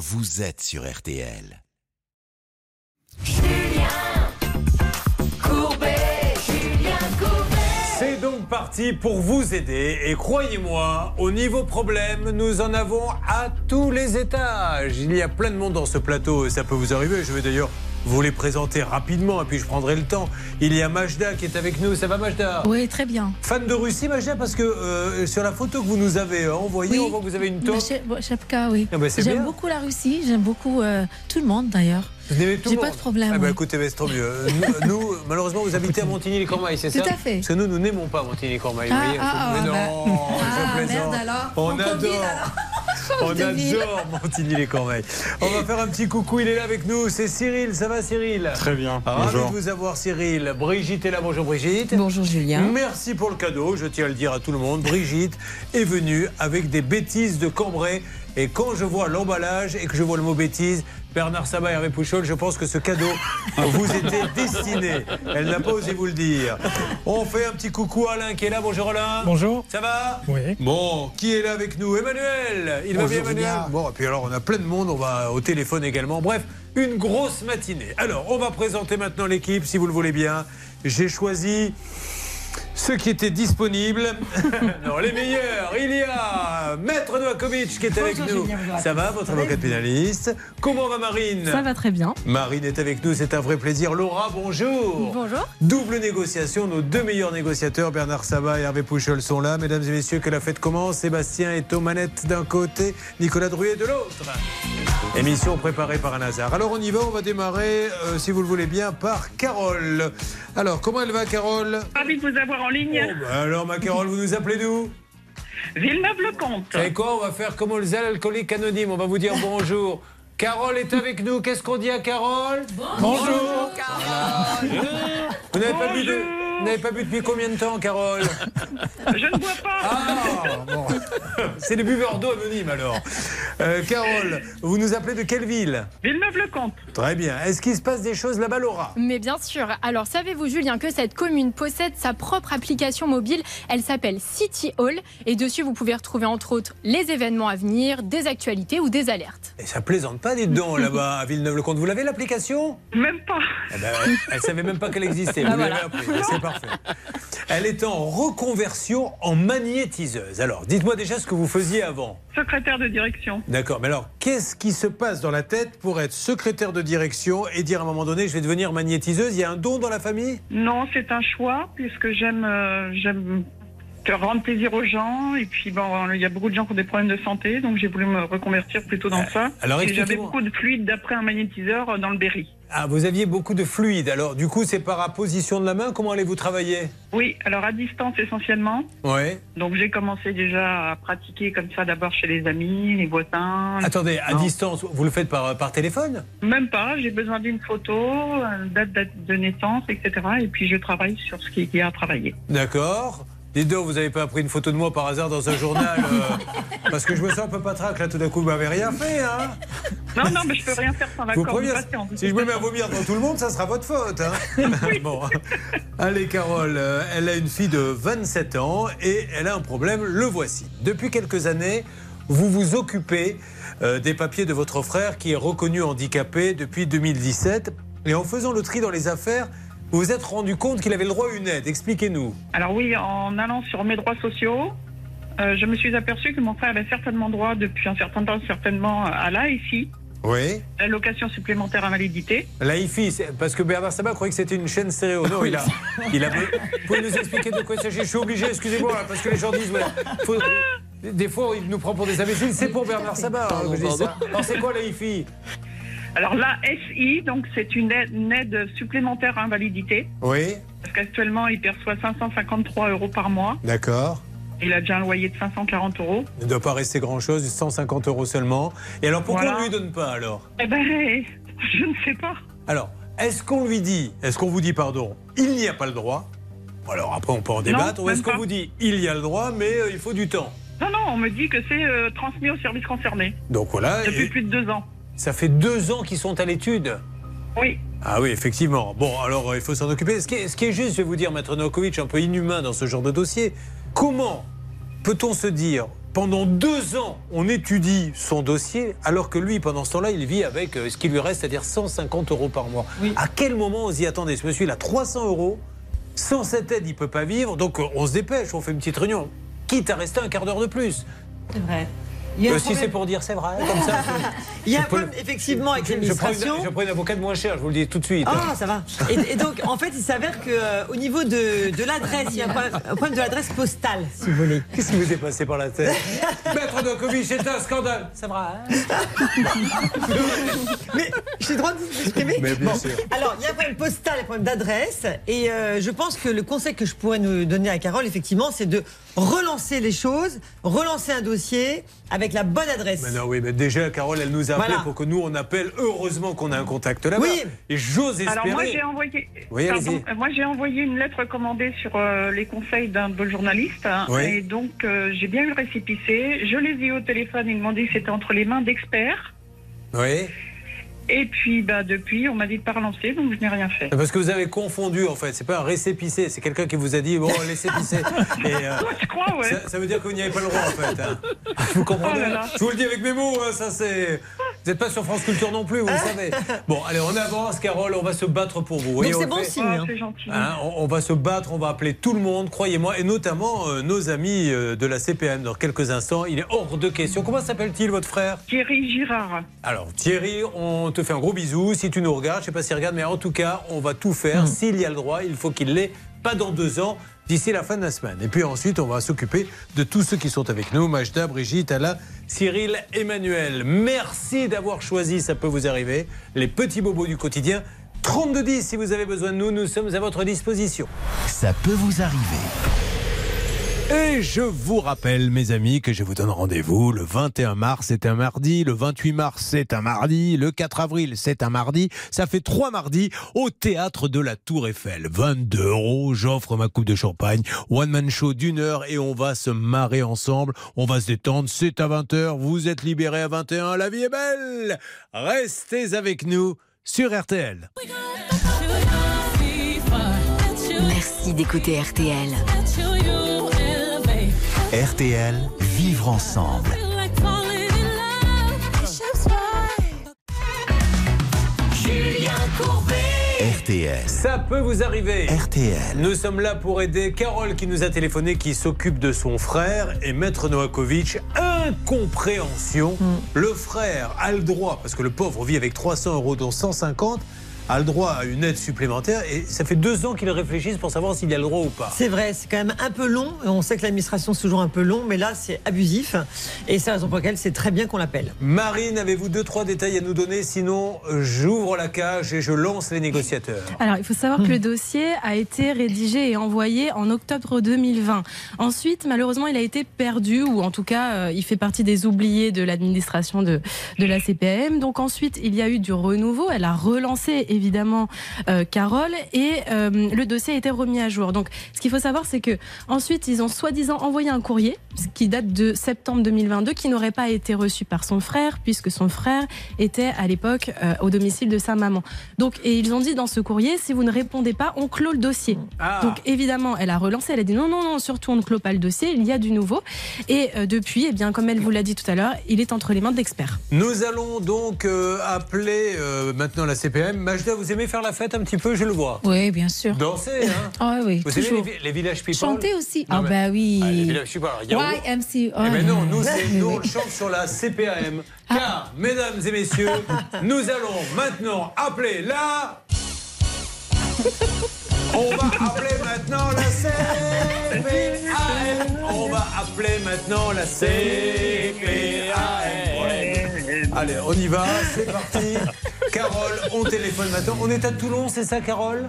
vous êtes sur RTL. C'est donc parti pour vous aider. Et croyez-moi, au niveau problème, nous en avons à tous les étages. Il y a plein de monde dans ce plateau et ça peut vous arriver. Je vais d'ailleurs vous les présenter rapidement et puis je prendrai le temps. Il y a Majda qui est avec nous. Ça va Majda? Oui, très bien. Fan de Russie Majda? Parce que euh, sur la photo que vous nous avez euh, envoyée, Oui. on voit que vous avez une Bah. Ch- bon, Chapka, oui. Ah bah, j'aime beaucoup la Russie, j'aime beaucoup euh, tout le monde d'ailleurs. Tout J'ai pas de problème, Ah bah oui. écoutez, c'est trop mieux. Nous, nous, malheureusement, vous habitez à Montigny-les-Cormailles, c'est Tout ça à fait. Parce que nous, nous n'aimons pas Montigny-les-Cormailles. Ah, vous voyez. ah, Mais ah, non, bah. je Ah, plaisante. merde alors. On adore. alors. On de adore Montigny-les-Cormailles. On va faire un petit coucou, il est là avec nous. C'est Cyril, ça va Cyril? Très bien. Ravi Bonjour. de vous avoir Cyril. Brigitte est là, bonjour Brigitte. Bonjour Julien. Merci pour le cadeau, je tiens à le dire à tout le monde. Brigitte est venue avec des bêtises de Cambrai. Et quand je vois l'emballage et que je vois le mot bêtise, Bernard Sabat et Hervé Pouchol, je pense que ce cadeau vous était destiné. Elle n'a pas osé vous le dire. On fait un petit coucou à Alain qui est là. Bonjour Alain. Bonjour. Ça va Oui. Bon, qui est là avec nous Emmanuel. Il va bien Emmanuel Bon, et puis alors on a plein de monde, on va au téléphone également. Bref, une grosse matinée. Alors, on va présenter maintenant l'équipe, si vous le voulez bien. J'ai choisi ceux qui étaient disponibles. non, les meilleurs. Il y a Maître Novakovic qui est avec nous. Ça va, votre avocat pénaliste? Comment va Marine? Ça va très bien. Marine est avec nous, c'est un vrai plaisir. Laura, bonjour. Bonjour. Double négociation, nos deux meilleurs négociateurs, Bernard Sabat et Hervé Pouchol, sont là. Mesdames et messieurs, que la fête commence. Sébastien est aux manettes d'un côté, Nicolas Druet de l'autre. Émission préparée par un hasard. Alors on y va, on va démarrer, euh, si vous le voulez bien, par Carole. Alors, comment elle va, Carole? Ravi de vous avoir en ligne. Oh, bah Alors, ma Carole, vous nous appelez d'où Villeneuve-le-Comte. Savez quoi On va faire comme les alcooliques anonymes. On va vous dire bonjour. Carole est avec nous. Qu'est-ce qu'on dit à Carole? Bonjour. Vous n'avez pas bu de... Vous n'avez pas bu depuis combien de temps, Carole Je ne bois pas. Ah, bon. C'est les buveurs d'eau anonymes alors. Euh, Carole, vous nous appelez de quelle ville Villeneuve-le-Comte. Très bien. Est-ce qu'il se passe des choses là-bas, Laura Mais bien sûr. Alors, savez-vous, Julien, que cette commune possède sa propre application mobile? Elle s'appelle City Hall. Et dessus, vous pouvez retrouver, entre autres, les événements à venir, des actualités ou des alertes. Et ça plaisante pas, dites donc, là-bas à Villeneuve-le-Comte. Vous l'avez l'application? Même pas. Eh ben, elle, savait même pas qu'elle existait. Vous Ah, l'avez voilà. appris. C'est parfait. Elle est en reconversion en magnétiseuse. Alors, dites-moi déjà ce que vous faisiez avant. Secrétaire de direction. D'accord, mais alors, qu'est-ce qui se passe dans la tête pour être secrétaire de direction et dire à un moment donné, je vais devenir magnétiseuse Il y a un don dans la famille? Non, c'est un choix puisque j'aime euh, j'aime rendre plaisir aux gens et puis bon, il y a beaucoup de gens qui ont des problèmes de santé, donc j'ai voulu me reconvertir plutôt dans ça. Euh, alors, et j'avais beaucoup de fluide d'après un magnétiseur euh, dans le Berry. Ah, vous aviez beaucoup de fluide. Alors, du coup, c'est par apposition de la main. Comment allez-vous travailler? Oui, alors à distance essentiellement. Ouais. Donc j'ai commencé déjà à pratiquer comme ça d'abord chez les amis, les voisins. Attendez, à Non. distance, vous le faites par, par téléphone? Même pas, j'ai besoin d'une photo, euh, date, date de naissance, etc. Et puis je travaille sur ce qui est à travailler. D'accord. Dites donc, vous n'avez pas pris une photo de moi par hasard dans un journal euh, Parce que je me sens un peu patraque là, tout d'un coup, vous m'avez rien fait, hein Non, non, mais je peux rien faire sans l'accord du patient. si je me mets à vomir dans tout le monde, ça sera votre faute. hein. bon. Allez, Carole, euh, elle a une fille de 27 ans et elle a un problème, le voici. Depuis quelques années, vous vous occupez euh, des papiers de votre frère qui est reconnu handicapé depuis 2017. Et en faisant le tri dans les affaires, vous vous êtes rendu compte qu'il avait le droit à une aide. Expliquez-nous. Alors oui, en allant sur mes droits sociaux, euh, je me suis aperçu que mon frère avait certainement droit depuis un certain temps, certainement à l'AFI, Oui. l'allocation supplémentaire invalidité. La IFI, c'est- parce que Bernard Sabat croyait que c'était une chaîne stéréo. Non, il a. Il a vous pouvez nous expliquer de quoi il s'agit? Je suis obligé, excusez-moi, là, parce que les gens disent. ouais, faut- des fois, il nous prend pour des imbéciles. C'est pour Bernard Sabat hein, c'est quoi la IFI Alors la SI, donc c'est une aide, une aide supplémentaire à invalidité, Oui, parce qu'actuellement il perçoit 553 euros par mois. d'accord. Il a déjà un loyer de 540 euros. Il ne doit pas rester grand-chose, 150 euros seulement. Et alors, pourquoi Voilà. on ne lui donne pas alors? Eh ben, je ne sais pas. Alors, est-ce qu'on lui dit, est-ce qu'on vous dit, pardon, il n'y a pas le droit? Alors après, on peut en débattre. ou est-ce qu'on vous dit, il y a le droit, mais euh, il faut du temps? Non, non, on me dit que c'est euh, transmis au service concerné Donc voilà, depuis et plus de deux ans. Ça fait deux ans qu'ils sont à l'étude. Oui. Ah oui, effectivement. Bon, alors euh, il faut s'en occuper. Ce qui, est, ce qui est juste, je vais vous dire, Maître Novakovic, un peu inhumain dans ce genre de dossier, comment peut-on se dire, pendant deux ans, on étudie son dossier, alors que lui, pendant ce temps-là, il vit avec euh, ce qui lui reste, c'est-à-dire 150 euros par mois? À quel moment on s'y attendait Ce monsieur, il a 300 euros. Sans cette aide, il ne peut pas vivre. Donc, euh, on se dépêche, on fait une petite réunion. Quitte à rester un quart d'heure de plus? C'est vrai. Euh, si c'est pour dire c'est vrai, comme ça. Il y a un problème, effectivement, avec l'administration. Je, prends une avocate moins cher, je vous le dis tout de suite. Ah, ça va. Et, donc, en fait, il s'avère qu'au euh, au niveau de, de l'adresse, il y a un problème, de l'adresse postale, si vous voulez. Qu'est-ce qui vous est passé par la tête Maître Dokovic, c'est un scandale. C'est vrai. Hein Mais j'ai le droit de s'exprimer Mais bien sûr. Alors, il y a un problème postal, un problème d'adresse. Et euh, je pense que le conseil que je pourrais nous donner à Carole, effectivement, c'est de relancer les choses, relancer un dossier avec la bonne adresse. Mais non, oui, mais déjà, Carole, elle nous a appelé pour que nous, on appelle. Heureusement qu'on a un contact là-bas. Oui. Et j'ose espérer. Alors, moi, j'ai envoyé, oui, moi, j'ai envoyé une lettre recommandée sur euh, les conseils d'un de journaliste. Hein, et donc, euh, j'ai bien eu le récipicé. Je les ai eu au téléphone. Ils m'ont dit que c'était entre les mains d'experts. Oui. Et puis, bah, depuis, on m'a dit de pas relancer, donc je n'ai rien fait. Parce que vous avez confondu, en fait. C'est pas un récépissé, c'est quelqu'un qui vous a dit, bon, laissez pisser. Et, euh, je crois, ouais. Ça, veut dire que vous n'y avez pas le droit, en fait. Hein. Vous comprenez oh Je vous le dis avec mes mots, hein, ça c'est. Vous n'êtes pas sur France Culture non plus, vous le savez. Bon, allez, on avance, Carole, on va se battre pour vous. Donc c'est bon signe. Hein. c'est gentil. Hein, on, va se battre, on va appeler tout le monde, croyez-moi, et notamment euh, nos amis euh, de la CPM dans quelques instants. Il est hors de question. Comment s'appelle-t-il, votre frère? Thierry Girard. Alors, Thierry, on te fait un gros bisou. Si tu nous regardes, je ne sais pas s'il regarde, mais en tout cas, on va tout faire. Hmm. S'il y a le droit, il faut qu'il l'ait, pas dans deux ans d'ici la fin de la semaine. Et puis ensuite, on va s'occuper de tous ceux qui sont avec nous. Majda, Brigitte, Alain, Cyril, Emmanuel. Merci d'avoir choisi, ça peut vous arriver, les petits bobos du quotidien. 3210 si vous avez besoin de nous, nous sommes à votre disposition. Ça peut vous arriver. Et je vous rappelle, mes amis, que je vous donne rendez-vous le 21 mars, c'est un mardi, le 28 mars, c'est un mardi, le 4 avril, c'est un mardi. Ça fait trois mardis au théâtre de la Tour Eiffel. 22 euros, j'offre ma coupe de champagne, one man show d'une heure et on va se marrer ensemble, on va se détendre. C'est à 20h, vous êtes libérés à 21, la vie est belle. Restez avec nous sur RTL. Merci d'écouter RTL. RTL, vivre ensemble. Julien Courbet. RTL. Ça peut vous arriver. RTL. Nous sommes là pour aider Carole qui nous a téléphoné, qui s'occupe de son frère et Maître Novakovic. Incompréhension. Mm. Le frère a le droit, parce que le pauvre vit avec 300 euros, dont 150 a le droit à une aide supplémentaire. Et ça fait deux ans qu'ils réfléchissent pour savoir s'il y a le droit ou pas. C'est vrai, c'est quand même un peu long. On sait que l'administration, c'est toujours un peu long, mais là, c'est abusif. Et c'est la raison pour laquelle c'est très bien qu'on l'appelle. Marine, avez-vous deux, trois détails à nous donner? Sinon, j'ouvre la cage et je lance les négociateurs. Alors, il faut savoir que le dossier a été rédigé et envoyé en octobre 2020. Ensuite, malheureusement, il a été perdu, ou en tout cas, euh, il fait partie des oubliés de l'administration de, de la CPM. Donc ensuite, il y a eu du renouveau. Elle a relancé, évidemment euh, Carole et euh, le dossier a été remis à jour. Donc ce qu'il faut savoir c'est que ensuite ils ont soi-disant envoyé un courrier qui date de septembre 2022 qui n'aurait pas été reçu par son frère puisque son frère était à l'époque euh, au domicile de sa maman. Donc et ils ont dit dans ce courrier si vous ne répondez pas on clôt le dossier. Ah. Donc évidemment elle a relancé elle a dit non non non surtout on ne clôt pas le dossier il y a du nouveau et depuis eh bien comme elle vous l'a dit tout à l'heure il est entre les mains d'experts. Nous allons donc appeler maintenant la CPM. Majda vous aimez faire la fête un petit peu, je le vois. Oui, bien sûr. Danser, hein Ah oui, Vous aimez les, les, villages people? Chanter aussi. Ah bah oui. Ah, les villages people. YMC. Oh, mais non, nous, nous, on chante sur la CPAM. Ah. Car, mesdames et messieurs, nous allons maintenant appeler la... On va appeler maintenant la CPAM. On va appeler maintenant la CPAM. Allez, on y va, c'est parti. Carole, on téléphone maintenant. On est à Toulon, c'est ça, Carole?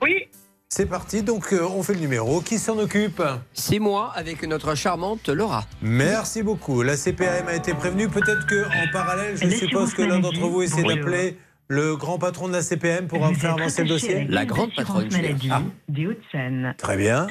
Oui. C'est parti, donc euh, on fait le numéro. Qui s'en occupe? C'est moi avec notre charmante Laura. Merci beaucoup. La CPAM a été prévenue. Peut-être qu'en parallèle, je suppose que l'un d'entre vous essaie d'appeler le grand patron de la CPM pour faire avancer le dossier La grande patronne ah. Très bien.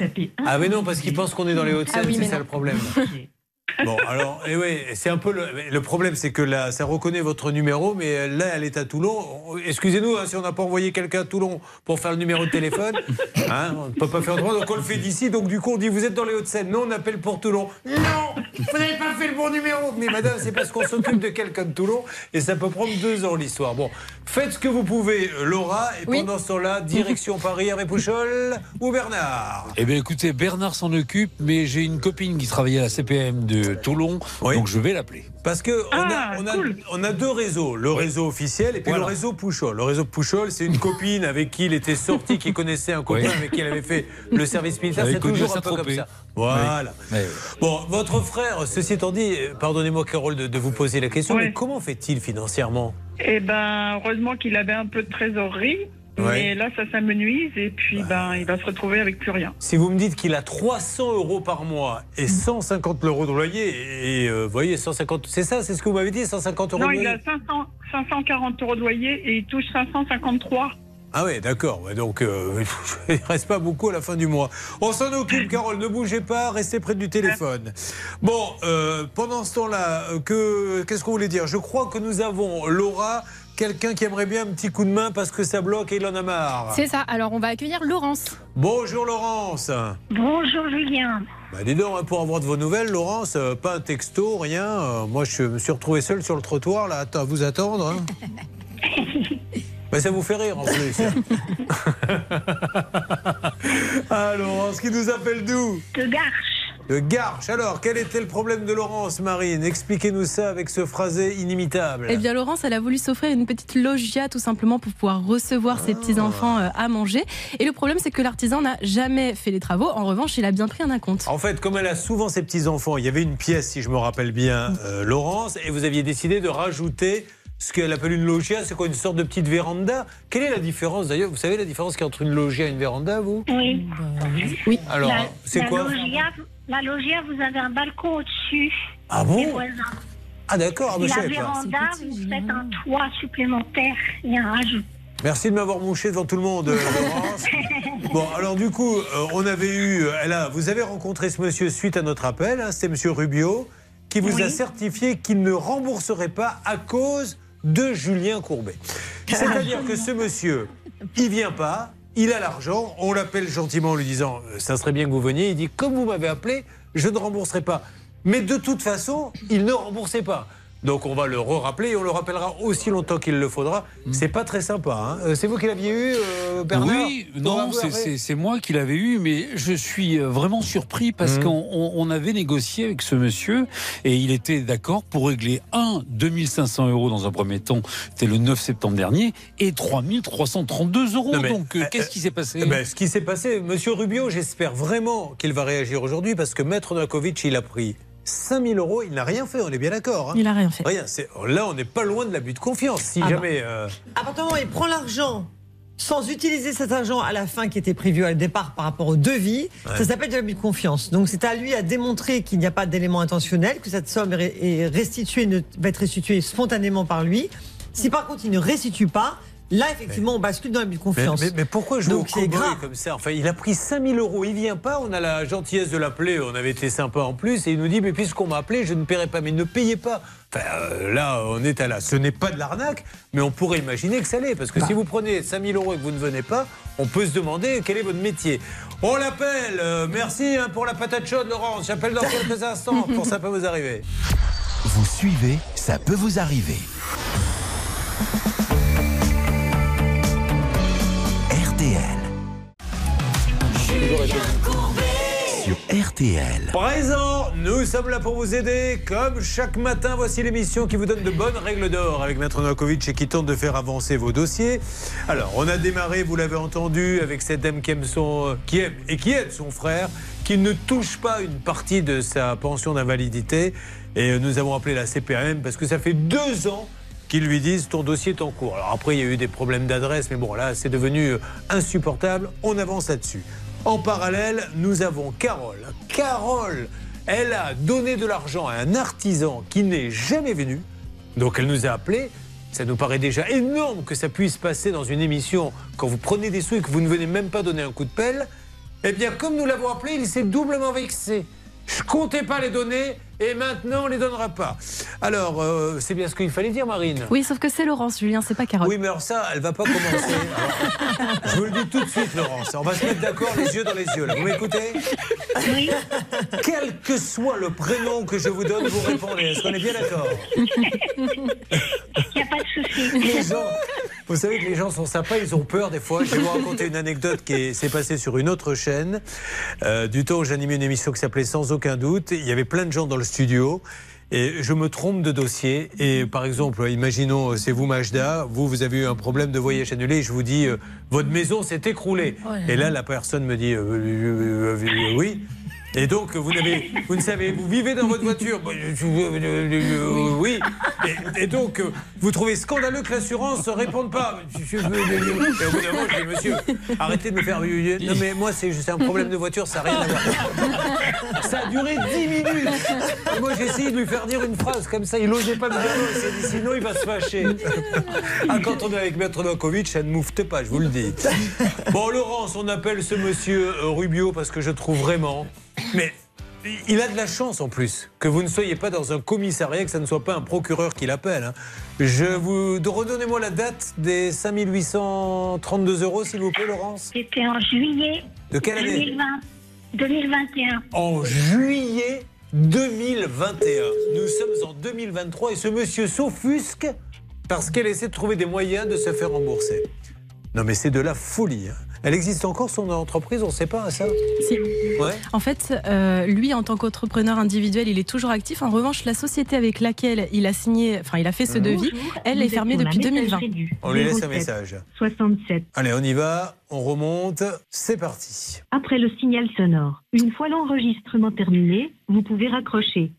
Ah mais non, parce qu'il pense qu'on est dans les Hauts-de-Seine, ah c'est ça le problème. Bon, alors, et oui, c'est un peu le, le problème, c'est que là, ça reconnaît votre numéro, mais là, elle est à Toulon. Excusez-nous hein, si on n'a pas envoyé quelqu'un à Toulon pour faire le numéro de téléphone. Hein, on ne peut pas faire autrement, donc on le fait d'ici. Donc, du coup, on dit Vous êtes dans les Hauts-de-Seine. Non, on appelle pour Toulon. Non Vous n'avez pas fait le bon numéro. Mais madame, c'est parce qu'on s'occupe de quelqu'un de Toulon et ça peut prendre deux ans l'histoire. Bon, faites ce que vous pouvez, euh, Laura, et Oui. pendant ce temps-là, direction Paris, Hervé Pouchol ou Bernard Eh bien, écoutez, Bernard s'en occupe, mais j'ai une copine qui travaillait à la CPM de Toulon, Oui. donc je vais l'appeler. Parce que on, Ah, a, on, a, cool. on a deux réseaux, le réseau officiel et puis Voilà. le réseau Pouchol. Le réseau Pouchol, c'est une copine avec qui il était sorti, qui connaissait un copain Oui. avec qui il avait fait le service militaire. C'est toujours un peu comme ça. Voilà. Bon, votre frère, ceci étant dit, euh, pardonnez-moi Carole de, de vous poser la question, Oui. mais comment fait-il financièrement? Eh ben, heureusement qu'il avait un peu de trésorerie. Ouais. Mais là, ça s'amenuise et puis ben, il va se retrouver avec plus rien. Si vous me dites qu'il a 300 euros par mois et 150 euros de loyer, et euh, vous voyez, 150, c'est ça, c'est ce que vous m'avez dit, 150 euros Non, de il loyer a 500, 540 euros de loyer et il touche 553. Ah ouais, d'accord. Donc, euh, il reste pas beaucoup à la fin du mois. On s'en occupe, Carole. Ne bougez pas, restez près du téléphone. Bon, euh, pendant ce temps-là, euh, que qu'est-ce qu'on voulait dire? Je crois que nous avons Laura, quelqu'un qui aimerait bien un petit coup de main parce que ça bloque et il en a marre. C'est ça. Alors, on va accueillir Laurence. Bonjour Laurence. Bonjour Julien. Bah, dis donc, hein, pour avoir de vos nouvelles, Laurence, euh, pas un texto, rien. Euh, moi, je me suis retrouvé seul sur le trottoir, là, à vous attendre. hein. Bah, ça vous fait rire en plus. ah, Laurence, qui nous appelle d'où? De Garches. De Garches. Alors, quel était le problème de Laurence, Marine? Expliquez-nous ça avec ce phrasé inimitable. Eh bien, Laurence, elle a voulu s'offrir une petite loggia tout simplement pour pouvoir recevoir ses petits-enfants euh, à manger. Et le problème, c'est que l'artisan n'a jamais fait les travaux. En revanche, il a bien pris un acompte. En fait, comme elle a souvent ses petits-enfants, il y avait une pièce, si je me rappelle bien, euh, Laurence, et vous aviez décidé de rajouter ce qu'elle appelle une loggia, c'est quoi une sorte de petite véranda? Quelle est la différence d'ailleurs? Vous savez la différence qu'il y a entre une loggia et une véranda, vous? Oui. Oui. Alors, c'est quoi? loggia, La loggia, vous avez un balcon au-dessus. Ah des bon voisins. Ah d'accord, ah, bah, la véranda, C'est vous faites un toit supplémentaire et un rajout. Merci de m'avoir mouché devant tout le monde, euh, Laurence. Bon, alors du coup, euh, on avait eu, euh, elle a, vous avez rencontré ce monsieur suite à notre appel, hein, c'était monsieur Rubio, qui vous a certifié qu'il ne rembourserait pas à cause de Julien Courbet. C'est-à-dire que ce monsieur, il vient pas, il a l'argent, on l'appelle gentiment en lui disant, euh, ça serait bien que vous veniez, il dit, comme vous m'avez appelé, je ne rembourserai pas. Mais de toute façon, il ne remboursait pas. Donc on va le re-rappeler et on le rappellera aussi longtemps qu'il le faudra. C'est pas très sympa. hein. Euh, C'est vous qui l'aviez eu, euh, Bernard oui, non, c'est- rappeler moi qui l'avais eu, mais je suis euh, vraiment surpris parce Mhm. qu'on on- on avait négocié avec ce monsieur et il était d'accord pour régler un 2500 euros dans un premier temps, c'était le 9 septembre dernier, et 3332 euros. Mais, Donc, euh, qu'est-ce qui s'est passé? ben, ce qui s'est passé, Monsieur Rubio, j'espère vraiment qu'il va réagir aujourd'hui parce que Maître Novakovic, il a pris 5000 euros, il n'a rien fait, on est bien d'accord. hein. Il a rien fait. Rien, c'est- là on n'est pas loin de l'abus de confiance. Si Ah bah. jamais. euh, À partir du moment où il prend l'argent sans utiliser cet argent à la fin qui était prévu au départ par rapport au devis, Ouais. ça s'appelle de l'abus de confiance. Donc c'est à lui à démontrer qu'il n'y a pas d'élément intentionnel, que cette somme est est restituée, va être restituée spontanément par lui. Si par contre il ne restitue pas, là effectivement on bascule dans l'abus de Mais, confiance. mais- mais pourquoi jouer Donc au comme ça Enfin, il a pris 5000 euros, il vient pas, on a la gentillesse de l'appeler, on avait été sympa en plus, et il nous dit, mais puisqu'on m'a appelé, je ne paierai pas. Mais ne payez pas. Enfin, euh, là, on est à là. Ce n'est pas de l'arnaque, mais on pourrait imaginer que ça l'est. Parce que Bah. si vous prenez 5000 euros et que vous ne venez pas, on peut se demander quel est votre métier. On l'appelle. euh, merci hein, pour la patate chaude, Laurence. J'appelle dans quelques instants pour ça peut vous arriver. Vous suivez, ça peut vous arriver. RTL. Sur RTL. Présent, nous sommes là pour vous aider. Comme chaque matin, voici l'émission qui vous donne de bonnes règles d'or avec Maître Novakovic et qui tente de faire avancer vos dossiers. Alors, on a démarré, vous l'avez entendu, avec cette dame qui aime, son, qui aime et qui aide son frère, qui ne touche pas une partie de sa pension d'invalidité. Et nous avons appelé la CPAM parce que ça fait deux ans qu'ils lui disent ton dossier est en cours. Alors après, il y a eu des problèmes d'adresse, mais bon, là, c'est devenu euh, insupportable. On avance là-dessus. En parallèle, nous avons Carole. Carole, elle a donné de l'argent à un artisan qui n'est jamais venu. Donc elle nous a appelés. Ça nous paraît déjà énorme que ça puisse passer dans une émission quand vous prenez des sous et que vous ne venez même pas donner un coup de pelle. Eh bien, comme nous l'avons appelé, il s'est doublement vexé. Je comptais pas les donner et maintenant on les donnera pas. Alors, euh, c'est bien ce qu'il fallait dire, Marine. Oui, sauf que c'est Laurence, Julien, c'est pas Carole. Oui, mais alors ça, elle va pas commencer. Alors, je vous le dis tout de suite, Laurence. On va se mettre d'accord les yeux dans les yeux. Là. Vous m'écoutez Oui. Quel que soit le prénom que je vous donne, vous répondez. Est-ce qu'on est bien d'accord? Il n'y a pas de souci. Les gens, vous savez que les gens sont sympas, ils ont peur des fois. Je vais vous raconter une anecdote qui est- s'est passée sur une autre chaîne. Euh, du temps où j'animais une émission qui s'appelait Sans aucun doute, il y avait plein de gens dans le studio. Et je me trompe de dossier. Et par exemple, imaginons, c'est vous, Majda, vous, vous avez eu un problème de voyage annulé. Et je vous dis, euh, votre maison s'est écroulée. Oh là Et là, la personne me dit, euh, euh, euh, euh, oui. Et donc, vous, vous ne savez, vous vivez dans votre voiture. Euh, euh, euh, oui. Et, donc, vous trouvez scandaleux que l'assurance ne réponde pas. Et au bout d'un moment, je dis, monsieur, arrêtez de me faire. Non, mais moi, c'est juste un problème de voiture, ça n'a rien à. Ça a duré 10 minutes. Et moi, j'ai essayé de lui faire dire une phrase comme ça. Il n'osait pas me dire non. Il s'est dit, sinon, il va se fâcher. Ah, quand on est avec Maître Novakovic, ça ne moufte pas, je vous le dis. Bon, Laurence, on appelle ce monsieur Rubio parce que je trouve vraiment. Mais il a de la chance en plus que vous ne soyez pas dans un commissariat, que ça ne soit pas un procureur qui l'appelle. hein. Je vous redonnez-moi la date des 5832 euros, s'il vous plaît, Laurence. C'était en juillet De quelle année 2020, 2021. En juillet 2021. Nous sommes en 2023 et ce monsieur s'offusque parce qu'elle essaie de trouver des moyens de se faire rembourser. Non mais c'est de la folie. hein. Elle existe encore son entreprise, on ne sait pas ça Si. Ouais. En fait, euh, lui, en tant qu'entrepreneur individuel, il est toujours actif. En revanche, la société avec laquelle il a signé, enfin, il a fait ce devis, elle est fermée depuis 2020. On lui laisse un message. 67. Allez, on y va, on remonte, c'est parti. Après le signal sonore, une fois l'enregistrement terminé, vous pouvez raccrocher.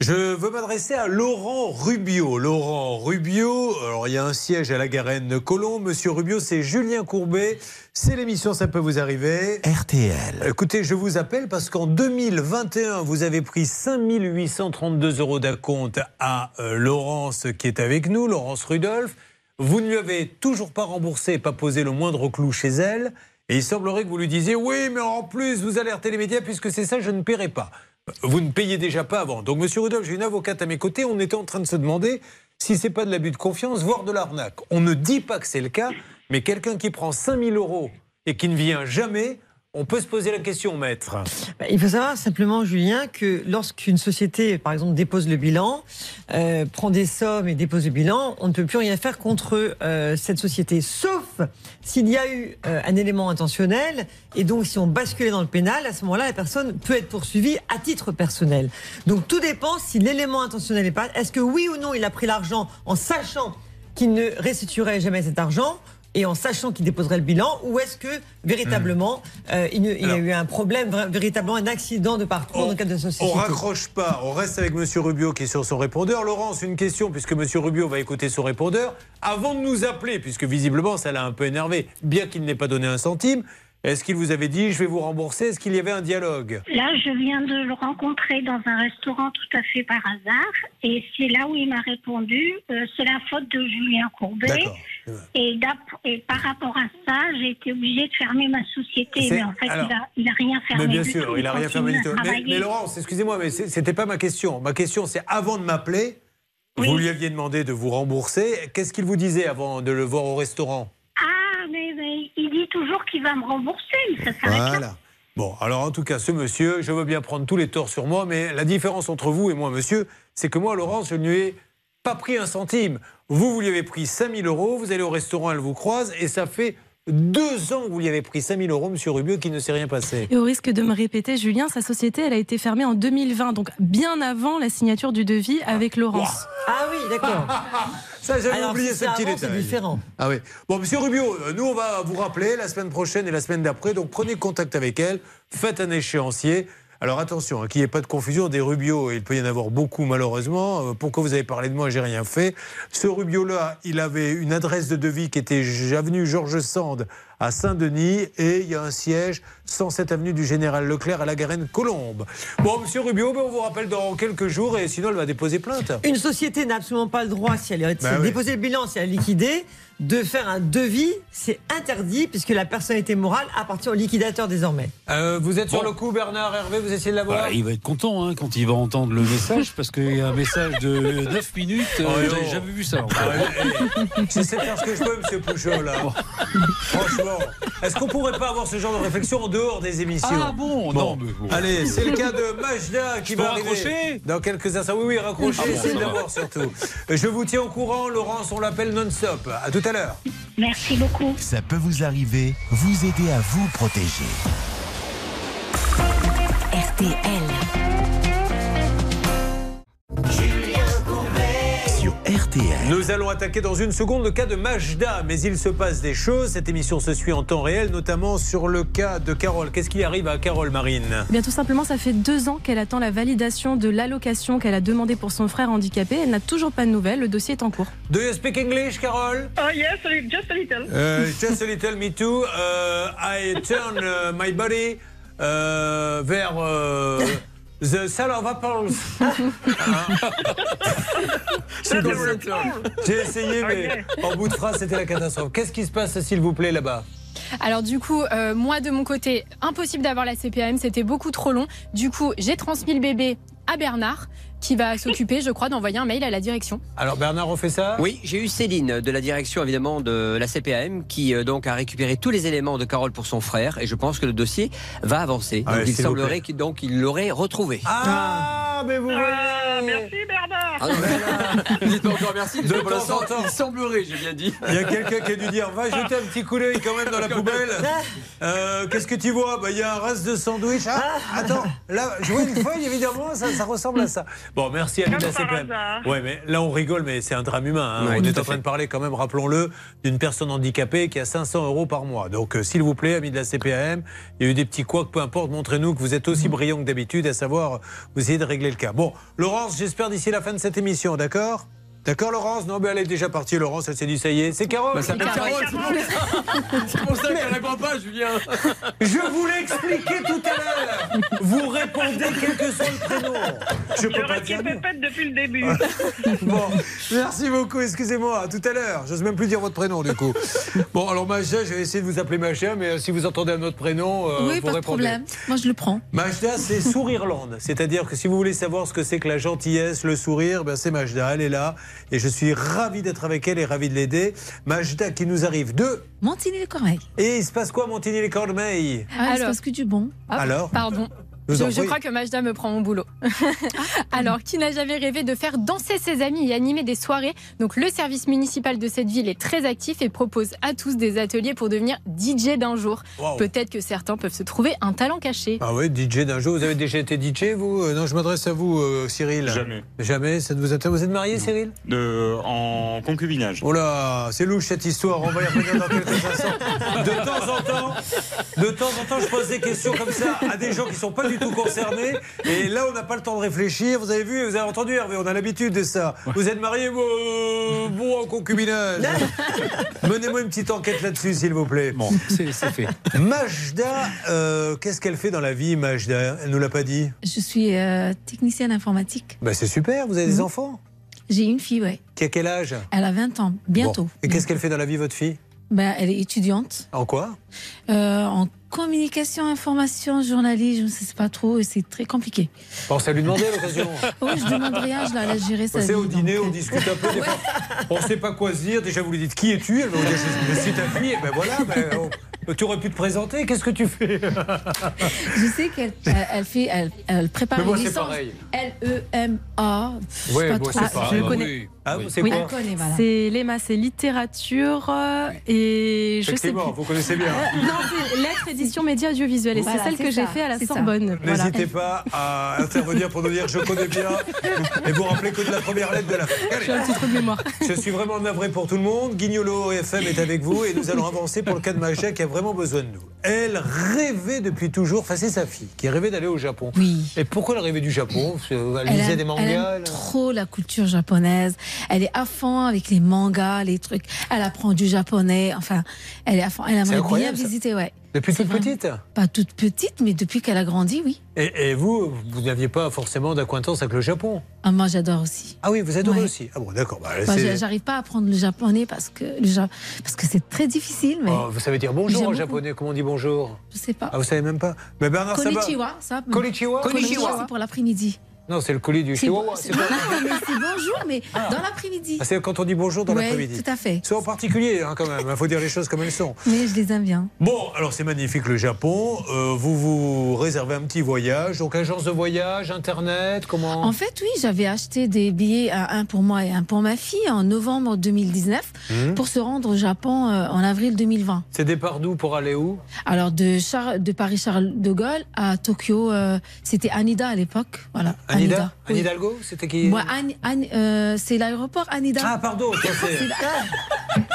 Je veux m'adresser à Laurent Rubio. Laurent Rubio, alors il y a un siège à la Garenne de Colomb. Monsieur Rubio, c'est Julien Courbet. C'est l'émission Ça peut vous arriver. RTL. Écoutez, je vous appelle parce qu'en 2021, vous avez pris 5832 euros d'acompte à euh, Laurence qui est avec nous, Laurence Rudolph. Vous ne lui avez toujours pas remboursé, pas posé le moindre clou chez elle. Et il semblerait que vous lui disiez Oui, mais en plus, vous alertez les médias puisque c'est ça, je ne paierai pas. Vous ne payez déjà pas avant. Donc, monsieur Rudolph, j'ai une avocate à mes côtés. On était en train de se demander si c'est pas de l'abus de confiance, voire de l'arnaque. On ne dit pas que c'est le cas, mais quelqu'un qui prend 5000 euros et qui ne vient jamais, on peut se poser la question, maître. Bah, Il faut savoir simplement, Julien, que lorsqu'une société, par exemple, dépose le bilan, euh, prend des sommes et dépose le bilan, on ne peut plus rien faire contre euh, cette société, sauf s'il y a eu euh, un élément intentionnel, et donc si on basculait dans le pénal, à ce moment-là, la personne peut être poursuivie à titre personnel. Donc tout dépend si l'élément intentionnel est pas. Est-ce que oui ou non il a pris l'argent en sachant qu'il ne restituerait jamais cet argent et en sachant qu'il déposerait le bilan, ou est-ce que véritablement euh, il, y a Alors- eu un problème, véritablement un accident de parcours dans le cadre de cette On société? raccroche pas, on reste avec Monsieur Rubio qui est sur son répondeur. Laurence, une question, puisque Monsieur Rubio va écouter son répondeur. Avant de nous appeler, puisque visiblement ça l'a un peu énervé, bien qu'il n'ait pas donné un centime, est-ce qu'il vous avait dit je vais vous rembourser? Est-ce qu'il y avait un dialogue? Là, je viens de le rencontrer dans un restaurant tout à fait par hasard. Et c'est là où il m'a répondu euh, c'est la faute de Julien Courbet. Et, par rapport à ça, j'ai été obligée de fermer ma société. Mais en fait, alors- il, a, il a rien fermé. Mais bien du sûr, tout. il n'a rien fermé du tout. Mais, Laurence, excusez-moi, mais c'était pas ma question. Ma question, c'est avant de m'appeler, vous lui aviez demandé de vous rembourser. Qu'est-ce qu'il vous disait avant de le voir au restaurant? Ah, mais, mais il dit toujours qu'il va me rembourser, mais ça s'arrête là. Voilà. Bon, alors en tout cas, ce monsieur, je veux bien prendre tous les torts sur moi, mais la différence entre vous et moi, monsieur, c'est que moi, Laurence, je ne lui ai pas pris un centime. Vous, vous lui avez pris 5000 euros, vous allez au restaurant, elle vous croise, et ça fait deux ans que vous lui avez pris 5000 euros, monsieur Rubio, qui ne s'est rien passé. Et au risque de me répéter, Julien, sa société, elle a été fermée en 2020, donc bien avant la signature du devis avec Laurence. Ah oui, d'accord. Ça, j'avais oublié si ce petit avant, détail. c'est différent. Ah oui. Bon, monsieur Rubio, euh, nous, on va vous rappeler la semaine prochaine et la semaine d'après. Donc, prenez contact avec elle. Faites un échéancier. Alors, attention, hein, qu'il n'y ait pas de confusion. Des Rubio, il peut y en avoir beaucoup, malheureusement. Euh, Pourquoi vous avez parlé de moi? J'ai rien fait. Ce Rubio-là, il avait une adresse de devis qui était avenue Georges Sand à Saint-Denis et il y a un siège 107 avenue du Général Leclerc à la Garenne Colombe. Bon, monsieur Rubio, ben, on vous rappelle dans quelques jours et sinon elle va déposer plainte. Une société n'a absolument pas le droit, si elle a Bah oui. déposé le bilan, si elle a liquidé, de faire un devis. C'est interdit puisque la personnalité morale appartient au liquidateur désormais. Euh, vous êtes sur le coup, Bernard Hervé, vous essayez de l'avoir Voilà, il va être content hein, quand il va entendre le message parce qu'il y a un message de 9 minutes. euh, Oh, J'avais jamais vu ça. encore. Ah ouais, eh, J'essaie de faire ce que je peux, monsieur Pouchot, là. Franchement, est-ce qu'on pourrait pas avoir ce genre de réflexion en dehors des émissions Ah bon, non, mais bon. Allez, c'est le cas de Majda qui Je va arriver raccrocher dans quelques instants. Oui, oui, raccrochez, Ah bon, essayez de l'avoir surtout. Je vous tiens au courant, Laurence, on l'appelle non-stop. À tout à l'heure. Merci beaucoup. Ça peut vous arriver, vous aider à vous protéger. RTL. RTL. Nous allons attaquer dans une seconde le cas de Majda, mais il se passe des choses. Cette émission se suit en temps réel, notamment sur le cas de Carole. Qu'est-ce qui arrive à Carole Marine? Eh Bien, tout simplement, ça fait deux ans qu'elle attend la validation de l'allocation qu'elle a demandée pour son frère handicapé. Elle n'a toujours pas de nouvelles. Le dossier est en cours. Do you speak English, Carole? Oh yes, just a little. Uh, just a little, me too. Uh, I turn uh, my body uh, vers uh, the of apples. Ça. J'ai essayé, mais en bout de phrase, c'était la catastrophe. Qu'est-ce qui se passe, s'il vous plaît, là-bas? Alors du coup, euh, moi de mon côté, impossible d'avoir la CPAM, c'était beaucoup trop long. Du coup, j'ai transmis le bébé à Bernard, qui va s'occuper, je crois, d'envoyer un mail à la direction. Alors, Bernard, on fait ça? Oui, j'ai eu Céline de la direction évidemment de la CPAM qui euh, donc a récupéré tous les éléments de Carole pour son frère et je pense que le dossier va avancer. Ah Donc il semblerait qu'il donc il l'aurait retrouvé. Ah, mais vous voyez Ah, merci Bernard. Ah non, mais- Dites pas encore merci. De temps l'instant, en temps. Il semblerait, j'ai bien dit. Il y a quelqu'un qui a dû dire Va jeter un petit coup d'œil quand même dans la poubelle. Euh, Qu'est-ce que tu vois? Bah, Il y a un reste de sandwich. Ah, attends, là, je vois une feuille, évidemment, ça, ça ressemble à ça. Bon, merci à Linda par CPM. hasard. Ouais, mais là, on rigole, mais c'est un drame humain. hein. Ouais, on est en train fait. de parler, quand même, rappelons-le, d'une personne handicapée qui a 500 euros par mois. Donc, euh, s'il vous plaît, amis de la CPAM, il y a eu des petits couacs, peu importe, montrez-nous que vous êtes aussi brillant que d'habitude, à savoir, vous essayez de régler le cas. Bon, Laurence, j'espère d'ici la fin de cette émission, d'accord? D'accord, Laurence? Non, mais elle est déjà partie, Laurence, elle s'est dit, ça y est, c'est Carole. Bah, ça s'appelle Carole, c'est pour ça. Qu'elle répond pas, Julien. Je vous l'ai expliqué tout à l'heure. Vous répondez quel que soit le prénom. Je peux Je pas dire pépette depuis le début. Bon, merci beaucoup, excusez-moi, à tout à l'heure. J'ose même plus dire votre prénom du coup. Bon, alors Majda, je vais essayer de vous appeler Majda, mais euh, si vous entendez un autre prénom, euh, oui, vous pas de répondez. problème. Moi, je le prends. Majda, c'est Sourirlande. C'est-à-dire que si vous voulez savoir ce que c'est que la gentillesse, le sourire, ben c'est Majda, elle est là. Et je suis ravi d'être avec elle et ravi de l'aider. Majda qui nous arrive de... Montigny-les-Corbeilles. Et il se passe quoi, Montigny-les-Corbeilles Ah, il se Alors. passe que du bon. Hop, Alors? Pardon. Je, je crois que Majda me prend mon boulot. Alors, qui n'a jamais rêvé de faire danser ses amis et animer des soirées? Donc, le service municipal de cette ville est très actif et propose à tous des ateliers pour devenir DJ d'un jour. Wow. Peut-être que certains peuvent se trouver un talent caché. Ah oui, DJ d'un jour? Vous avez déjà été DJ, vous? Euh, Non, je m'adresse à vous, euh, Cyril. Jamais. Jamais? Ça ne vous intéresse? Vous êtes marié, Cyril? De, en concubinage. Oh là, c'est louche cette histoire. On va y revenir dans quelques instants. De temps en temps, de temps en temps, je pose des questions comme ça à des gens qui sont pas du tout concernés. Et là, on n'a pas le temps de réfléchir. Vous avez vu, vous avez entendu Hervé, on a l'habitude de ça. Vous êtes marié, bon, euh, bon en concubinage. Menez-moi une petite enquête là-dessus, s'il vous plaît. Bon, c'est fait. Majda, euh, qu'est-ce qu'elle fait dans la vie, Majda? Elle nous l'a pas dit. Je suis euh, technicienne informatique. Bah, c'est super. Vous avez des enfants? J'ai une fille, ouais. Qui a quel âge? Elle a 20 ans, bientôt. Bon. Et qu'est-ce qu'elle fait dans la vie, votre fille? Ben, elle est étudiante En quoi? Euh, en communication, information, journalisme, je ne sais pas trop, et c'est très compliqué. Pensez à lui demander l'occasion. Oui, je demande rien, je la laisse gérer sa vie. au dîner, donc, on euh, discute un peu. Des fois, on ne sait pas quoi se dire. Déjà, vous lui dites qui es-tu? Elle va vous dire je, je suis ta fille. Et ben voilà, ben, oh, tu aurais pu te présenter. Qu'est-ce que tu fais? Je sais qu'elle elle, elle fait, elle, elle prépare Mais moi, une c'est licence. pareil. L-E-M-A. Je pas bon, trop. c'est pas- je le Ah, connais. oui. Ah, Oui. c'est Oui. quoi Elle. C'est l'EMA, c'est littérature euh, et je sais plus. Vous connaissez bien. Euh, non, c'est lettres, édition, médias, audiovisuels. Et Voilà, c'est celle que j'ai fait à la. Sorbonne. Voilà. N'hésitez pas à intervenir pour nous dire je connais bien et vous rappelez que de la première lettre de la J'ai un Allez, petit trou de mémoire. je suis vraiment navré pour tout le monde. Guignolo FM est avec vous et nous allons avancer pour le cas de Maja qui a vraiment besoin de nous. Elle rêvait depuis toujours, enfin c'est sa fille, qui rêvait d'aller au Japon. Oui. Et pourquoi elle rêvait du Japon? Qu'elle Elle lisait aime- des mangas elle aime elle- trop la culture japonaise. Elle est à fond avec les mangas, les trucs. Elle apprend du japonais. Enfin, elle est à fond. Elle aimerait bien visiter, ouais. Depuis toute petite Pas toute petite, mais depuis qu'elle a grandi, oui. et, et vous, vous n'aviez pas forcément d'acquaintance avec le Japon Ah, moi, j'adore aussi. Ah oui, vous adorez Ouais. aussi Ah bon, d'accord. bah, j'arrive pas à apprendre le japonais parce que le ja- parce que c'est très difficile, mais Oh, vous savez dire bonjour en japonais Comment on dit bonjour? Je sais pas. Ah, vous savez même pas Mais Bernard, Konnichiwa, ça. Konnichiwa Konnichiwa, c'est pour l'après-midi. Non, c'est le colis du chihuahua. bon- c'est c'est- mais bonjour, mais dans l'après-midi. Ah, c'est quand on dit bonjour dans Ouais, l'après-midi. tout à fait. C'est en particulier, hein, quand même. Il faut dire les choses comme elles sont. Mais je les aime bien. Bon, alors c'est magnifique le Japon. Euh, vous vous réservez un petit voyage. Donc agence de voyage, internet, comment? En fait, oui, j'avais acheté des billets, euh, un pour moi et un pour ma fille, en novembre 2019, Mhm. pour se rendre au Japon euh, en avril 2020. C'est départ d'où pour aller où? Alors, de, Char- de Paris-Charles de Gaulle à Tokyo, euh, c'était Anida à l'époque. Voilà. Anida Anne oui. Hidalgo C'était qui Moi, Anne- Anne- euh, c'est l'aéroport Anida. Ah, pardon, ça, c'est- la-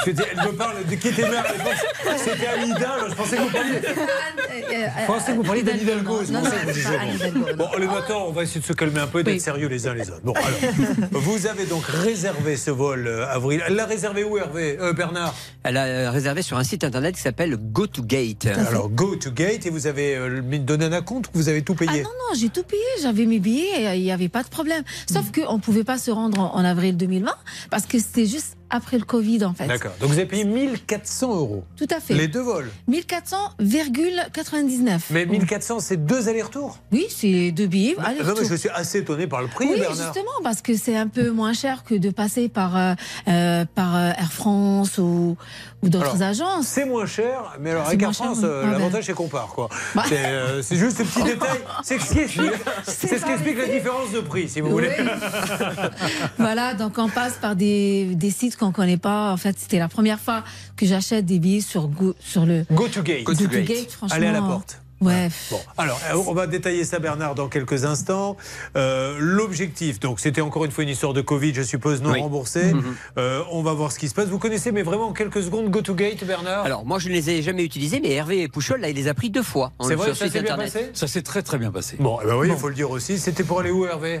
Je me parle de qui était à l'époque. C'était Anida, alors je pensais que vous parliez. Euh, Je pensais que vous parliez d'Anne Hidalgo. Non, non, Anne. Hidalgo, non. Bon, les matins, on va essayer de se calmer un peu et d'être Oui. sérieux les uns les autres. Bon, alors, vous avez donc réservé ce vol, euh, Avril. Elle l'a réservé où, Hervé Euh, Bernard? Elle a euh, réservé sur un site internet qui s'appelle GoToGate. Alors, go to gate et vous avez euh, donné un compte ou vous avez tout payé? Ah non, non, j'ai tout payé, j'avais mes billets, et il n'y avait pas de problème. Sauf qu'on ne pouvait pas se rendre en, en avril 2020 parce que c'était juste après le Covid en fait. D'accord. Donc vous avez payé 1400 euros. Tout à fait. Les deux vols. 1400,99. Mais 1400, c'est deux allers-retours? Oui, c'est deux billets. Non, mais je suis assez étonné par le prix, oui, Bernard. justement, parce que c'est un peu moins cher que de passer par, euh, euh, par euh, Air France ou, ou d'autres agences. C'est moins cher, mais alors avec Air France, oui. euh, Ah ben. l'avantage c'est qu'on part. quoi. Bah. C'est euh, c'est juste ce petit détail. C'est ce qui explique, c'est ce qui explique la différence de prix, si vous voulez. Voilà, donc on passe par des, des sites qu'on connaît pas. En fait, c'était la première fois que j'achète des billets sur, Go- sur le Go to gate. Go to Gate, franchement. Allez à la porte. Ouais. Bon, alors, euh, on va détailler ça, Bernard, dans quelques instants. Euh, L'objectif, donc, c'était encore une fois une histoire de Covid, je suppose, non Oui. remboursée. Mhm. Euh, on va voir ce qui se passe. Vous connaissez, mais vraiment en quelques secondes, Go to Gate, Bernard Alors, moi, je ne les ai jamais utilisés, mais Hervé Pouchol, là, il les a pris deux fois. en- C'est vrai, sur ça s'est bien passé Ça s'est très très bien passé. Bon, eh ben oui, il faut le dire aussi. C'était pour aller où, Hervé?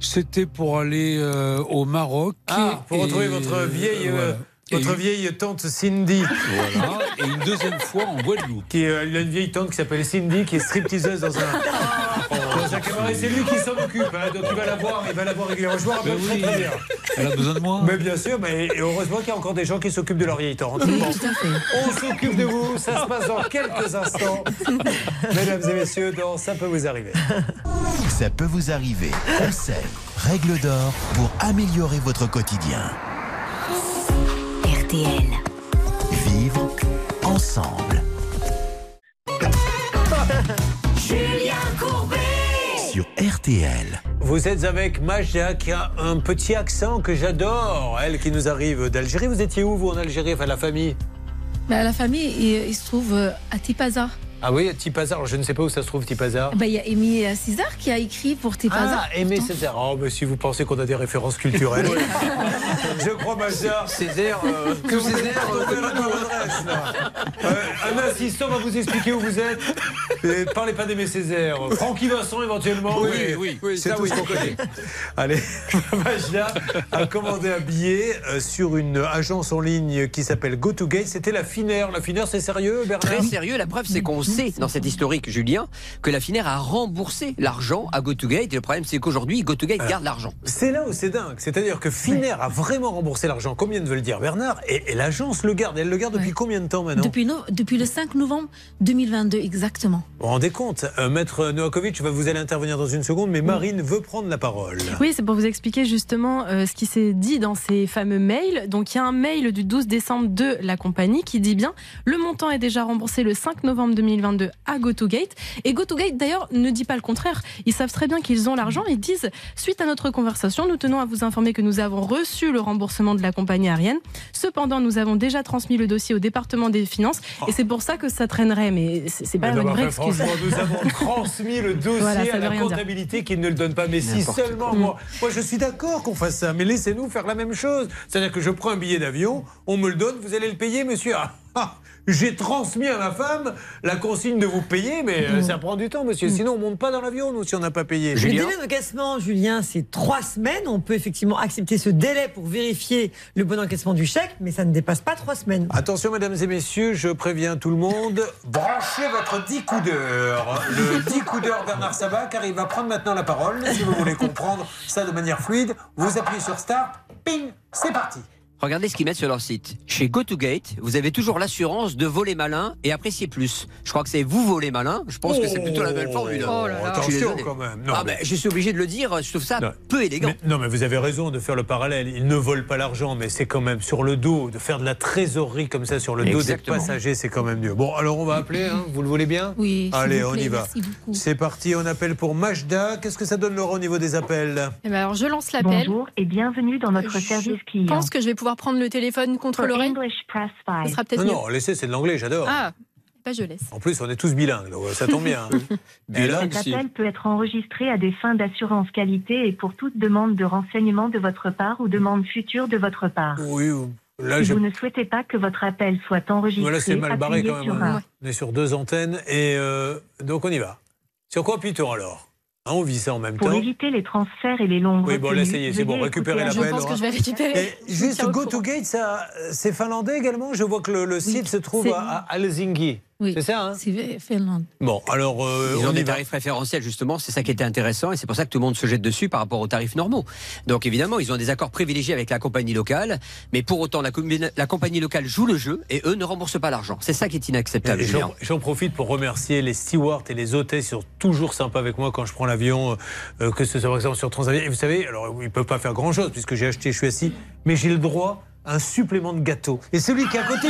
C'était pour aller euh, au Maroc. Ah, pour et- retrouver votre vieille, euh, voilà. Votre vieille tante Cindy. Voilà. Et une deuxième fois en Guadeloupe. Qui, euh, il a une vieille tante qui s'appelle Cindy, qui est stripteaseuse dans un, dans un cabaret. C'est lui qui s'en occupe. hein, donc il va la voir, il va la voir régulièrement. Je me rappelle Ben oui. très bien. Elle a besoin de moi. Mais bien sûr, mais et heureusement qu'il y a encore des gens qui s'occupent de leur vieille tante. Oui, Bon. tout à fait. On s'occupe de vous, ça se passe dans quelques instants. Mesdames et messieurs, dans Ça peut vous arriver. Ça peut vous arriver. Conseils, règles d'or pour améliorer votre quotidien. RTL. Vivre ensemble Julien Courbet. sur RTL. Vous êtes avec Maja qui a un petit accent que j'adore. Elle qui nous arrive d'Algérie. Vous étiez où, vous, en Algérie Enfin, la famille? Ben, la famille, il, il se trouve euh, à Tipaza. Ah oui, Tipazar. Je ne sais pas où ça se trouve, Tipazar. Ben, il y a Émile César qui a écrit pour Tipaza. Ah, Aimé Césaire. Oh, mais si vous pensez qu'on a des références culturelles. Je crois, Maja. Césaire, euh, que Césaire, euh, la adresse, là. Euh, un assistant va vous expliquer où vous êtes. Et parlez pas d'Aimé Césaire. Francky Vincent, éventuellement. Oui, oui, oui, c'est ça, oui, qu'on connaît. Allez, Magia a commandé un billet euh, sur une agence en ligne qui s'appelle GoToGate. C'était la Finère. La Finère, c'est sérieux, Bernard? Très sérieux, la preuve c'est qu'on sait dans cette historique, Julien, que la Finère a remboursé l'argent à GoToGate. Et le problème c'est qu'aujourd'hui, GoToGate garde l'argent. C'est là où c'est dingue. C'est-à-dire que Finère a vraiment remboursé l'argent, comme vient de le dire Bernard, et, et l'agence le garde. Elle le garde depuis Ouais. combien de temps maintenant Depuis, no- depuis le 5 novembre 2022, exactement. Vous vous rendez compte Euh, Maître Novakovic, vous allez intervenir dans une seconde, mais Marine veut prendre la parole. Oui, c'est pour vous expliquer justement euh, ce qui s'est dit dans ces fameux mails. Donc il y a un mail du 12 décembre de la compagnie qui dit bien le montant est déjà remboursé le 5 novembre 2022 à GoToGate. Et GoToGate d'ailleurs ne dit pas le contraire. Ils savent très bien qu'ils ont l'argent. Ils disent suite à notre conversation, nous tenons à vous informer que nous avons reçu le remboursement de la compagnie aérienne. Cependant, nous avons déjà transmis le dossier au département des finances et c'est pour ça que ça traînerait. Mais c'est pas une vraie excuse. nous avons transmis le dossier Voilà, à la comptabilité qui ne le donne pas. Mais si seulement moi, moi je suis d'accord qu'on fasse ça, mais laissez-nous faire la même chose. C'est-à-dire que je prends un billet d'avion, on me le donne, vous allez le payer, monsieur. Ah, Ah, J'ai transmis à ma femme la consigne de vous payer, mais euh, ça prend du temps, monsieur. Sinon, on monte pas dans l'avion, nous, si on n'a pas payé. Le délai d'encaissement, Julien, c'est trois semaines. On peut effectivement accepter ce délai pour vérifier le bon encaissement du chèque, mais ça ne dépasse pas trois semaines. Attention, mesdames et messieurs, je préviens tout le monde, branchez votre 10 coudeur. Le 10 coudeur Bernard Sabat, car il va prendre maintenant la parole. Si vous voulez comprendre ça de manière fluide, vous appuyez sur Start, ping, c'est parti. Regardez ce qu'ils mettent sur leur site. Chez GoToGate, vous avez toujours l'assurance de voler malin et apprécier plus. Je crois que c'est vous voler malin. Je pense que c'est plutôt la même formule. Oh là là. Je suis Attention quand même. Non, ah, mais- mais je suis obligé de le dire. Je trouve ça Non. peu élégant. Mais- non, mais vous avez raison de faire le parallèle. Ils ne volent pas l'argent, mais c'est quand même sur le dos, de faire de la trésorerie comme ça sur le dos Exactement. des passagers, c'est quand même mieux. Bon, alors on va appeler, hein, vous le voulez bien Oui, Allez, vous on plaît, y va. merci beaucoup. C'est parti, on appelle pour Majda. Qu'est-ce que ça donne, Laurent, au niveau des appels? Eh ben alors, je lance l'appel. Bonjour et bienvenue dans notre service Je client. pense que je vais pouvoir prendre le téléphone contre l'oreille. Ce sera peut-être Non, mieux. non, laissez, c'est de l'anglais, j'adore. Ah, bah je laisse. En plus, on est tous bilingues, donc ça tombe bien. hein. Bilingues, Cet si. appel peut être enregistré à des fins d'assurance qualité et pour toute demande de renseignement de votre part ou demande future de votre part. Oui, là, si vous ne souhaitez pas que votre appel soit enregistré, Voilà, c'est mal barré quand sur même. un. On est sur deux antennes et euh, donc on y va. Sur quoi appuie-t-on alors? Hein, On vit ça en même Pour temps. éviter les transferts et les longues Oui, bon, l'essayez, c'est bon, l'appel. à- Je pense que je vais récupérer. Et juste tiens au Go courant. to Gate, ça, c'est finlandais également. Je vois que le, le site se trouve à, à Helsinki. Oui. C'est ça, hein C'est Finlande. Bon, alors euh, Ils on ont des va. tarifs préférentiels justement, c'est ça qui était intéressant et c'est pour ça que tout le monde se jette dessus par rapport aux tarifs normaux. Donc évidemment, ils ont des accords privilégiés avec la compagnie locale, mais pour autant la, compagnie locale joue le jeu et eux ne remboursent pas l'argent. C'est ça qui est inacceptable. J'en profite pour remercier les stewards et les hôtesses. Ils sont toujours sympas avec moi quand je prends l'avion, euh, que ce soit par exemple sur Transavia. Et vous savez, alors ils peuvent pas faire grand chose puisque j'ai acheté, je suis assis, mais j'ai le droit un supplément de gâteau. Et celui qui est à côté.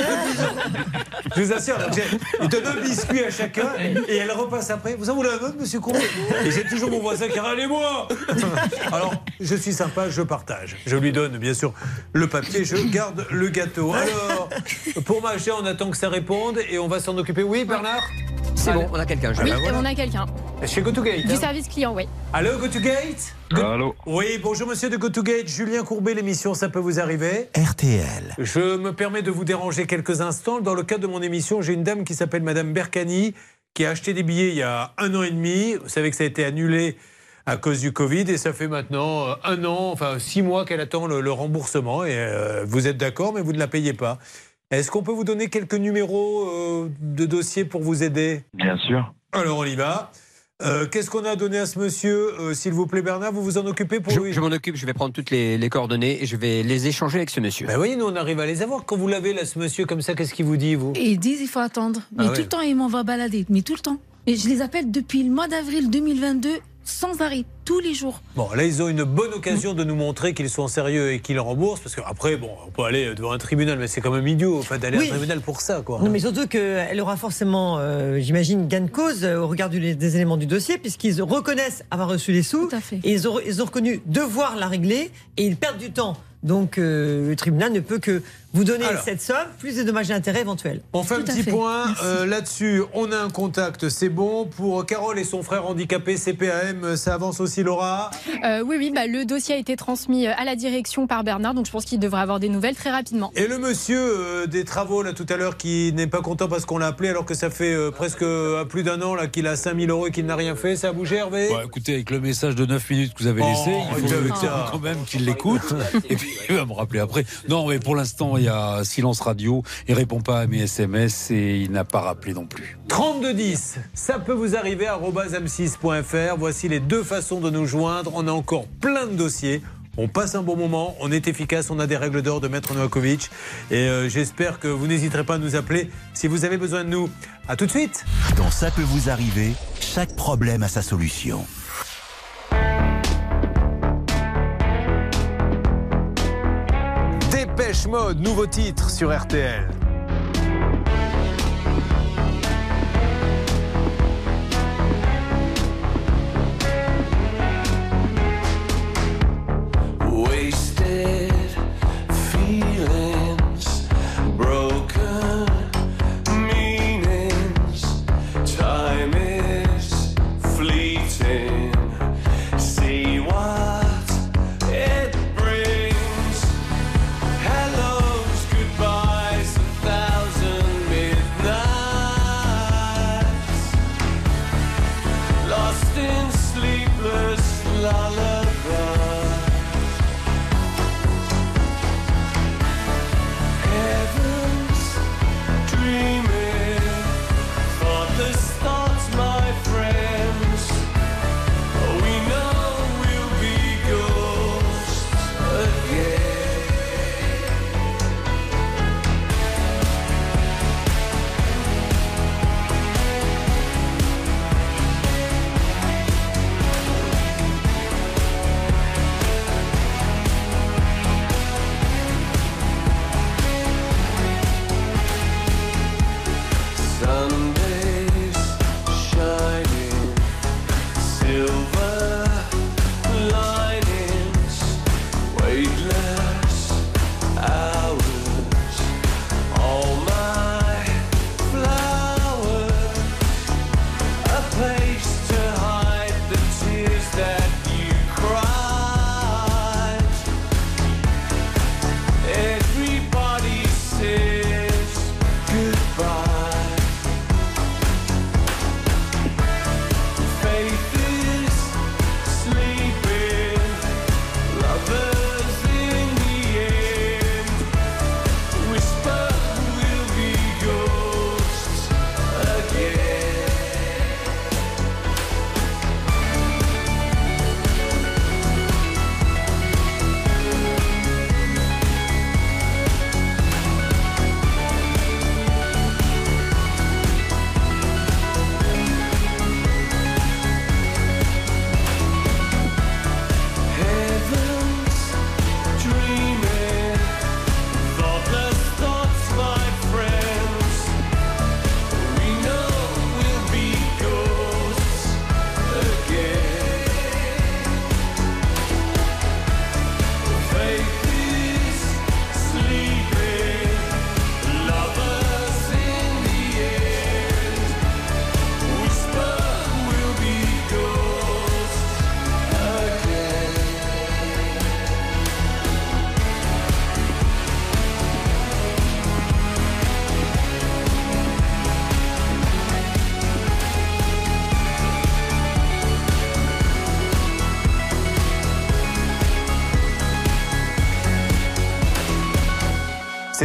Je vous assure, il donne un biscuit à chacun et elle repasse après. Vous en voulez un autre, monsieur Courbet Et j'ai toujours mon voisin qui dit Allez-moi Alors, je suis sympa, je partage. Je lui donne, bien sûr, le papier, je garde le gâteau. Alors, pour Macha, on attend que ça réponde et on va s'en occuper. Oui, Bernard? C'est bon, on a quelqu'un. Ah Oui, bah voilà. on a quelqu'un. Chez GoToGate. Du hein. service client, oui. Allô, GoToGate Go- Allô Oui, bonjour monsieur de GoToGate. Julien Courbet, l'émission Ça peut vous arriver RTL. Je me permets de vous déranger quelques instants. Dans le cadre de mon émission, j'ai une dame qui s'appelle Madame Bercani qui a acheté des billets il y a un an et demi. Vous savez que ça a été annulé à cause du Covid et ça fait maintenant euh, un an, enfin six mois qu'elle attend le, le remboursement et euh, vous êtes d'accord mais vous ne la payez pas. Est-ce qu'on peut vous donner quelques numéros euh, de dossier pour vous aider? Bien sûr. Alors on y va. Euh, Qu'est-ce qu'on a donné à ce monsieur Euh, S'il vous plaît Bernard, vous vous en occupez pour Je, lui? je m'en occupe, je vais prendre toutes les, les coordonnées et je vais les échanger avec ce monsieur. Ben voyez, nous on arrive à les avoir. Quand vous l'avez là, ce monsieur comme ça, qu'est-ce qu'il vous dit vous? Ils disent il faut attendre. Mais Ah tout ouais. le temps, ils m'envoient balader. Mais tout le temps. Et je les appelle depuis le mois d'avril 2022 sans arrêt, tous les jours. Bon, là, ils ont une bonne occasion de nous montrer qu'ils sont sérieux et qu'ils remboursent, parce qu'après, bon, on peut aller devant un tribunal, mais c'est quand même idiot, enfin, d'aller à Oui. un tribunal pour ça, quoi. Non, mais surtout qu'elle aura forcément, euh, j'imagine, gain de cause euh, au regard du- des éléments du dossier, puisqu'ils reconnaissent avoir reçu les sous, Tout à fait. et ils ont, ils ont reconnu devoir la régler, et ils perdent du temps. Donc euh, le tribunal ne peut que vous Alors. cette somme, plus des dommages et intérêts éventuels. On fait un Tout à petit fait. point euh, là-dessus. On a un contact, c'est bon. Pour Carole et son frère handicapé CPAM, ça avance aussi, Laura Euh, oui, oui, bah, le dossier a été transmis euh, à la direction par Bernard, donc je pense qu'il devrait avoir des nouvelles très rapidement. Et le monsieur euh, des travaux, là, tout à l'heure, qui n'est pas content parce qu'on l'a appelé, alors que ça fait euh, presque euh, plus d'un an là qu'il a 5000 euros et qu'il n'a rien fait, ça a bougé, Hervé? Bah, écoutez, avec le message de 9 minutes que vous avez Oh, laissé, il faut, il quand même qu'il l'écoute. et puis, il va me rappeler après. Non, mais pour l'instant, il y a silence radio. Il répond pas à mes SMS et il n'a pas rappelé non plus. 3210, ça peut vous arriver à m6.fr. Voici les deux façons de nous joindre. On a encore plein de dossiers. On passe un bon moment, on est efficace, on a des règles d'or de Maître Novakovic. Et euh, j'espère que vous n'hésiterez pas à nous appeler si vous avez besoin de nous. A tout de suite Dans Ça peut vous arriver, chaque problème a sa solution. Dépêche Mode, nouveau titre sur RTL.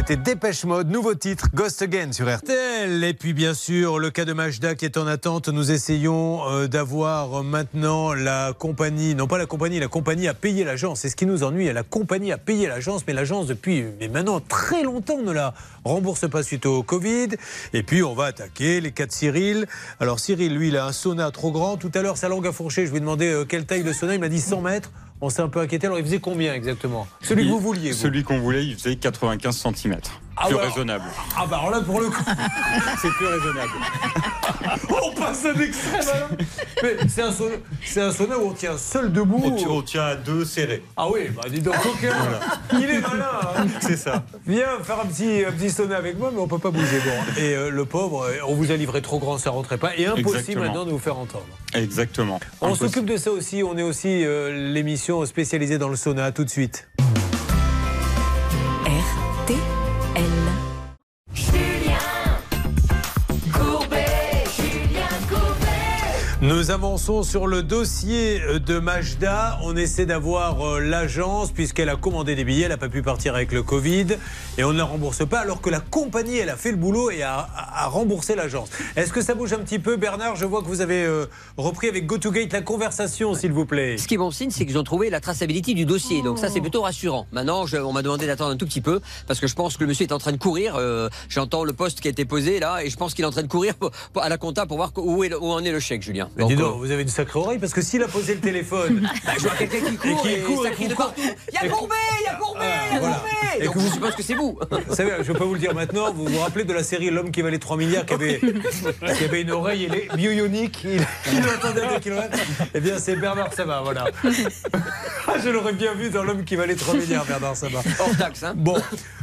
C'était Dépêche Mode, nouveau titre, Ghost Again sur RTL. Et puis bien sûr, le cas de Majda qui est en attente. Nous essayons euh, d'avoir maintenant la compagnie, non pas la compagnie, la compagnie a payé l'agence. C'est ce qui nous ennuie. La compagnie a payé l'agence, mais l'agence depuis maintenant très longtemps ne la rembourse pas suite au Covid. Et puis on va attaquer les cas de Cyril. Alors Cyril, lui, il a un sauna trop grand. Tout à l'heure, sa langue a fourché. Je lui ai demandé euh, quelle taille de sauna. Il m'a dit 100 mètres. On s'est un peu inquiété. Alors il faisait combien exactement? Celui que vous vouliez. vous. Celui qu'on voulait, il faisait 95 cm. Ah plus ouais. raisonnable. Ah bah alors là pour le coup. C'est plus raisonnable. On passe un extrême alors Mais c'est un, sauna, c'est un sauna où on tient seul debout. On tient- on tient à deux serrés. Ah oui, bah dis donc, coquin. Il est malin. hein. C'est ça. Viens faire un petit, un petit sauna avec moi, mais on peut pas bouger. Bon. Et euh, le pauvre, euh, on vous a livré trop grand, ça rentrait pas. Et impossible Exactement. maintenant de vous faire entendre. Exactement. On s'occupe de ça aussi. On est aussi euh, l'émission spécialisée dans le sauna. À tout de suite. Nous avançons sur le dossier de Majda. On essaie d'avoir euh, l'agence puisqu'elle a commandé des billets. Elle n'a pas pu partir avec le Covid et on ne la rembourse pas alors que la compagnie, elle a fait le boulot et a, remboursé l'agence. Est-ce que ça bouge un petit peu, Bernard? Je vois que vous avez euh, repris avec GoToGate la conversation, s'il vous plaît. Ce qui est bon signe, c'est qu'ils ont trouvé la traçabilité du dossier. Donc ça, c'est plutôt rassurant. Maintenant, on m'a demandé d'attendre un tout petit peu parce que je pense que le monsieur est en train de courir. Euh, J'entends le poste qui a été posé là et je pense qu'il est en train de courir à la compta pour voir où, où en est le chèque, Julien. Mais dis Donc, vous avez une sacrée oreille parce que s'il a posé le téléphone. Bah, je vois quelqu'un qui court qui et ça crie de partout. Il y a Et- Courbet, il y a Courbet, il y a voilà. Courbet. Et Donc que vous- je suppose que c'est vous. Vous savez, je pas vous le dire maintenant, vous vous rappelez de la série L'homme qui valait 3 milliards, qui avait, qui avait une oreille bio-ionique, il, il l'entendait à 2 km. Eh bien, c'est Bernard Sabat, voilà. Ah, je l'aurais bien vu dans L'homme qui valait 3 milliards, Bernard Sabat. Hors taxe, hein. Bon,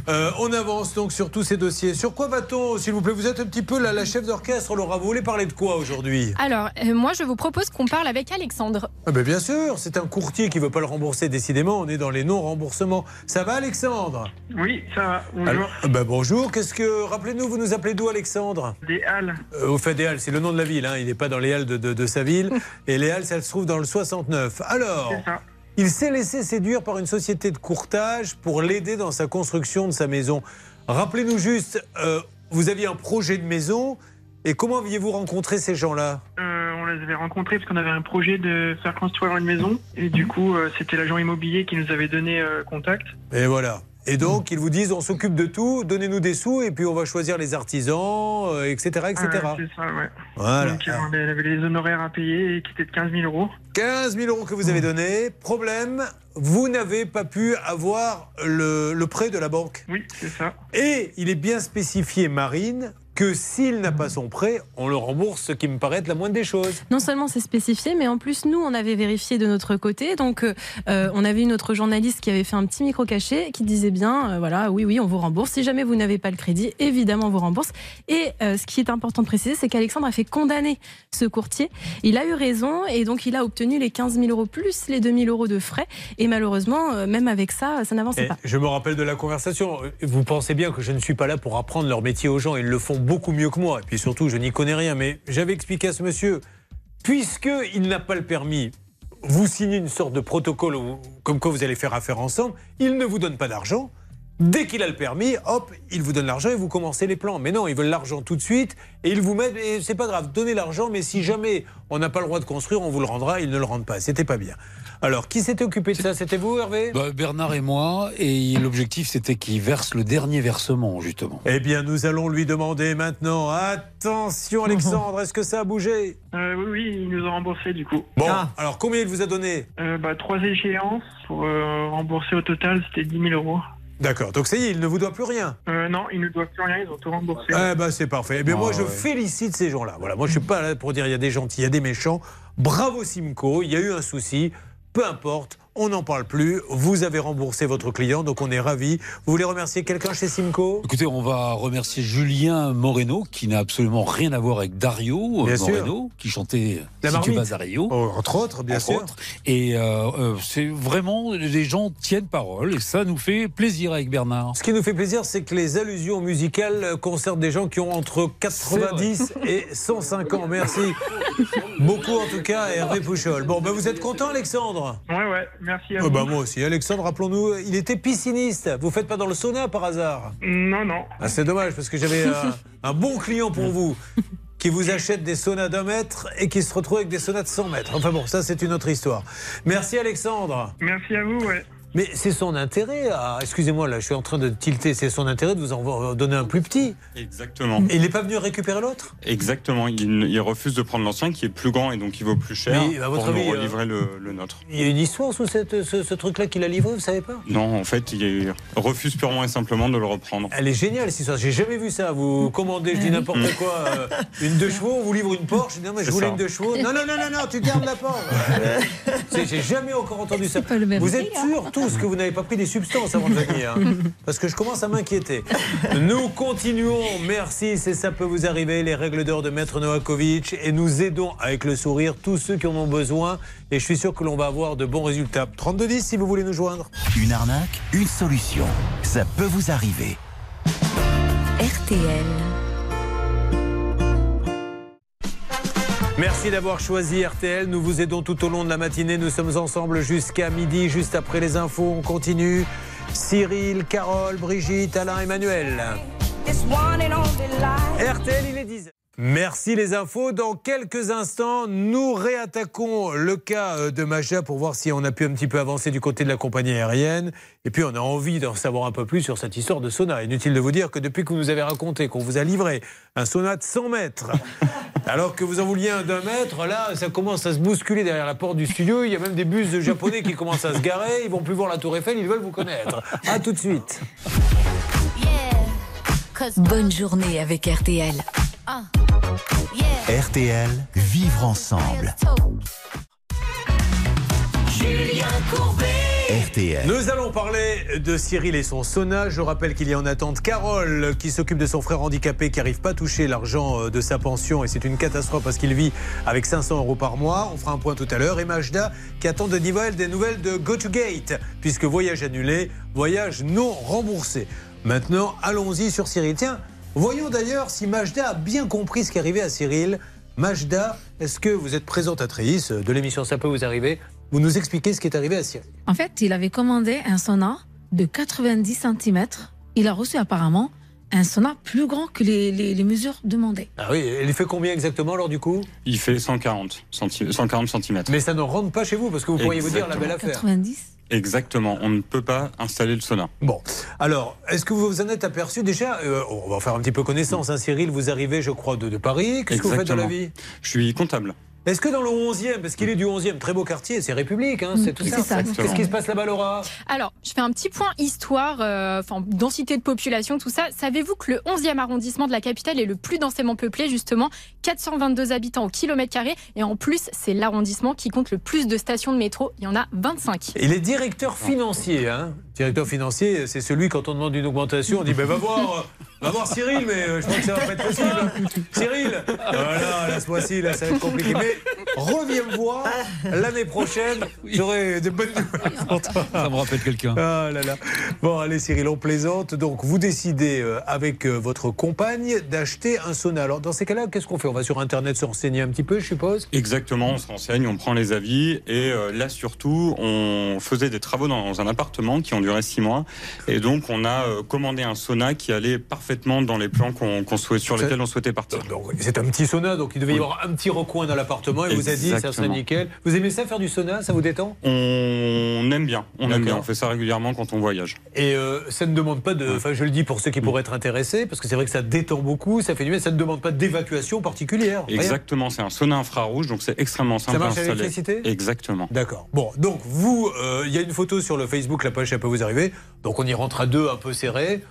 euh, on avance donc sur tous ces dossiers. Sur quoi va-t-on, s'il vous plaît? Vous êtes un petit peu la, la chef d'orchestre, Laura. Vous voulez parler de quoi aujourd'hui? Alors, euh, moi, je vous propose qu'on parle avec Alexandre. ah ben Bien sûr, c'est un courtier qui ne veut pas le rembourser, décidément. On est dans les non-remboursements. Ça va, Alexandre? Oui, ça va. Bonjour. Alors, ben bonjour, qu'est-ce que. Rappelez-nous, vous nous appelez d'où, Alexandre? Des Halles. Euh, au fait des Halles, c'est le nom de la ville, hein, il n'est pas dans les Halles de, de- de sa ville. Et les Halles, ça se trouve dans le 69. Alors, C'est ça. il s'est laissé séduire par une société de courtage pour l'aider dans sa construction de sa maison. Rappelez-nous juste, euh, vous aviez un projet de maison, et comment aviez-vous rencontré ces gens-là Euh, on les avait rencontrés parce qu'on avait un projet de faire construire une maison. Et du coup, euh, c'était l'agent immobilier qui nous avait donné euh, contact. Et voilà. Et donc, ils vous disent, on s'occupe de tout, donnez-nous des sous, et puis on va choisir les artisans, euh, etc. etc. C'est ça, ouais. Voilà. Donc, on avait les honoraires à payer qui étaient de 15 000 euros. 15 000 euros que vous avez donnés. Problème, vous n'avez pas pu avoir le, le prêt de la banque. Oui, c'est ça. Et il est bien spécifié, Marine, que s'il n'a pas son prêt, on le rembourse, ce qui me paraît être la moindre des choses. Non seulement c'est spécifié, mais en plus nous on avait vérifié de notre côté. Donc euh, on avait une autre journaliste qui avait fait un petit micro caché qui disait bien, euh, voilà, oui oui on vous rembourse. Si jamais vous n'avez pas le crédit, évidemment on vous rembourse. Et euh, ce qui est important de préciser, c'est qu'Alexandre a fait condamner ce courtier. Il a eu raison et donc il a obtenu les 15 000 euros plus les 2 000 euros de frais. Et malheureusement, même avec ça, ça n'avançait Et pas. je me rappelle de la conversation. Vous pensez bien que je ne suis pas là pour apprendre leur métier aux gens. Ils le font beaucoup mieux que moi. Et puis surtout, je n'y connais rien. Mais j'avais expliqué à ce monsieur, puisqu'il n'a pas le permis, vous signez une sorte de protocole comme quoi vous allez faire affaire ensemble. Il ne vous donne pas d'argent. Dès qu'il a le permis, hop, il vous donne l'argent et vous commencez les plans. Mais non, ils veulent l'argent tout de suite et ils vous mettent. Et c'est pas grave, donnez l'argent, mais si jamais on n'a pas le droit de construire, on vous le rendra. Ils ne le rendent pas. C'était pas bien. Alors, qui s'était occupé de ça? C'était vous, Hervé? Bah, Bernard et moi, et l'objectif c'était qu'il verse le dernier versement, justement. Eh bien, nous allons lui demander maintenant. Attention, Alexandre, est-ce que ça a bougé? Euh, oui, oui, ils nous ont remboursé du coup. Bon, alors combien il vous a donné? Euh, bah, trois échéances pour euh, rembourser au total, c'était 10 000 euros. D'accord, donc ça y est, il ne vous doit plus rien. Euh, non, ils ne doivent plus rien, ils ont tout remboursé. Eh ben c'est parfait. Eh bien, Ah, moi, je ouais. félicite ces gens-là. Voilà, moi, je suis pas là pour dire il y a des gentils, il y a des méchants. Bravo Simco, il y a eu un souci. Peu importe, on n'en parle plus. Vous avez remboursé votre client, donc on est ravis. Vous voulez remercier quelqu'un chez Simco Écoutez, on va remercier Julien Moreno, qui n'a absolument rien à voir avec Dario euh, sûr. Moreno, qui chantait La Si tu marmite. vas à Rio. Oh, Entre autres, bien entre sûr. autres. Et euh, euh, c'est vraiment, les gens tiennent parole, et ça nous fait plaisir avec Bernard. Ce qui nous fait plaisir, c'est que les allusions musicales concernent des gens qui ont entre 90 et 105 ans. Merci beaucoup en tout cas, Hervé Pouchol. Bon, ben vous êtes content, Alexandre? Ouais, ouais, merci à Oh vous. bah moi aussi. Alexandre, rappelons-nous, il était pisciniste. Vous faites pas dans le sauna par hasard Non, non. Ah, C'est dommage parce que j'avais un, un bon client pour vous qui vous achète des saunas d'un mètre et qui se retrouve avec des saunas de 100 mètres. Enfin bon, ça c'est une autre histoire. Merci Alexandre. Merci à vous, ouais. Mais c'est son intérêt, à... excusez-moi là, je suis en train de tilter, c'est son intérêt de vous en donner un plus petit. Exactement. Et il n'est pas venu récupérer l'autre? Exactement. Il, il refuse de prendre l'ancien qui est plus grand et donc il vaut plus cher Mais, à votre pour nous avis, euh, relivrer le, le nôtre. Il y a une histoire sous cette- ce, ce truc-là qu'il a livré, vous savez pas? Non, en fait, il refuse purement et simplement de le reprendre. Elle est géniale cette histoire, j'ai jamais vu ça. Vous commandez, je dis n'importe quoi, euh, une deux chevaux, on vous livre une Porsche, je dis non mais je voulais ça. une deux chevaux. Non, non, non, non, non, tu gardes la Porsche. J'ai jamais encore entendu ça. pas le même Vous êtes hein. sûrs tous que vous n'avez pas pris des substances avant de venir hein Parce que je commence à m'inquiéter. Nous continuons, merci, c'est ça peut vous arriver, les règles d'or de Maître Novakovic, et nous aidons avec le sourire tous ceux qui en ont besoin, et je suis sûr que l'on va avoir de bons résultats. 3210 si vous voulez nous joindre. Une arnaque, une solution. Ça peut vous arriver. RTL. Merci d'avoir choisi RTL. Nous vous aidons tout au long de la matinée. Nous sommes ensemble jusqu'à midi, juste après les infos. On continue. Cyril, Carole, Brigitte, Alain, Emmanuel. RTL, il est 10. Merci les infos. Dans quelques instants, nous réattaquons le cas euh, de Maja pour voir si on a pu un petit peu avancer du côté de la compagnie aérienne. Et puis on a envie d'en savoir un peu plus sur cette histoire de sauna. Inutile de vous dire que depuis que vous nous avez raconté qu'on vous a livré un sauna de 100 mètres, alors que vous en vouliez un d'un mètre, là ça commence à se bousculer derrière la porte du studio. Il y a même des bus de japonais qui commencent à se garer. Ils vont plus voir la tour Eiffel, ils veulent vous connaître. À tout de suite. Bonne journée avec RTL. RTL, vivre ensemble. Julien Courbet. RTL. Nous allons parler de Cyril et son sauna. Je rappelle qu'il y a en attente Carole qui s'occupe de son frère handicapé qui n'arrive pas à toucher l'argent euh, de sa pension et c'est une catastrophe parce qu'il vit avec 500 euros par mois. On fera un point tout à l'heure. Et Majda qui attend de nouvelles, des nouvelles de Go to Gate puisque voyage annulé, voyage non remboursé. Maintenant, allons-y sur Cyril. Tiens, voyons d'ailleurs si Majda a bien compris ce qui arrivait à Cyril. Majda, est-ce que vous êtes présentatrice de l'émission Ça peut vous arriver Vous nous expliquez ce qui est arrivé à Cyril. En fait, il avait commandé un sauna de 90 cm. Il a reçu apparemment un sauna plus grand que les, les- les mesures demandées. Ah oui, il fait combien exactement alors du coup? Il fait 140 cm. 140 cm. Mais ça ne rentre pas chez vous parce que vous pourriez vous dire la belle affaire. 90 Exactement. On ne peut pas installer le sauna. Bon, alors, est-ce que vous vous en êtes aperçu déjà euh, On va faire un petit peu connaissance. hein, Cyril, vous arrivez, je crois, de, de Paris. Qu'est-ce que vous faites dans la vie? Je suis comptable. Est-ce que dans le 11e, parce qu'il est du 11e, très beau quartier, c'est République, hein, c'est tout ça. Qu'est-ce qui se passe là-bas, Laura? Alors, je fais un petit point histoire, euh, enfin densité de population, tout ça. Savez-vous que le 11e arrondissement de la capitale est le plus densément peuplé, justement? 422 habitants au kilomètre carré. Et en plus, c'est l'arrondissement qui compte le plus de stations de métro. Il y en a 25. Il est directeur financier. Hein. Directeur financier, c'est celui, quand on demande une augmentation, on dit ben, va, voir, va voir Cyril, mais euh, je crois que ça va pas être possible. Cyril Voilà, là, ce mois-ci, là, ça va être compliqué. Mais reviens me voir l'année prochaine, j'aurai de bonnes nouvelles pour toi. Ça me rappelle quelqu'un. Ah là là. Bon, allez, Cyril, on plaisante. Donc, vous décidez euh, avec euh, votre compagne d'acheter un sauna. Alors, dans ces cas-là, qu'est-ce qu'on fait? On va sur Internet se renseigner un petit peu, je suppose? Exactement, on se renseigne, on prend les avis et euh, là surtout, on faisait des travaux dans un appartement qui ont duré six mois et donc on a commandé un sauna qui allait parfaitement dans les plans qu'on souhait- sur lesquels on souhaitait partir. C'est un petit sauna, donc il devait y avoir un petit recoin dans l'appartement et vous a dit ça serait nickel. Vous aimez ça faire du sauna Ça vous détend? On aime bien, on aime bien, on fait ça régulièrement quand on voyage. Et euh, ça ne demande pas de. Enfin, je le dis pour ceux qui pourraient être intéressés, parce que c'est vrai que ça détend beaucoup, ça fait du bien, ça ne demande pas d'évacuation particulière. Exactement, c'est un sauna infrarouge, donc c'est extrêmement simple marche à l'électricité? Exactement. D'accord. Bon, donc vous, euh, il y a une photo sur le Facebook, la page, ça peut vous arriver. Donc on y rentre à deux un peu serrés.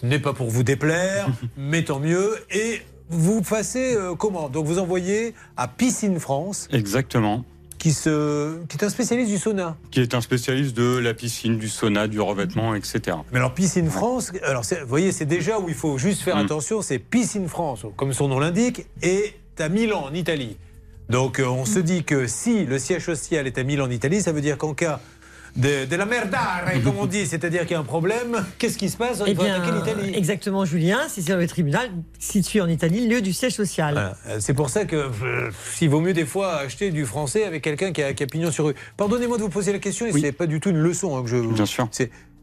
Ce n'est pas pour vous déplaire, mais tant mieux. Et vous passez euh, comment? Donc vous envoyez à Piscine France, Exactement. qui, se, qui est un spécialiste du sauna. Qui est un spécialiste de la piscine, du sauna, du revêtement, etc. Mais alors Piscine France, alors vous voyez, c'est déjà où il faut juste faire Mm. attention, c'est Piscine France, comme son nom l'indique, et à Milan, en Italie. Donc euh, on se dit que si le siège social est à Milan, en Italie, ça veut dire qu'en cas de, de la merdare, comme on dit, c'est-à-dire qu'il y a un problème. Qu'est-ce qui se passe Eh Il faut bien, attaquer l'Italie? exactement, Julien. C'est le tribunal situé en Italie, lieu du siège social. Voilà. Euh, C'est pour ça que euh, il vaut mieux des fois acheter du français avec quelqu'un qui a, qui a pignon sur rue. Pardonnez-moi de vous poser la question, et c'est pas du tout une leçon hein, que je. Bien sûr.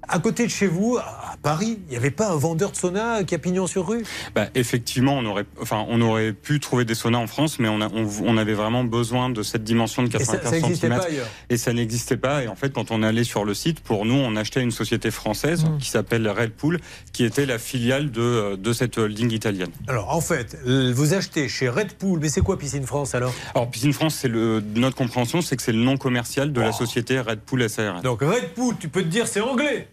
À côté de chez vous, à Paris, il n'y avait pas un vendeur de sauna qui a pignon sur rue? Bah, effectivement, on aurait, enfin, on aurait pu trouver des saunas en France, mais on, a, on, on avait vraiment besoin de cette dimension de Et ça- 95 ça n'existait cm. pas. Et ça n'existait pas. Et en fait, quand on est allé sur le site, pour nous, on achetait une société française Mmh. qui s'appelle Red Pool, qui était la filiale de, de cette holding italienne. Alors en fait, vous achetez chez Red Pool, mais c'est quoi Piscine France alors? Alors, Piscine France, c'est le, notre compréhension, c'est que c'est le nom commercial de la société Red Pool SARL. Donc Red Pool, tu peux te dire c'est anglais.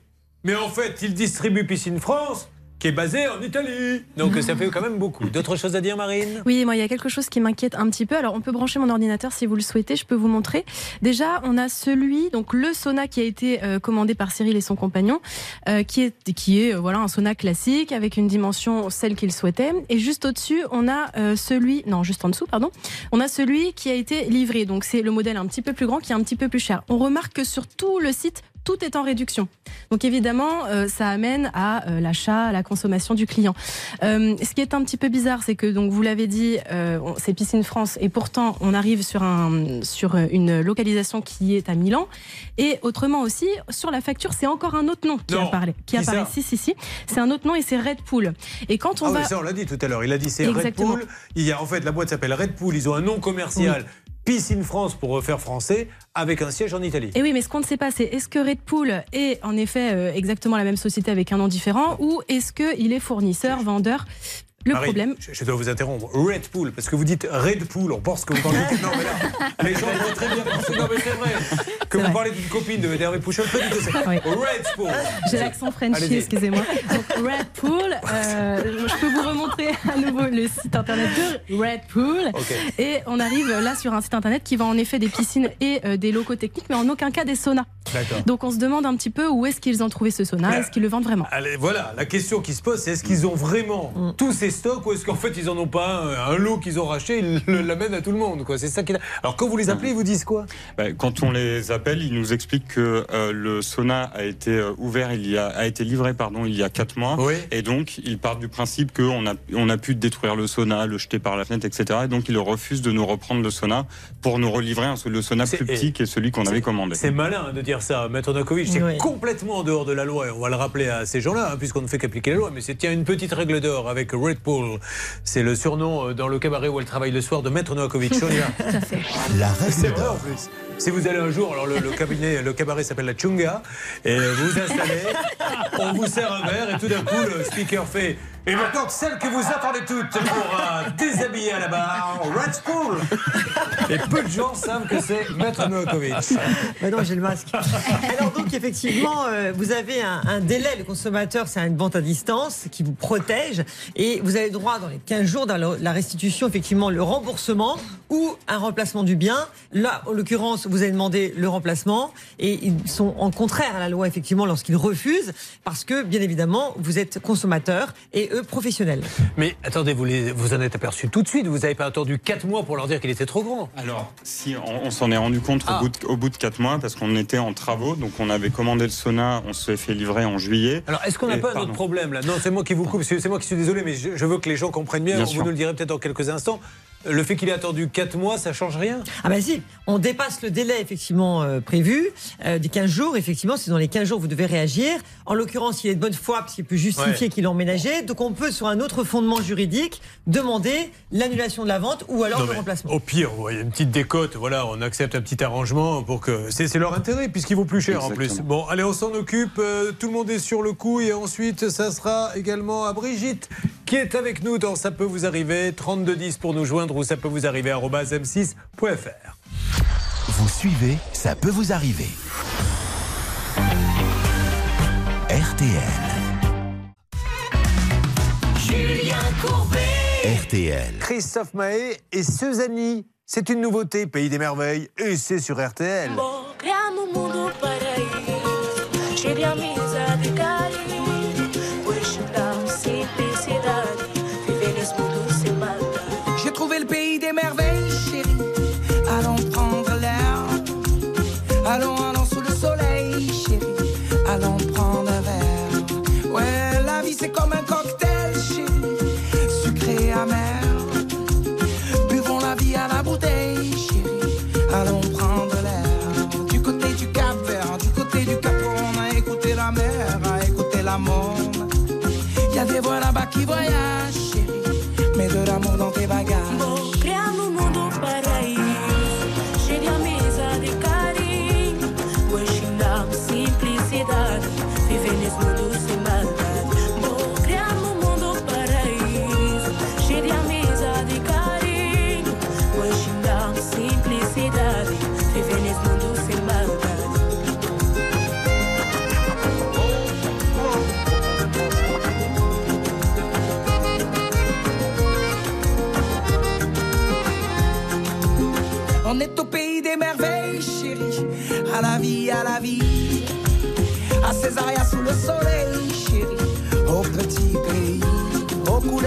Mais en fait, il distribue Piscine France, qui est basée en Italie. Donc ça fait quand même beaucoup. D'autres choses à dire, Marine? Oui, moi, il y a quelque chose qui m'inquiète un petit peu. Alors, on peut brancher mon ordinateur si vous le souhaitez, je peux vous montrer. Déjà, on a celui, donc le sauna qui a été euh, commandé par Cyril et son compagnon, euh, qui est, qui est euh, voilà, un sauna classique avec une dimension, celle qu'il souhaitait. Et juste au-dessus, on a celui, non, juste en dessous, pardon, on a celui qui a été livré. Donc, c'est le modèle un petit peu plus grand qui est un petit peu plus cher. On remarque que sur tout le site, tout est en réduction. Donc évidemment, euh, ça amène à euh, l'achat, à la consommation du client. Euh, ce qui est un petit peu bizarre, c'est que donc vous l'avez dit, c'est Piscine France, et pourtant on arrive sur un sur une localisation qui est à Milan. Et autrement aussi, sur la facture, c'est encore un autre nom qui Non. apparaît. Qui Qui apparaît. Si si si, c'est un autre nom et c'est Red Pool. Et quand on ah va oui, ça on l'a dit tout à l'heure. Il a dit c'est Red Exactement. Pool. Il y a en fait la boîte s'appelle Red Pool. Ils ont un nom commercial. Piscine France pour refaire français avec un siège en Italie. Et oui, mais ce qu'on ne sait pas, c'est est-ce que Red Pool est en effet euh, exactement la même société avec un nom différent ou est-ce qu'il est fournisseur, vendeur Le Marie, problème. Je, je dois vous interrompre. Red Pool, parce que vous dites Red Pool, on pense que vous parlez. non, mais là, les gens vont très bien penser. Non, mais c'est vrai. Que vous parlez d'une copine de Derry Pouchon, pas du tout. Oui. Red Pool. J'ai l'accent Frenchy, excusez-moi. Donc Red Pool, euh, je peux vous remontrer à nouveau le site internet de Red Pool. Ok. Et on arrive là sur un site internet qui vend en effet des piscines et euh, des locaux techniques, mais en aucun cas des saunas. Donc on se demande un petit peu où est-ce qu'ils ont trouvé ce sauna, est-ce qu'ils le vendent vraiment? Allez, voilà, la question qui se pose, c'est est-ce qu'ils ont vraiment Mm. tous ces stocks ou est-ce qu'en fait ils en ont pas un, un lot qu'ils ont racheté, ils l'amènent à tout le monde quoi. C'est ça qui. Alors quand vous les appelez, ils vous disent quoi? Bah, quand on les appelle, ils nous expliquent que euh, le sauna a été euh, ouvert, il y a, a été livré pardon, il y a quatre mois, et donc ils partent du principe qu'on a, on a pu détruire le sauna, le jeter par la fenêtre, etc. Et donc ils refusent de nous reprendre le sauna pour nous relivrer un, le sauna plus petit qui est celui qu'on avait commandé. C'est malin de dire ça, Maître Novakovic. C'est Oui. complètement en dehors de la loi et on va le rappeler à ces gens-là, hein, puisqu'on ne fait qu'appliquer la loi. Mais c'est tiens une petite règle d'or avec Red Bull. C'est le surnom euh, dans le cabaret où elle travaille le soir de Maître Novakovic. La vrai en plus. Si vous allez un jour, alors le, le cabinet, le cabaret s'appelle la Chunga, et vous vous installez, on vous sert un verre, et tout d'un coup, le speaker fait Et maintenant, celle que vous attendez toutes pour euh, déshabiller à la barre, Red School Et peu de gens savent que c'est Maître Novakovic. Bah non, j'ai le masque. Alors donc effectivement, euh, vous avez un, un délai, le consommateur, c'est une vente à distance qui vous protège et vous avez droit dans les 15 jours dans la la restitution, effectivement, le remboursement ou un remplacement du bien. Là, en l'occurrence, vous avez demandé le remplacement et ils sont en contraire à la loi, effectivement, lorsqu'ils refusent parce que, bien évidemment, vous êtes consommateur et eux professionnels. Mais attendez, vous, les, vous en êtes aperçu tout de suite, vous n'avez pas attendu 4 mois pour leur dire qu'il était trop grand. Alors, si on, on s'en est rendu compte Ah. au, bout de, au bout de quatre mois parce qu'on était en travaux, donc on avait commandé le sauna, on s'est fait livrer en juillet. Alors, est-ce qu'on n'a pas un pardon. autre problème là? Non, c'est moi qui vous coupe, c'est c'est moi qui suis désolé, mais je, je veux que les gens comprennent bien. Bien vous sûr. nous le direz peut-être dans quelques instants. Le fait qu'il ait attendu 4 mois, ça change rien? Ah bah si, on dépasse le délai effectivement euh, prévu euh, des 15 jours. Effectivement, c'est dans les 15 jours vous devez réagir. En l'occurrence, il est de bonne foi parce qu'il peut justifier Ouais. qu'il a emménagé. Donc on peut, sur un autre fondement juridique, demander l'annulation de la vente ou alors Non, le remplacement. Au pire, il y a une petite décote, voilà, on accepte un petit arrangement pour que. C'est c'est leur intérêt, puisqu'il vaut plus cher en plus. Bon, allez, on s'en occupe, euh, tout le monde est sur le coup, et ensuite, ça sera également à Brigitte, qui est avec nous dans Ça peut vous arriver, 3210 pour nous joindre, ou ça peut vous arriver, arobase m6.fr. Vous suivez, ça peut vous arriver. RTL. Julien Courbet. RTL. Christophe Mahé et Suzanne, c'est une nouveauté, Pays des Merveilles, et c'est sur RTL.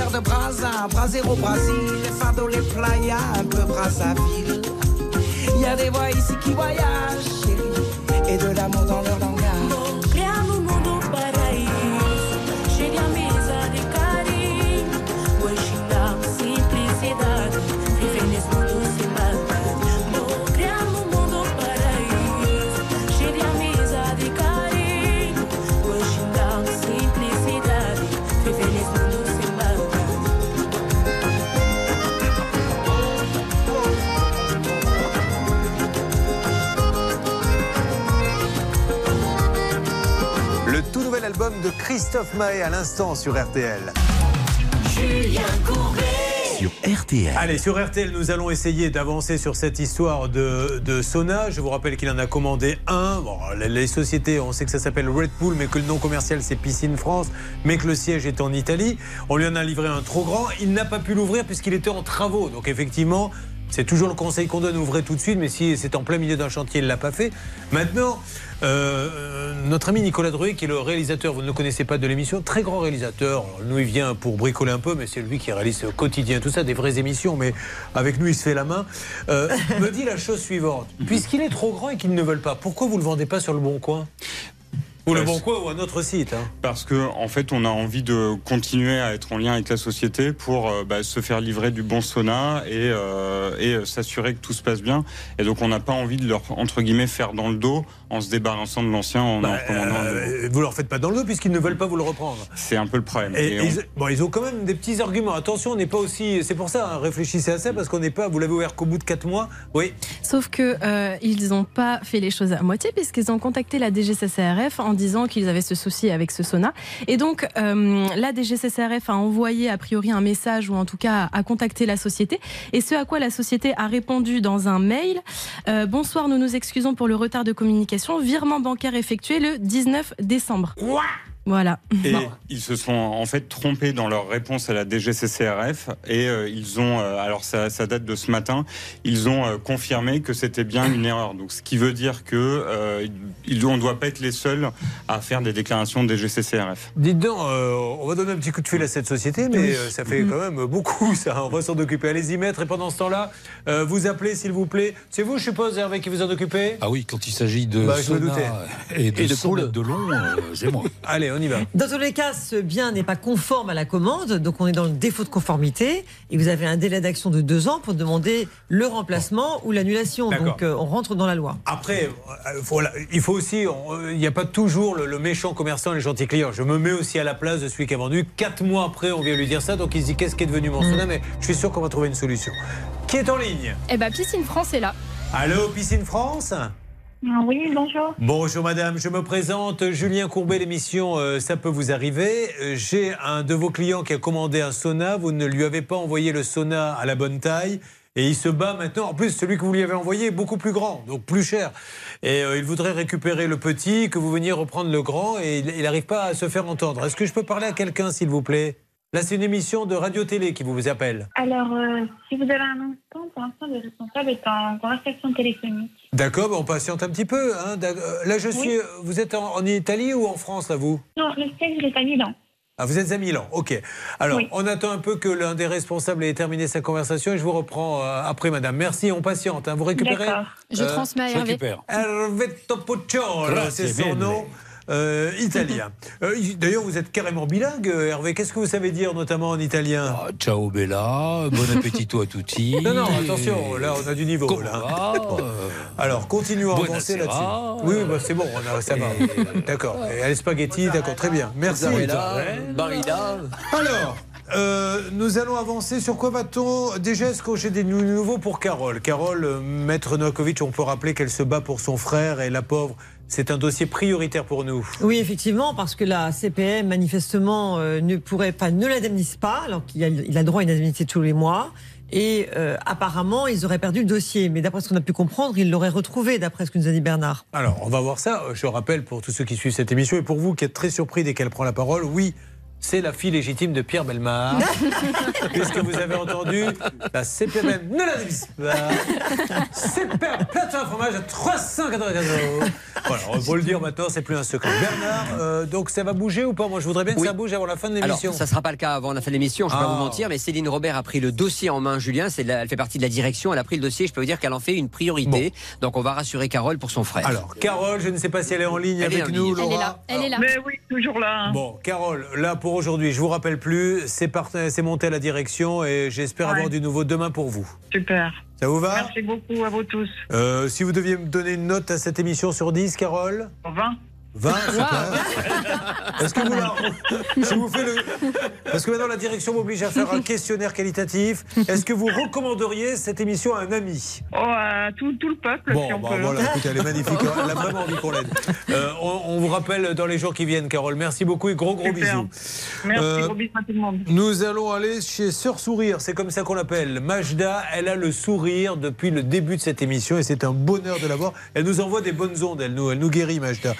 Couleurs de Brasa, Brasero, Brasil. Les fardeaux, les playas, un peu Brazzaville. Il y a des voix ici qui voyagent, chérie. Et de l'amour dans leur langage. Christophe Maé à l'instant sur RTL. Julien Courbet. Sur RTL. Allez, sur RTL, nous allons essayer d'avancer sur cette histoire de, de sauna. Je vous rappelle qu'il en a commandé un. Bon, les, les sociétés, on sait que ça s'appelle Red Bull, mais que le nom commercial c'est Piscine France, mais que le siège est en Italie. On lui en a livré un trop grand. Il n'a pas pu l'ouvrir puisqu'il était en travaux. Donc effectivement, c'est toujours le conseil qu'on donne, ouvrez tout de suite, mais si c'est en plein milieu d'un chantier, il ne l'a pas fait. Maintenant, euh, notre ami Nicolas Druet, qui est le réalisateur, vous ne connaissez pas de l'émission, très grand réalisateur. Nous, il vient pour bricoler un peu, mais c'est lui qui réalise au quotidien tout ça, des vraies émissions, mais avec nous, il se fait la main. Euh, me dit la chose suivante. Puisqu'il est trop grand et qu'ils ne veulent pas, pourquoi vous ne le vendez pas sur le Bon Coin? Ou le Bon Coin ou un autre site hein Parce que en fait, on a envie de continuer à être en lien avec la société pour euh, bah, se faire livrer du bon sauna et, euh, et euh, s'assurer que tout se passe bien. Et donc, on n'a pas envie de leur entre guillemets faire dans le dos en se débarrassant de l'ancien en en recommandant un nouveau. Euh, Vous leur faites pas dans le dos puisqu'ils ne veulent pas vous le reprendre. C'est un peu le problème. Et, Et on- ils, bon, ils ont quand même des petits arguments. Attention, on n'est pas aussi. C'est pour ça, hein, réfléchissez à ça, parce qu'on n'est pas. Vous l'avez ouvert qu'au bout de 4 mois. Oui. Sauf que euh, ils n'ont pas fait les choses à moitié puisqu'ils ont contacté la DGCCRF en disant qu'ils avaient ce souci avec ce sauna. Et donc euh, la DGCCRF a envoyé a priori un message ou en tout cas a contacté la société. Et ce à quoi la société a répondu dans un mail euh, Bonsoir, nous nous excusons pour le retard de communication. Virement bancaire effectué le 19 décembre. Voilà. Et Bon. ils se sont en fait trompés dans leur réponse à la DGCCRF et euh, ils ont, euh, alors ça, ça date de ce matin, ils ont euh, confirmé que c'était bien une erreur. Donc ce qui veut dire que euh, ils- on ne doit pas être les seuls à faire des déclarations DGCCRF. Dites donc, euh, on va donner un petit coup de fil à cette société, mais Oui. euh, ça fait quand même beaucoup, ça. On va s'en occuper. Allez-y, maître. Et pendant ce temps-là, euh, vous appelez, s'il vous plaît. C'est vous, je suppose, Hervé, qui vous en occupez? Ah oui, quand il s'agit de Bah, je me sauna doutais. et de, Et de 100 poules. mètres de long, euh, c'est moi. Allez, on y va. Dans tous les cas, ce bien n'est pas conforme à la commande, donc on est dans le défaut de conformité. Et vous avez un délai d'action de deux ans pour demander le remplacement ou l'annulation. Donc euh, on rentre dans la loi. Après, euh, voilà, il faut aussi, euh, il n'y a pas toujours le, le méchant commerçant et le gentil client. Je me mets aussi à la place de celui qui a vendu. Quatre mois après, on vient lui dire ça, donc il se dit qu'est-ce qui est devenu mon sauna, mais je suis sûr qu'on va trouver une solution. Qui est en ligne? Eh ben, Piscine France est là. Allô, Piscine France? Oui, bonjour. Bonjour madame, je me présente Julien Courbet, l'émission euh, Ça peut vous arriver. Euh, J'ai un de vos clients qui a commandé un sauna, vous ne lui avez pas envoyé le sauna à la bonne taille. Et il se bat maintenant. En plus, celui que vous lui avez envoyé est beaucoup plus grand, donc plus cher. Et euh, il voudrait récupérer le petit, que vous veniez reprendre le grand, et il n'arrive pas à se faire entendre. Est-ce que je peux parler à quelqu'un, s'il vous plaît? Là, c'est une émission de radio-télé qui vous appelle. Alors, euh, si vous avez un instant, pour l'instant, le responsable est en conversation téléphonique. D'accord, ben, on patiente un petit peu. hein. Euh, Là, je suis. Vous êtes en, en Italie ou en France, là, vous? Non, le siège il est à Milan. Ah, vous êtes à Milan, ok. Alors, Oui. on attend un peu que l'un des responsables ait terminé sa conversation et je vous reprends euh, après, madame. Merci, on patiente. hein. Vous récupérez? D'accord. Je transmets à je Hervé. récupère. Hervé Topucciolo, Grazie, c'est son nom. Euh, italien. Euh, D'ailleurs, vous êtes carrément bilingue, euh, Hervé. Qu'est-ce que vous savez dire, notamment en italien Ah, Ciao Bella, bon appetito à tutti. Non, non, attention, là, on a du niveau. Comment Là. Alors, continuons à avancer là-dessus. Oui, oui, bah, c'est bon, on a- ça va. D'accord. Et les spaghettis, d'accord, très bien. Merci. Barilla. Alors, euh, nous allons avancer. Sur quoi va-t-on Déjà, est-ce que j'ai des nou- nouveaux pour Carole? Carole, euh, Maître Novakovic, on peut rappeler qu'elle se bat pour son frère et la pauvre. C'est un dossier prioritaire pour nous. Oui, effectivement, parce que la CPM, manifestement, euh, ne pourrait pas, ne l'indemnise pas, alors qu'il a, il a droit à une indemnité tous les mois. Et euh, apparemment, ils auraient perdu le dossier. Mais d'après ce qu'on a pu comprendre, ils l'auraient retrouvé, d'après ce que nous a dit Bernard. Alors, on va voir ça. Je rappelle pour tous ceux qui suivent cette émission et pour vous qui êtes très surpris dès qu'elle prend la parole, oui, c'est la fille légitime de Pierre Belmar. Puisque vous avez entendu, la CPM ne la divise pas. CPM plateau à fromage à 395 euros. Voilà, on va le dire maintenant, c'est plus un secret. Bernard, euh, donc ça va bouger ou pas? Moi, je voudrais bien que Oui. ça bouge avant la fin de Alors, l'émission. ça ne sera pas le cas avant la fin de l'émission, je ne vais pas Ah. vous mentir, mais Céline Robert a pris le dossier en main, Julien. C'est la- elle fait partie de la direction, elle a pris le dossier. Je peux vous dire qu'elle en fait une priorité. Donc, on va rassurer Carole pour son frère. Alors, Carole, je ne sais pas si elle est en ligne Elle avec en nous, ligne. Elle est Laura. là, elle est là. Mais oui, toujours là. hein. Bon, Carole, là pour aujourd'hui, je vous rappelle plus, c'est monté à la direction et j'espère Ouais. avoir du nouveau demain pour vous. Super. Ça vous va Merci beaucoup à vous tous. Euh, Si vous deviez me donner une note à cette émission sur 10, Carole? 20. 20, super. Est-ce que vous la... je vous fais le... Parce que maintenant la direction m'oblige à faire un questionnaire qualitatif. Est-ce que vous recommanderiez cette émission à un ami? Oh, à tout, tout le peuple, Bon, si on bah peut. voilà, écoutez, elle est magnifique. Elle a vraiment envie qu'on l'aide. Euh, on, on vous rappelle dans les jours qui viennent, Carole. Merci beaucoup et gros gros Super. bisous. Merci, Euh, gros bisous à tout le monde. Nous allons aller chez Sœur Sourire, c'est comme ça qu'on l'appelle. Majda, elle a le sourire depuis le début de cette émission et c'est un bonheur de la voir. Elle nous envoie des bonnes ondes, elle nous, elle nous guérit, Majda.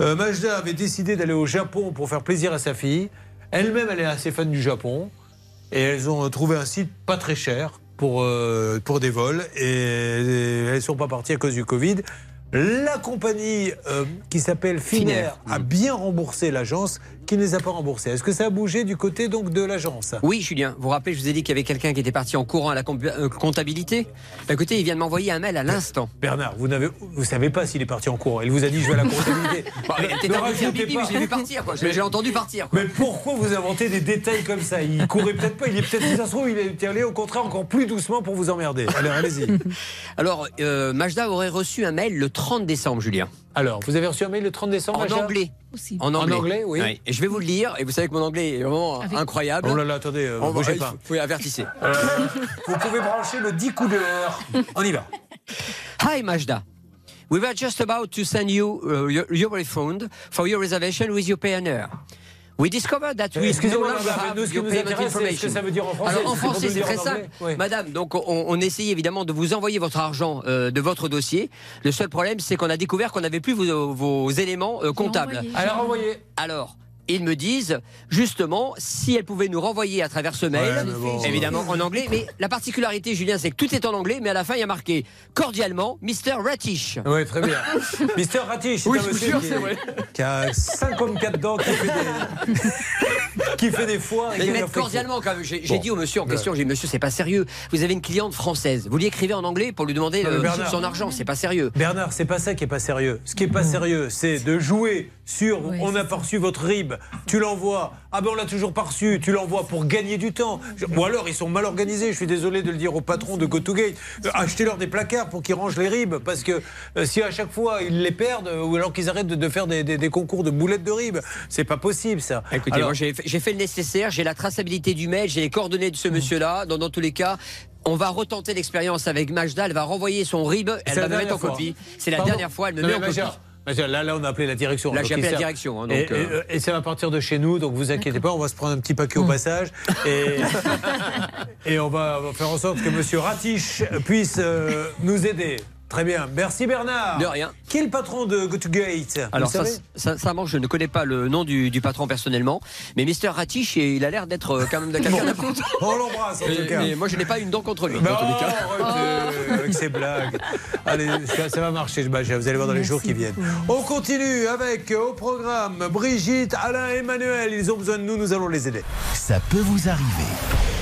Euh, Majda avait décidé d'aller au Japon pour faire plaisir à sa fille. Elle-même, elle est assez fan du Japon et elles ont trouvé un site pas très cher pour, euh, pour des vols et, et elles ne sont pas parties à cause du Covid. La compagnie euh, qui s'appelle Finnair a bien remboursé l'agence qui ne les a pas remboursés. Est-ce que ça a bougé du côté donc de l'agence? Oui, Julien, vous vous rappelez, je vous ai dit qu'il y avait quelqu'un qui était parti en courant à la euh, comptabilité Bah, Écoutez, il vient de m'envoyer un mail à l'instant. Bernard, vous n'avez, vous savez pas s'il est parti en courant. Il vous a dit je vais à la comptabilité. Ne rajoutez pas. mais je l'ai vu partir, quoi. Je l'ai- je l'ai entendu partir. quoi. Mais pourquoi vous inventez des détails comme ça? Il courait peut-être pas. Il est peut-être, si ça se trouve, il est allé au contraire encore plus doucement pour vous emmerder. Alors allez-y. Alors, euh, Majda aurait reçu un mail le 30 décembre, Julien. Alors, vous avez reçu un mail le 30 décembre En anglais. Aussi. En anglais. En anglais, oui. Et je vais vous le lire, et vous savez que mon anglais est vraiment Avec- incroyable. Oh là là, attendez, euh, On bougez pas. faut- faut avertissez. Euh, vous pouvez brancher le 10 coups d'heure. On y va. Hi Majda. We were just about to send you uh, your, your refund for your reservation with your pioneer. We discovered that we Excusez-moi, nous, ce qui nous payment intéresse, c'est ce que ça veut dire en français. Alors en français, c'est très simple. Ouais. Madame, donc on, on essaye évidemment de vous envoyer votre argent euh, de votre dossier. Le seul problème, c'est qu'on a découvert qu'on n'avait plus vos, vos éléments euh, comptables. envoyé. Alors envoyez. Alors, ils me disent justement si elles pouvaient nous renvoyer à travers ce mail, Ouais, mais bon, évidemment en anglais. Mais la particularité, Julien, c'est que tout est en anglais, mais à la fin, il y a marqué cordialement Mr. Ratish. Oui, très bien. Mister Ratish, c'est Oui, un monsieur qui, c'est vrai. qui a 54 dents, qui fait des, qui fait des foires. et Mais ils cordialement quand même. J'ai Bon. dit au monsieur en question, j'ai dit monsieur, c'est pas sérieux. Vous avez une cliente française. Vous lui écrivez en anglais pour lui demander Non, euh, Bernard. son argent. C'est pas sérieux. Bernard, c'est pas ça qui est pas sérieux. Ce qui est pas sérieux, c'est de jouer sur Oui, on n'a pas reçu votre RIB, tu l'envoies, ah ben on l'a toujours pas reçu, tu l'envoies pour gagner du temps. Ou alors ils sont mal organisés, je suis désolé de le dire au patron de GoToGate. Euh, Achetez-leur des placards pour qu'ils rangent les RIB, parce que euh, si à chaque fois ils les perdent, euh, ou alors qu'ils arrêtent de, de faire des, des- des concours de boulettes de RIB, c'est pas possible ça. Écoutez, Alors- moi j'ai fait, le nécessaire, j'ai la traçabilité du mail, j'ai les coordonnées de Mmh. ce monsieur-là. Dans, dans tous les cas, on va retenter l'expérience avec Majda. Elle va renvoyer son RIB, elle va me mettre en fois. copie. C'est la Pardon dernière fois, elle me Non, met en copie. Là, là, on a appelé la direction. Là, j'ai appelé la direction, hein, donc, et, et, euh, et ça va partir de chez nous, donc vous inquiétez pas, on va se prendre un petit paquet au passage. Et, et on, va, faire en sorte que Monsieur Ratiche puisse euh, nous aider. Très bien. Merci Bernard. De rien. Qui est le patron de GoToGate Alors, ça, savez sincèrement, je ne connais pas le nom du, du patron personnellement, mais Mister Ratish, il a l'air d'être euh, quand même quelqu'un d'important. On l'embrasse en tout cas. mais moi, je n'ai pas une dent contre lui. Non, dans tous les cas. arrêtez avec ces blagues. Allez, ça, ça va marcher, bah, vous allez voir dans les jours qui viennent. On continue avec euh, au programme Brigitte, Alain, Emmanuel. Ils ont besoin de nous, nous allons les aider. Ça peut vous arriver.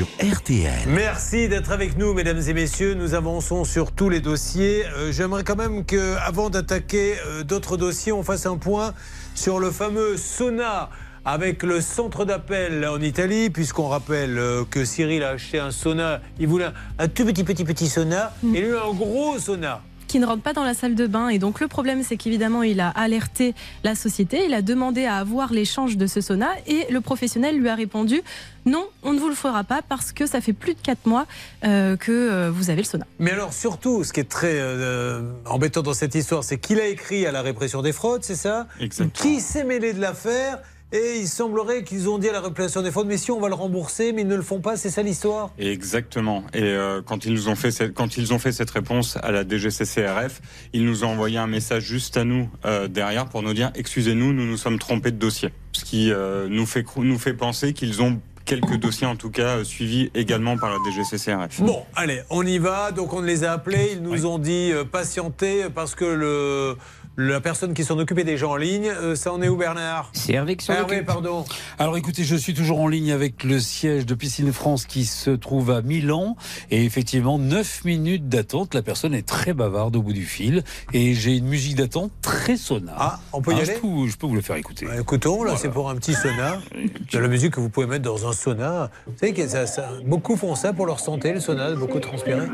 Sur RTL. Merci d'être avec nous, mesdames et messieurs. Nous avançons sur tous les dossiers. Euh, J'aimerais quand même que, avant d'attaquer euh, d'autres dossiers, on fasse un point sur le fameux sauna avec le centre d'appel en Italie, puisqu'on rappelle euh, que Cyril a acheté un sauna. Il voulait un, un tout petit, petit, petit sauna, et lui un gros sauna. Qui ne rentre pas dans la salle de bain. Et donc le problème, c'est qu'évidemment, il a alerté la société, il a demandé à avoir l'échange de ce sauna et le professionnel lui a répondu non, on ne vous le fera pas parce que ça fait plus de 4 mois euh, que euh, vous avez le sauna. Mais alors surtout, ce qui est très euh, embêtant dans cette histoire, c'est qu'il a écrit à la répression des fraudes, c'est ça? Exactement. Qui s'est mêlé de l'affaire? Et il semblerait qu'ils ont dit à la répression des fraudes, mais si on va le rembourser, mais ils ne le font pas, c'est ça l'histoire Exactement. Et euh, quand ils nous ont fait cette, quand ils ont fait cette réponse à la DGCCRF, ils nous ont envoyé un message juste à nous euh, derrière pour nous dire excusez-nous, nous nous sommes trompés de dossier. Ce qui euh, nous fait nous fait penser qu'ils ont quelques dossiers en tout cas suivis également par la DGCCRF. Bon, allez, on y va. Donc on les a appelés, ils nous ont dit euh, patienter parce que le, la personne qui s'en occupait des gens en ligne, euh, ça en est où Bernard? C'est Hervé qui s'en Hervé, occupe. pardon. Alors écoutez, je suis toujours en ligne avec le siège de Piscine France qui se trouve à Milan. Et effectivement, 9 minutes d'attente. La personne est très bavarde au bout du fil. Et j'ai une musique d'attente très sonore. Ah, on peut y aller je peux, je peux vous le faire écouter. Bah, Écoutons, là, c'est pour un petit sauna. De la musique que vous pouvez mettre dans un sauna. Vous savez que ça, ça- beaucoup font ça pour leur santé, le sauna, beaucoup transpirer.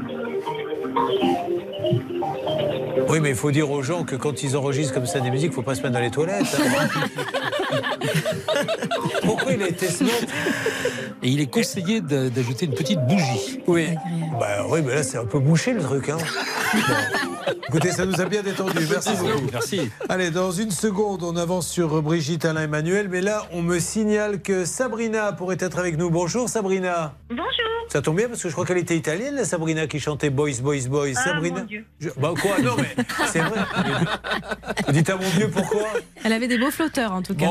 Oui, mais il faut dire aux gens que quand ils enregistrent comme ça des musiques, il ne faut pas se mettre dans les toilettes. hein. Pourquoi il a été ce Et il est conseillé d'a- d'ajouter une petite bougie. Oui. Bah oui, mais là c'est un peu bouché le truc. Hein. Bon. Écoutez, ça nous a bien détendu. Merci beaucoup. Merci. Allez, dans une seconde, on avance sur Brigitte, Alain, Emmanuel. Mais là, on me signale que Sabrina pourrait être avec nous. Bonjour Sabrina. Bonjour. Ça tombe bien parce que je crois qu'elle était italienne, la Sabrina qui chantait Boys, Boys, Boys. Ah, Sabrina. mon Dieu. Je- Bah quoi Non mais c'est vrai. Vous dites à mon Dieu pourquoi Elle avait des beaux flotteurs en tout cas.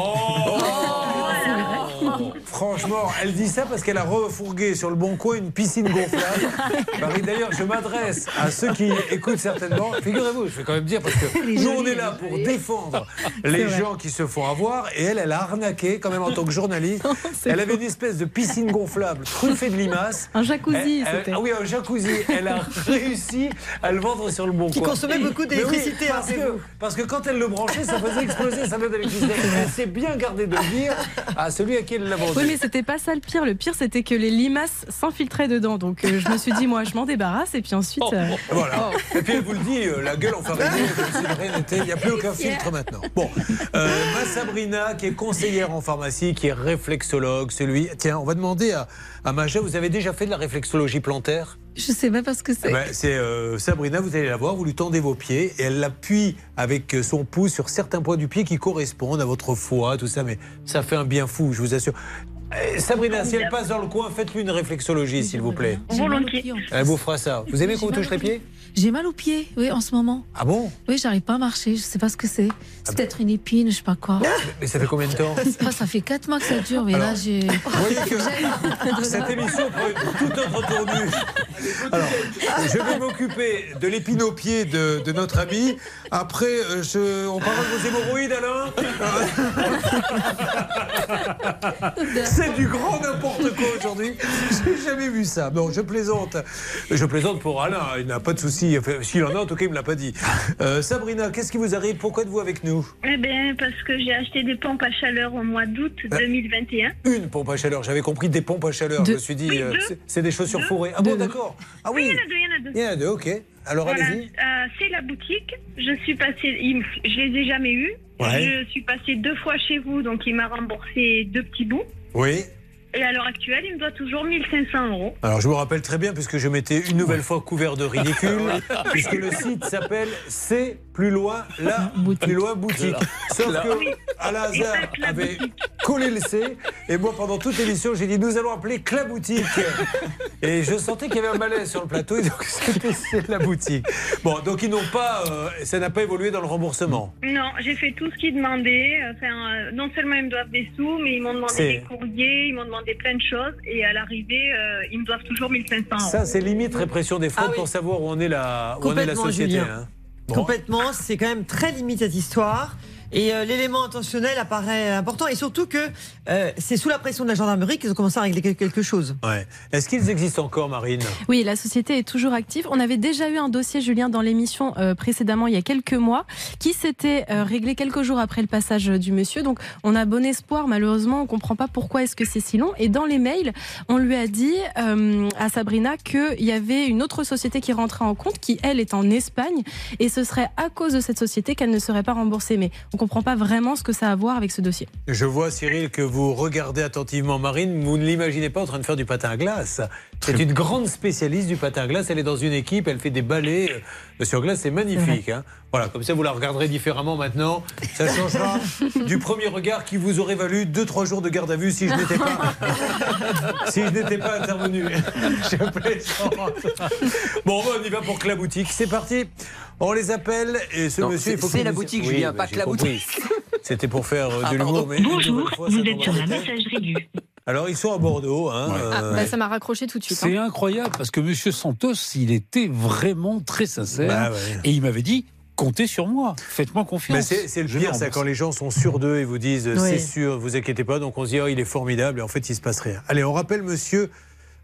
Franchement, elle dit ça parce qu'elle a refourgué sur le bon coin une piscine gonflable. Marie, d'ailleurs, je m'adresse à ceux qui écoutent certainement. Figurez-vous, je vais quand même dire parce que nous, on est là pour défendre les gens qui se font avoir. Et elle, elle a arnaqué quand même en tant que journaliste. Elle avait une espèce de piscine gonflable truffée de limaces. Un jacuzzi, c'était. Ah oui, un jacuzzi. Elle a réussi à le vendre sur le bon Qui coin. consommait beaucoup oui, d'électricité, parce, que, parce que quand elle le branchait, ça faisait exploser sa note d'électricité. Elle s'est bien gardée de le dire à celui à qui elle l'a vendu. Oui, mais c'était pas ça le pire. Le pire, c'était que les limaces s'infiltraient dedans. Donc, euh, je me suis dit, moi, je m'en débarrasse. Et puis ensuite. euh, Voilà. Et puis elle vous le dit, euh, la gueule enfarinée, comme si de rien n'était. Il n'y a plus aucun filtre maintenant. Bon, euh, ma Sabrina, qui est conseillère en pharmacie, qui est réflexologue, celui. Tiens, on va demander à, à Maja, vous avez déjà fait de la réflexologie plantaire? Je sais même pas ce que c'est. Eh ben, C'est euh, Sabrina, vous allez la voir, vous lui tendez vos pieds et elle l'appuie avec euh, son pouce sur certains points du pied qui correspondent à votre foie, tout ça, mais ça fait un bien fou, je vous assure. Eh, Sabrina, si elle passe dans le coin, faites-lui une réflexologie, s'il vous plaît. J'ai mal au pied, en plus. Elle vous fera ça. Vous aimez qu'on vous touche les pieds J'ai mal aux pieds, oui, en ce moment. Ah bon Oui, j'arrive pas à marcher, je sais pas ce que c'est. C'est peut-être une épine, je sais pas quoi. Mais ça fait combien de temps Ah, ça fait 4 mois que ça dure, mais là j'ai. Vous voyez que cette émission prend une toute autre tournure. Alors, je vais m'occuper de l'épine au pied de, de notre ami. Après, euh, je- on parle de vos hémorroïdes, Alain C'est du grand n'importe quoi aujourd'hui. J'ai jamais vu ça. Non, je plaisante. Je plaisante pour Alain. Il n'a pas de souci. Enfin, S'il en a, en tout cas, il me l'a pas dit. Euh, Sabrina, qu'est-ce qui vous arrive? Pourquoi êtes-vous avec nous? Eh bien, parce que j'ai acheté des pompes à chaleur au mois d'août 2021. Une pompe à chaleur. J'avais compris des pompes à chaleur. Je me suis dit, Oui, euh, c'est- des chaussures fourrées. Ah bon, d'accord. Ah oui. il y en a deux, il y en a deux. Il y en a deux, ok. Alors Voilà, allez-y. euh, c'est la boutique. Je suis passée, il je les ai jamais eus. Ouais. Je suis passée deux fois chez vous, donc il m'a remboursé deux petits bouts. Oui. Et à l'heure actuelle, il me doit toujours 1500 euros. Alors je me rappelle très bien puisque je m'étais une nouvelle fois couvert de ridicule puisque le site s'appelle C'est plus loin la plus loin boutique. Sauf que Alain Hazard avait collé le C et moi pendant toute l'émission j'ai dit nous allons appeler Cla boutique et je sentais qu'il y avait un malaise sur le plateau et donc c'était C'est la boutique. Bon donc ils n'ont pas euh, ça n'a pas évolué dans le remboursement. Non, j'ai fait tout ce qu'ils demandaient. Enfin, euh, non seulement ils me doivent des sous, mais ils m'ont demandé des courriers, ils m'ont demandé plein de choses. Et à l'arrivée, euh, ils me doivent toujours 1500 euros. Ça c'est limite répression des fraudes pour savoir où on est la où on est la société. Julien. hein. Complètement, c'est quand même très limite cette histoire. Et euh, l'élément intentionnel apparaît important. Et surtout que euh, c'est sous la pression de la gendarmerie qu'ils ont commencé à régler quel- quelque chose. Ouais. Est-ce qu'ils existent encore, Marine? Oui, la société est toujours active. On avait déjà eu un dossier, Julien, dans l'émission euh, précédemment, il y a quelques mois, qui s'était euh, réglé quelques jours après le passage du monsieur. Donc, on a bon espoir. Malheureusement, on comprend pas pourquoi est-ce que c'est si long. Et dans les mails, on lui a dit euh, à Sabrina qu'il y avait une autre société qui rentrait en compte, qui elle est en Espagne, et ce serait à cause de cette société qu'elle ne serait pas remboursée. Mais on comprend pas vraiment ce que ça a à voir avec ce dossier. Je vois, Cyril, que vous regardez attentivement Marine. Vous ne l'imaginez pas en train de faire du patin à glace. C'est une grande spécialiste du patin à glace. Elle est dans une équipe, elle fait des balais euh, sur glace. C'est magnifique. hein. Voilà, comme ça, vous la regarderez différemment maintenant. Ça changera du premier regard qui vous aurait valu 2-3 jours de garde à vue si je n'étais pas, si je n'étais pas intervenu. Je plaisante. Bon, on y va pour que la boutique. C'est parti. On les appelle et ce Non, monsieur, il faut c'est la boutique, Oui, Julien, pas que la compris. boutique. C'était pour faire euh, Ah, de l'humour. Bonjour, fois, vous êtes sur la messagerie du. Alors, ils sont à Bordeaux. Hein, Ah, euh, bah, ça m'a raccroché tout de suite. C'est hein. incroyable parce que Monsieur Santos, il était vraiment très sincère Bah ouais. et il m'avait dit comptez sur moi, faites-moi confiance. Mais c'est c'est le Je pire, ça, quand les gens sont sûrs d'eux et vous disent Oui. c'est sûr, vous inquiétez pas. Donc on se dit oh, il est formidable et en fait il se passe rien. Allez, on rappelle monsieur.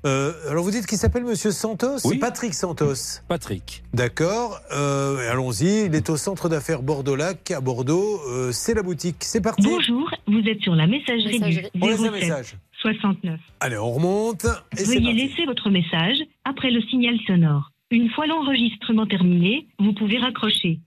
Euh, alors vous dites qu'il s'appelle monsieur Santos Oui. Patrick Santos. Patrick. D'accord. euh, Allons-y. Il est au centre d'affaires Bordeaux-Lac à Bordeaux. Euh, c'est la boutique. C'est parti. Bonjour, vous êtes sur la messagerie, Messagerie. On laisse un 07 message. 69. Allez, on remonte. Et Veuillez laisser votre message après le signal sonore. Une fois l'enregistrement terminé, vous pouvez raccrocher.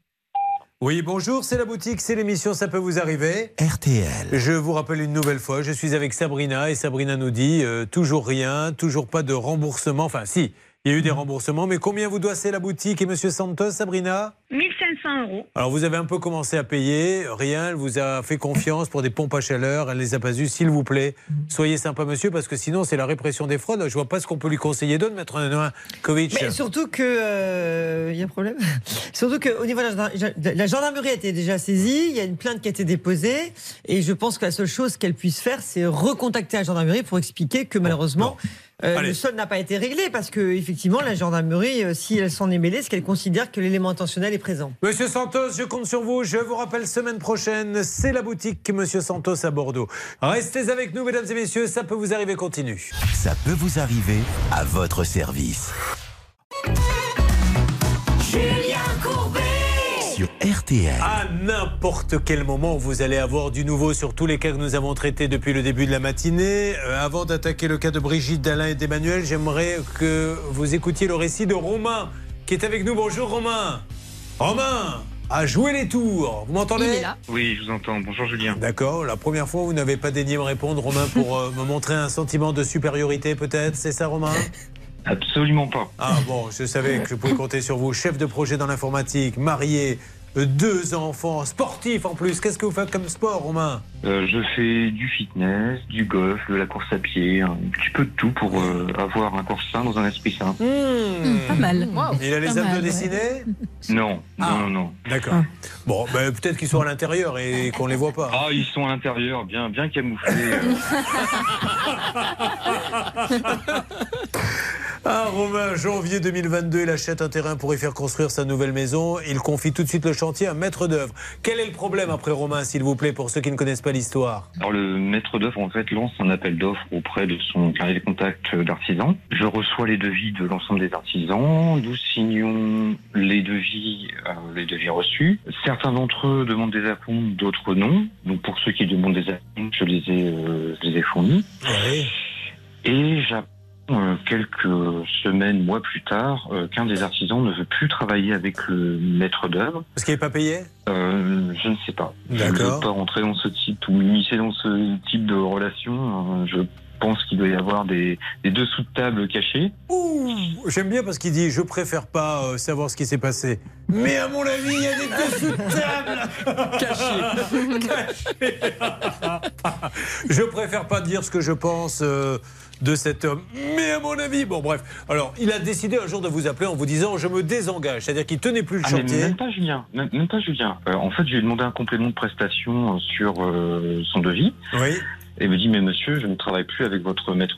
Oui, bonjour, c'est la boutique, c'est l'émission, ça peut vous arriver. RTL. Je vous rappelle une nouvelle fois, je suis avec Sabrina et Sabrina nous dit euh, toujours rien, toujours pas de remboursement. Enfin, si, il y a eu des remboursements, mais combien vous doit c'est la boutique et Monsieur Santos, Sabrina 1500 euros. Alors vous avez un peu commencé à payer, rien, elle vous a fait confiance pour des pompes à chaleur, elle les a pas eues, s'il vous plaît. Soyez sympa monsieur, parce que sinon c'est la répression des fraudes. Je vois pas ce qu'on peut lui conseiller d'autre, maître Novakovic. Mais surtout que euh, il y a un problème. surtout que au niveau de la, gendarmerie- la gendarmerie a été déjà saisie, il y a une plainte qui a été déposée et je pense que la seule chose qu'elle puisse faire, c'est recontacter la gendarmerie pour expliquer que malheureusement. Euh, le sol n'a pas été réglé parce que effectivement la gendarmerie, euh, si elle s'en est mêlée, c'est qu'elle considère que l'élément intentionnel est présent. Monsieur Santos, je compte sur vous. Je vous rappelle, semaine prochaine, c'est la boutique Monsieur Santos à Bordeaux. Restez avec nous, mesdames et messieurs, ça peut vous arriver, continue. Ça peut vous arriver à votre service. Julien Courbet Sur RTL. À n'importe quel moment, vous allez avoir du nouveau sur tous les cas que nous avons traités depuis le début de la matinée. Euh, avant d'attaquer le cas de Brigitte, d'Alain et d'Emmanuel, j'aimerais que vous écoutiez le récit de Romain, qui est avec nous. Bonjour Romain. Romain à jouer les tours. Vous m'entendez? Oui, je vous entends. Bonjour Julien. D'accord. La première fois, vous n'avez pas daigné me répondre, Romain, pour euh, me montrer un sentiment de supériorité, peut-être. C'est ça, Romain? Absolument pas. Ah bon, je savais que je pouvais compter sur vous. Chef de projet dans l'informatique, marié, deux enfants, sportif en plus. Qu'est-ce que vous faites comme sport, Romain? Euh, je fais du fitness, du golf, de la course à pied, un petit peu de tout pour euh, avoir un corps sain dans un esprit sain. Hmm. Pas mal. Il a les mal, ouais. dessinés? Non, Ah. non, non, non. D'accord. Bon, ben, peut-être qu'ils sont à l'intérieur et qu'on les voit pas. Ah, ils sont à l'intérieur, bien, bien camouflés. euh. Ah, Romain, janvier 2022, il achète un terrain pour y faire construire sa nouvelle maison. Il confie tout de suite le chantier à un maître d'œuvre. Quel est le problème après Romain, s'il vous plaît, pour ceux qui ne connaissent pas l'histoire? Alors le maître d'œuvre en fait lance un appel d'offres auprès de son carnet de contact d'artisans. Je reçois les devis de l'ensemble des artisans. Nous signons les devis, euh, les devis reçus. Certains d'entre eux demandent des acomptes, d'autres non. Donc pour ceux qui demandent des acomptes, je les ai, euh, je les ai fournis. Oui. Et j'apprends euh, quelques semaines, mois plus tard, euh, qu'un des artisans ne veut plus travailler avec le maître d'œuvre. Parce qu'il n'est pas payé? Euh, je ne sais pas. Je ne D'accord. veux pas rentrer dans ce type ou m'immiscer dans ce type de relation. Euh, Je pense qu'il doit y avoir des, des dessous de table cachés. Ouh, j'aime bien parce qu'il dit je préfère pas euh, savoir ce qui s'est passé. Mais à mon avis, il y a des dessous de table cachés. je préfère pas dire ce que je pense euh, de cet homme. Mais à mon avis, bon bref. Alors, il a décidé un jour de vous appeler en vous disant je me désengage, c'est-à-dire qu'il tenait plus le Ah, chantier. même pas Julien, même, même pas Julien. Euh, en fait, je lui ai demandé un complément de prestation euh, sur euh, son devis. Oui. Et il me dit mais monsieur, je ne travaille plus avec votre maître.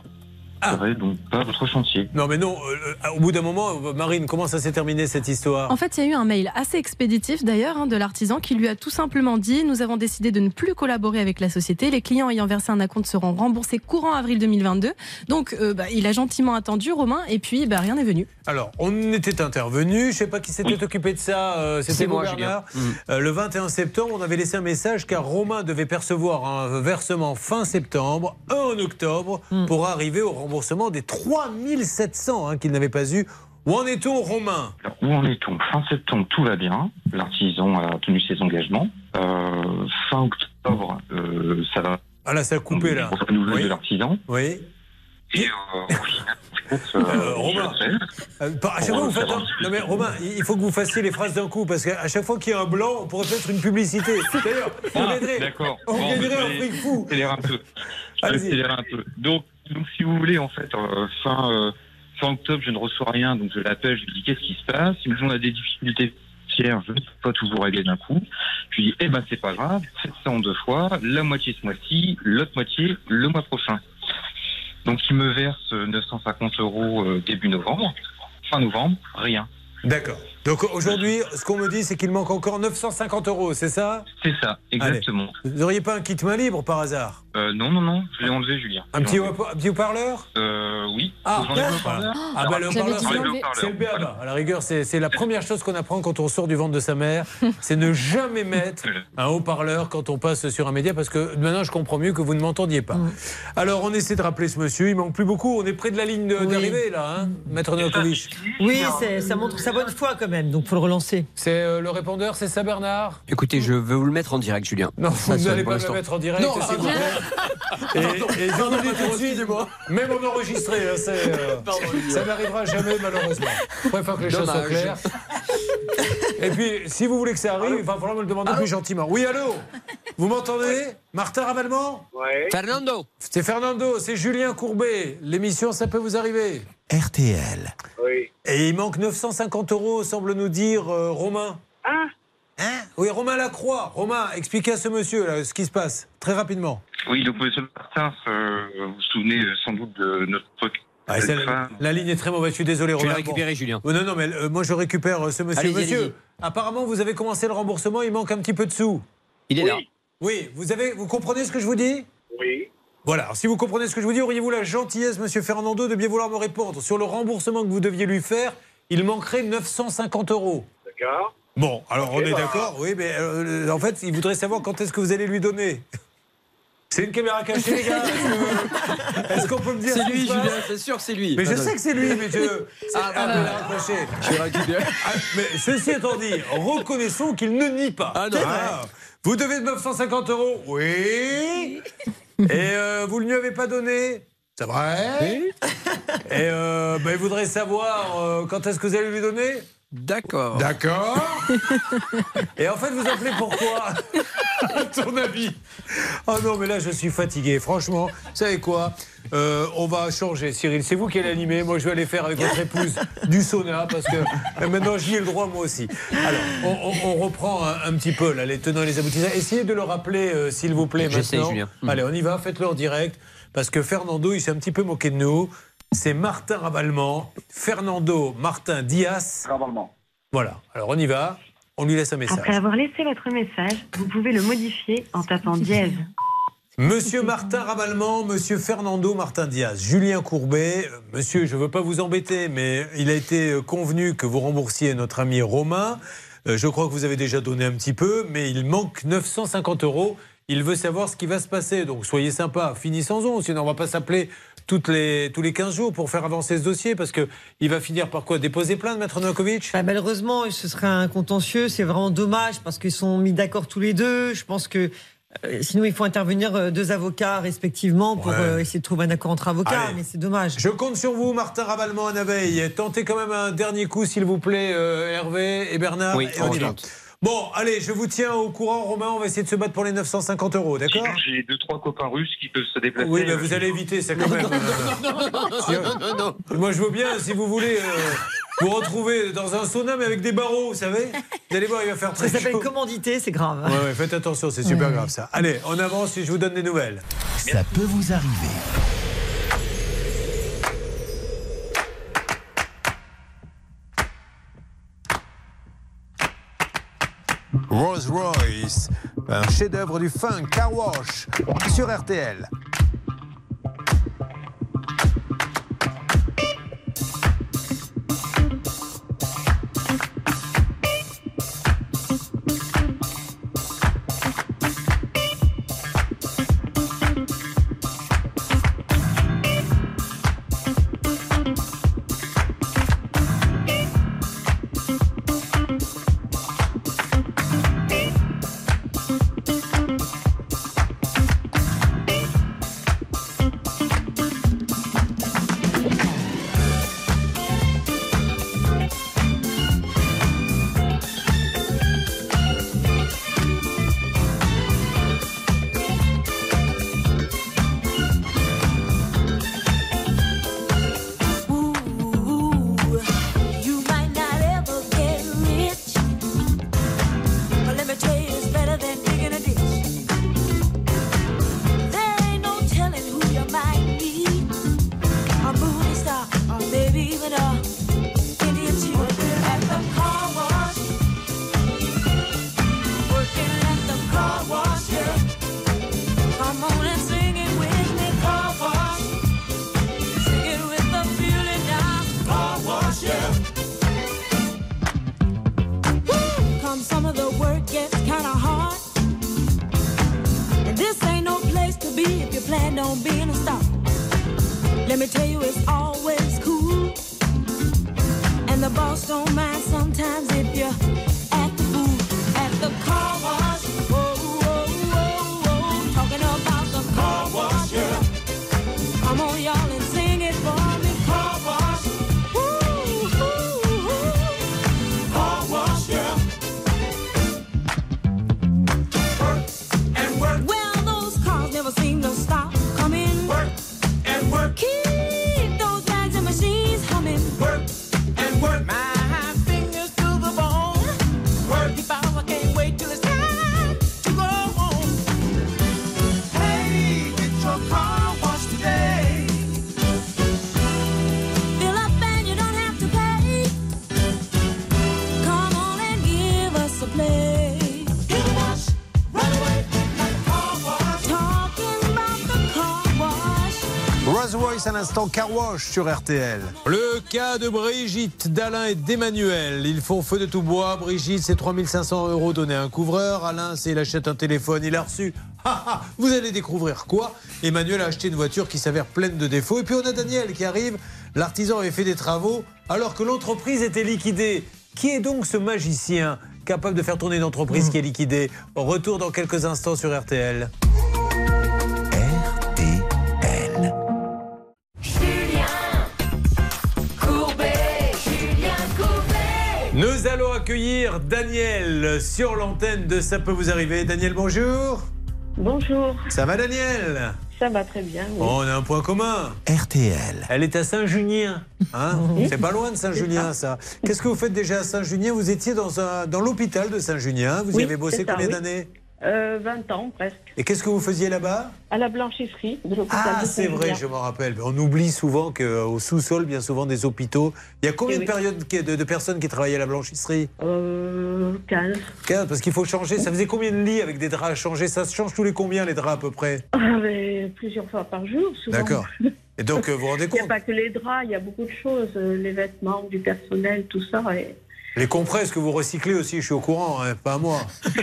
Serait donc pas votre chantier. Non, mais non, euh, au bout d'un moment, euh, Marine, comment ça s'est terminé cette histoire? En fait, il y a eu un mail assez expéditif d'ailleurs hein, de l'artisan qui lui a tout simplement dit Nous avons décidé de ne plus collaborer avec la société. Les clients ayant versé un acompte seront remboursés courant avril 2022. Donc, euh, bah, il a gentiment attendu Romain et puis bah, rien n'est venu. Alors, on était intervenu, je sais pas qui s'était occupé de ça, euh, c'était moi, Bernard. Le 21 septembre, on avait laissé un message car Romain devait percevoir un versement fin septembre, un en octobre, pour arriver au remboursement des 3700 hein, qu'il n'avait pas eu. Où en est-on, Romain? Alors, où en est-on? Fin septembre, tout va bien. L'artisan a tenu ses engagements. Euh, fin octobre, euh, ça va. Ah là, ça a coupé là. Pour nouvelle de l'artisan. Oui. Et euh, euh, Euh, Romain. Euh, à chaque fois, vous faites un- Non mais Romain, il faut que vous fassiez les phrases d'un coup parce qu'à chaque fois qu'il y a un blanc, on pourrait faire une publicité. D'ailleurs, on Ah, gagnerait, on Bon, gagnerait un fric fou. accélérer un peu. Je vais accélérer un peu. Donc, donc, si vous voulez, en fait, euh, fin, euh, fin octobre, je ne reçois rien, donc je l'appelle, je lui dis qu'est-ce qui se passe? Il me dit on a des difficultés financières, je ne peux pas tout vous régler d'un coup. Je lui dis eh ben c'est pas grave, faites ça en deux fois, la moitié ce mois-ci, l'autre moitié le mois prochain. Donc il me verse euh, 950 euros euh, début novembre, fin novembre, rien. D'accord. Donc aujourd'hui, ce qu'on me dit, c'est qu'il manque encore 950 euros, c'est ça? C'est ça, exactement. Vous n'auriez pas un kit main libre par hasard? Euh, non, non, non, je l'ai enlevé, Julien. Un petit, haut- un petit haut-parleur? Euh, oui. Ah, haut-parleur Ah bah le haut-parleur, c'est- le béaba. À la rigueur, c'est la première chose qu'on apprend quand on sort du ventre de sa mère, c'est ne jamais mettre un haut-parleur quand on passe sur un média, parce que maintenant je comprends mieux que vous ne m'entendiez pas. Alors on essaie de rappeler ce monsieur, il manque plus beaucoup, on est près de la ligne d'arrivée là, hein, Maître Novakovic. Oui, ça montre sa bonne foi quand même, donc faut le relancer. C'est euh, le répondeur, c'est ça Bernard Écoutez, je veux vous le mettre en direct, Julien. Non, Ça vous n'allez pour pas l'instant. mettre en direct, Non, s'il vous plaît. Et, et vous le dis tout de suite, même en enregistré, hein, c'est, euh, ça n'arrivera jamais malheureusement. Je préfère que les choses soient claires. Et puis, si vous voulez que ça arrive, il va falloir me le demander plus gentiment. Oui, allô Vous m'entendez Martin Ravallement Ouais. Fernando C'est Fernando, c'est Julien Courbet. L'émission, ça peut vous arriver. RTL. Oui. Et il manque 950 euros, semble nous dire euh, Romain. Hein Hein Oui, Romain Lacroix. Romain, expliquez à ce monsieur là, ce qui se passe, très rapidement. Oui, donc monsieur Martin, euh, vous vous souvenez sans doute de notre Ah, la, la ligne est très mauvaise, je suis désolé, Je vais Romain. Bon. Julien. Oh, non, non, mais euh, moi je récupère euh, ce monsieur. Monsieur, apparemment vous avez commencé le remboursement, il manque un petit peu de sous. Il est là. Oui, vous, avez, vous comprenez ce que je vous dis? Oui. Voilà, alors, si vous comprenez ce que je vous dis, auriez-vous la gentillesse, monsieur Fernando, de bien vouloir me répondre Sur le remboursement que vous deviez lui faire, il manquerait 950 euros. D'accord. Bon, alors on est bah. d'accord, oui, mais euh, en fait, il voudrait savoir quand est-ce que vous allez lui donner. C'est une caméra cachée, les gars Est-ce qu'on peut me dire C'est lui, Julien, c'est sûr, c'est lui. Mais je non. sais que c'est lui, mais je. c'est- Ah, Ah, voilà. caméra cachée. Je. Ah, mais ceci étant dit, reconnaissons qu'il ne nie pas. Ah, non. Ah, vous devez 950 euros Oui. Et euh, vous ne lui avez pas donné. C'est vrai. Et euh, ben, il voudrait savoir euh, quand est-ce que vous allez lui donner? D'accord. D'accord. Et en fait, vous appelez pourquoi À ton avis Oh non, mais là, je suis fatigué. Franchement, vous savez quoi? Euh, On va changer, Cyril. C'est vous qui allez animer. Moi, je vais aller faire avec votre épouse du sauna parce que maintenant, j'y ai le droit, moi aussi. Alors, on, on- on reprend un, un petit peu là, les tenants et les aboutissants. Essayez de le rappeler, euh, s'il vous plaît, J'essaie, maintenant. Julien. Mm. Allez, on y va. Faites-le en direct parce que Fernando, il s'est un petit peu moqué de nous. C'est Martin Raballement, Fernando Martin Diaz. Voilà, alors on y va, on lui laisse un message. Après avoir laissé votre message, vous pouvez le modifier en tapant dièse. Monsieur Martin Raballement, monsieur Fernando Martin Diaz, Julien Courbet, euh, monsieur, je ne veux pas vous embêter, mais il a été euh, convenu que vous remboursiez notre ami Romain. Euh, Je crois que vous avez déjà donné un petit peu, mais il manque 950 euros. Il veut savoir ce qui va se passer. Donc soyez sympa, finissons-en, sinon on va pas s'appeler toutes les, tous les 15 jours pour faire avancer ce dossier, parce qu'il va finir par quoi Déposer plainte, Maître Novakovic? Bah, malheureusement, ce serait un contentieux. C'est vraiment dommage parce qu'ils sont mis d'accord tous les deux. Je pense que euh, sinon, il faut intervenir euh, deux avocats respectivement pour Ouais. euh, essayer de trouver un accord entre avocats. Allez. Mais c'est dommage. Je compte sur vous, Martin Ravallement, à Veille. Tentez quand même un dernier coup, s'il vous plaît, euh, Hervé et Bernard. Oui, et on on y. Bon, allez, je vous tiens au courant, Romain. On va essayer de se battre pour les 950 euros, d'accord j'ai deux, trois copains russes qui peuvent se déplacer. Oui, mais vous allez éviter ça quand même. Moi, je veux bien, si vous voulez, euh, vous retrouver dans un sauna, mais avec des barreaux, vous savez. Vous allez voir, il va faire très Ça s'appelle chaud. commandité, c'est grave. Ouais, ouais, faites attention, c'est super grave ça. Allez, on avance et je vous donne des nouvelles. Ça peut vous arriver. Rolls Royce, un chef-d'œuvre du funk Car Wash sur RTL. Being a star. Let me tell you, it's always cool. And the boss don't mind sometimes if you Rolls Royce à l'instant Car Wash sur RTL. Le cas de Brigitte, d'Alain et d'Emmanuel. Ils font feu de tout bois. Brigitte, c'est 3500 euros donnés à un couvreur. Alain, c'est il achète un téléphone, il a reçu. Ha, ha, Vous allez découvrir quoi? Emmanuel a acheté une voiture qui s'avère pleine de défauts. Et puis on a Daniel qui arrive. L'artisan avait fait des travaux alors que l'entreprise était liquidée. Qui est donc ce magicien capable de faire tourner une entreprise qui est liquidée? Retour dans quelques instants sur RTL. Accueillir Daniel sur l'antenne de Ça peut vous arriver. Daniel, bonjour. Bonjour. Ça va Daniel? Ça va très bien. oui. On a un point commun. RTL. Elle est à Saint-Junien. Hein? C'est pas loin de Saint-Junien, ça. Qu'est-ce que vous faites déjà à Saint-Junien? Vous étiez dans, un, dans l'hôpital de Saint-Junien. Vous y Oui, avez bossé combien oui. d'années? Euh, 20 ans presque. Et qu'est-ce que vous faisiez là-bas? À la blanchisserie de l'hôpital Ah, c'est vrai, je m'en rappelle. On oublie souvent qu'au sous-sol, bien souvent, des hôpitaux. Il y a combien Eh de, périodes de, de personnes qui travaillaient à la blanchisserie? Euh, 15. 15, parce qu'il faut changer. Ça faisait combien de lits avec des draps à changer? Ça se change tous les combien, les draps, à peu près? Ah, mais plusieurs fois par jour, souvent. D'accord. Et donc, euh, vous vous rendez Il n'y a compte? pas que les draps, il y a beaucoup de choses. euh, Les vêtements, du personnel, tout ça. Et... Les compresses que vous recyclez aussi, je suis au courant, hein, pas à moi.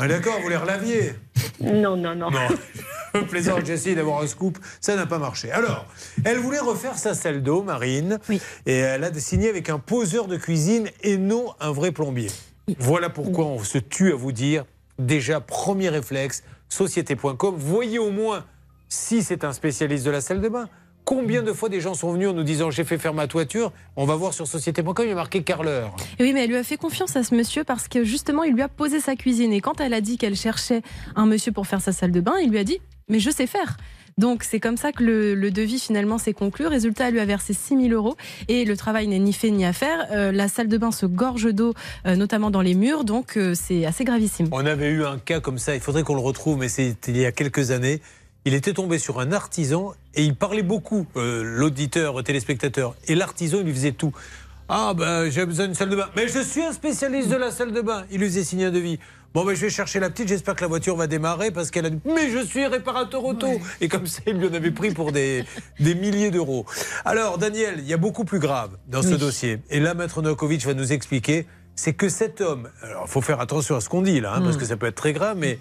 Ouais, D'accord, vous les relaviez Non, non, non. Non. Plaisant, j'ai essayé d'avoir un scoop, ça n'a pas marché. Alors, elle voulait refaire sa salle d'eau, Marine, et elle a signé avec un poseur de cuisine et non un vrai plombier. Voilà pourquoi on se tue à vous dire, déjà, premier réflexe, société.com, voyez au moins si c'est un spécialiste de la salle de bain. Combien de fois des gens sont venus en nous disant j'ai fait faire ma toiture On va voir sur société.com, il y a marqué carreleur. Et oui, mais elle lui a fait confiance à ce monsieur parce que justement, il lui a posé sa cuisine. Et quand elle a dit qu'elle cherchait un monsieur pour faire sa salle de bain, il lui a dit Mais je sais faire. Donc c'est comme ça que le, le devis finalement s'est conclu. Résultat, elle lui a versé 6 000 euros et le travail n'est ni fait ni à faire. Euh, la salle de bain se gorge d'eau, euh, notamment dans les murs, donc euh, c'est assez gravissime. On avait eu un cas comme ça, il faudrait qu'on le retrouve, mais c'était il y a quelques années. Il était tombé sur un artisan et il parlait beaucoup, euh, l'auditeur, le téléspectateur. Et l'artisan, il lui faisait tout. Ah ben j'ai besoin d'une salle de bain. Mais je suis un spécialiste de la salle de bain. Il lui faisait signer un devis. Bon ben je vais chercher la petite, j'espère que la voiture va démarrer parce qu'elle a dit Mais je suis réparateur auto Et comme ça, il lui en avait pris pour des, des milliers d'euros. Alors Daniel, il y a beaucoup plus grave dans ce dossier. Et là, Maître Novakovic va nous expliquer, c'est que cet homme, alors il faut faire attention à ce qu'on dit là, hein, parce Mm. que ça peut être très grave, mais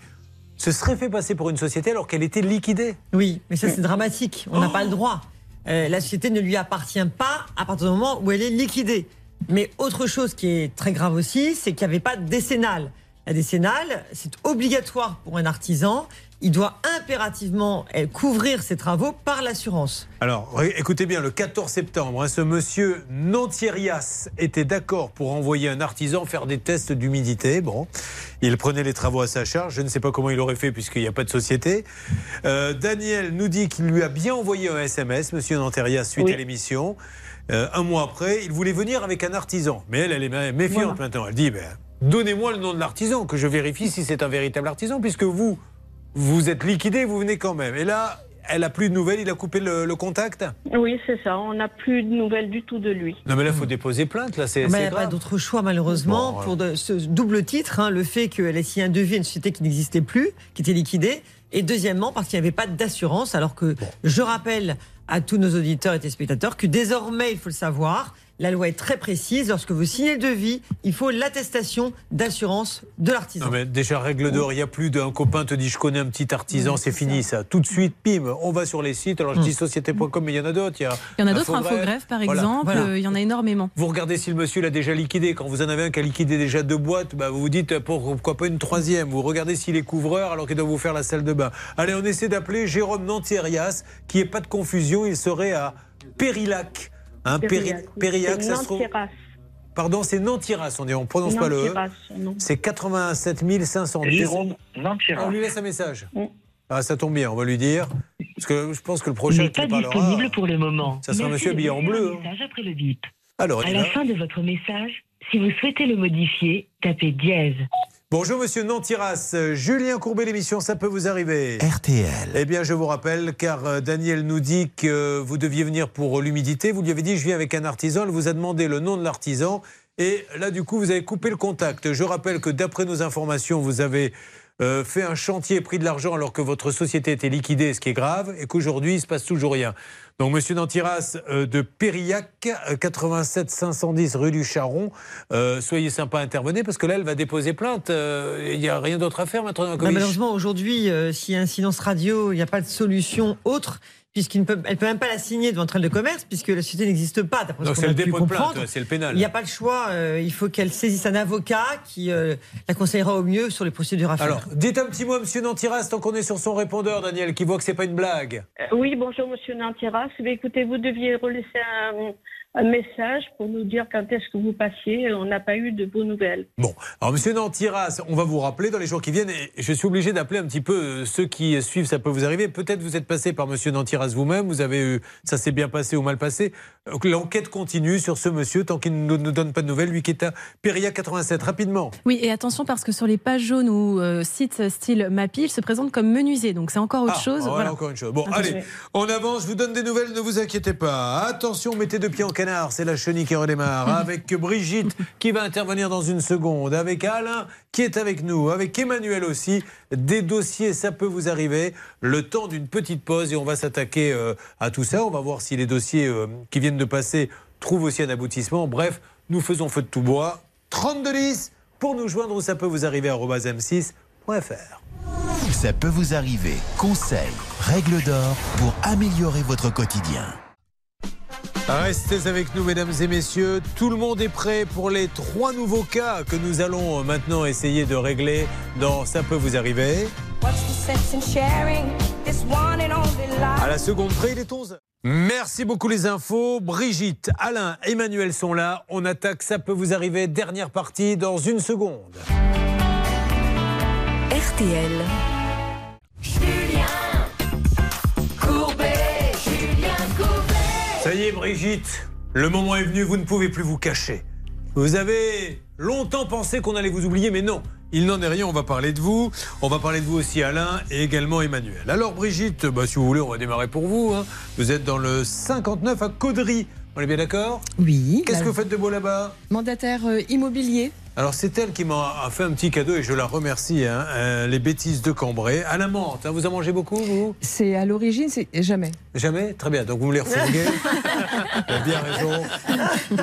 se serait fait passer pour une société alors qu'elle était liquidée. Oui, mais ça c'est dramatique. On n'a pas le droit. Euh, la société ne lui appartient pas à partir du moment où elle est liquidée. Mais autre chose qui est très grave aussi, c'est qu'il n'y avait pas de décennale. La décennale, c'est obligatoire pour un artisan. Il doit impérativement euh, couvrir ses travaux par l'assurance. Alors, écoutez bien, le 14 septembre, hein, ce monsieur Nantierias était d'accord pour envoyer un artisan faire des tests d'humidité. Bon, il prenait les travaux à sa charge. Je ne sais pas comment il aurait fait puisqu'il n'y a pas de société. Euh, Daniel nous dit qu'il lui a bien envoyé un SMS, monsieur Nanterias, suite Oui. à l'émission. Euh, un mois après, il voulait venir avec un artisan. Mais elle, elle est mé- méfiante Voilà. maintenant. Elle dit, ben, donnez-moi le nom de l'artisan, que je vérifie si c'est un véritable artisan, puisque vous, vous êtes liquidé, vous venez quand même. Et là, elle a plus de nouvelles, il a coupé le, le contact Oui, c'est ça. On n'a plus de nouvelles du tout de lui. Non mais là, il faut déposer plainte, là, c'est Mais il n'y a pas d'autre choix malheureusement Bon, pour de- ce double titre, hein, le fait qu'elle ait signé un devis à une société qui n'existait plus, qui était liquidée, et deuxièmement parce qu'il n'y avait pas d'assurance, alors que je rappelle à tous nos auditeurs et téléspectateurs que désormais, il faut le savoir, la loi est très précise, lorsque vous signez le devis, il faut l'attestation d'assurance de l'artisan. Non mais déjà, règle d'or, il n'y a plus d'un copain te dit je connais un petit artisan, Oui, c'est fini ça. Tout de suite, pim, on va sur les sites. Alors je dis société.com, mais il y en a d'autres. Il y en a d'autres, Infogreffe. Par Voilà. exemple, euh, il y en a énormément. Vous regardez si le monsieur l'a déjà liquidé. Quand vous en avez un qui a liquidé déjà deux boîtes, bah, vous vous dites pourquoi pas une troisième? Vous regardez s'il est couvreur alors qu'il doit vous faire la salle de bain. Allez, on essaie d'appeler Jérôme Nantierias, qui est pas de confusion, il serait à Périlac. Hein, Péri- Périac, ça se trouve. Nantiras. Pardon, c'est Nantiras, on dit, on prononce pas le E. C'est 87 510. Jérôme Nantiras. On lui laisse un message. Ah, ça tombe bien, on va lui dire. Parce que je pense que le prochain n'est qui pas parlera. disponible pour le moment. Ça sera un Merci monsieur habillé en bleu. un hein. message après le bip. Alors, à la fin de votre message, si vous souhaitez le modifier, tapez dièse. Bonjour Monsieur Nantiras, Julien Courbet, l'émission, ça peut vous arriver RTL. Eh bien, je vous rappelle, car euh, Daniel nous dit que vous deviez venir pour l'humidité. Vous lui avez dit, je viens avec un artisan. Elle vous a demandé le nom de l'artisan. Et là, du coup, vous avez coupé le contact. Je rappelle que d'après nos informations, vous avez euh, fait un chantier, pris de l'argent alors que votre société était liquidée, ce qui est grave, et qu'aujourd'hui, il se passe toujours rien. Donc, Monsieur Nantiras euh, de Périac, euh, 87 510 rue du Charron, euh, soyez sympa, intervenez, parce que là, elle va déposer plainte. Euh, Il n'y a rien d'autre à faire, maintenant. Bah, malheureusement, aujourd'hui, euh, s'il y a un silence radio, il n'y a pas de solution autre, puisqu'elle ne peut, elle peut même pas la signer devant un train de commerce, puisque la société n'existe pas. Donc, c'est a le dépôt de plainte, c'est le pénal. Il n'y a pas le choix. euh, il faut qu'elle saisisse un avocat qui euh, la conseillera au mieux sur les procédures à faire. Alors, dites un petit mot à Monsieur Nantiras, tant qu'on est sur son répondeur, Daniel, qui voit que c'est pas une blague. Euh, Oui, bonjour Monsieur Nantiras. Eh écoutez, vous deviez relaisser un, un message pour nous dire quand est-ce que vous passiez. On n'a pas eu de vos nouvelles. Bon, alors Monsieur Nantiras, on va vous rappeler dans les jours qui viennent, et je suis obligé d'appeler un petit peu euh, ceux qui suivent, ça peut vous arriver. Peut-être vous êtes passé par Monsieur Nantiras vous-même, vous avez eu, ça s'est bien passé ou mal passé. Donc, L'enquête continue sur ce monsieur, tant qu'il ne nous donne pas de nouvelles, lui qui est à Péria 87, rapidement. Oui, et attention parce que sur les pages jaunes ou euh, sites style Mappy, il se présente comme menuisier, donc c'est encore autre Ah, chose. voilà, Voilà. encore une chose. Bon, allez, on avance, je vous donne des nouvelles, ne vous inquiétez pas. Attention, mettez deux pieds en canard, c'est la chenille qui redémarre. Avec Brigitte qui va intervenir dans une seconde, avec Alain qui est avec nous, avec Emmanuel aussi. Des dossiers, ça peut vous arriver. Le temps d'une petite pause et on va s'attaquer euh, à tout ça. On va voir si les dossiers euh, qui viennent de passer trouvent aussi un aboutissement. Bref, nous faisons feu de tout bois. 32 10 pour nous joindre où ça peut vous arriver à m6.fr. Ça peut vous arriver. Conseils, règles d'or pour améliorer votre quotidien. Restez avec nous, mesdames et messieurs. Tout le monde est prêt pour les trois nouveaux cas que nous allons maintenant essayer de régler dans Ça peut vous arriver. À la seconde près, il est 11. Merci beaucoup les infos. Brigitte, Alain, Emmanuel sont là. On attaque Ça peut vous arriver. Dernière partie dans une seconde. RTL. Ça y est, Brigitte, le moment est venu, vous ne pouvez plus vous cacher. Vous avez longtemps pensé qu'on allait vous oublier, mais non. Il n'en est rien, on va parler de vous. On va parler de vous aussi, Alain, et également Emmanuel. Alors, Brigitte, bah, si vous voulez, on va démarrer pour vous. hein. Vous êtes dans le 59 à Caudry, On est bien d'accord? Oui. Qu'est-ce la- que vous faites de beau là-bas? Mandataire euh, immobilier. Alors c'est elle qui m'a fait un petit cadeau et je la remercie. hein, euh, les bêtises de Cambrai à la menthe. hein. vous en mangez beaucoup vous? C'est à l'origine, c'est jamais. Jamais? Très bien. Donc vous me les refourguez. Vous avez bien raison.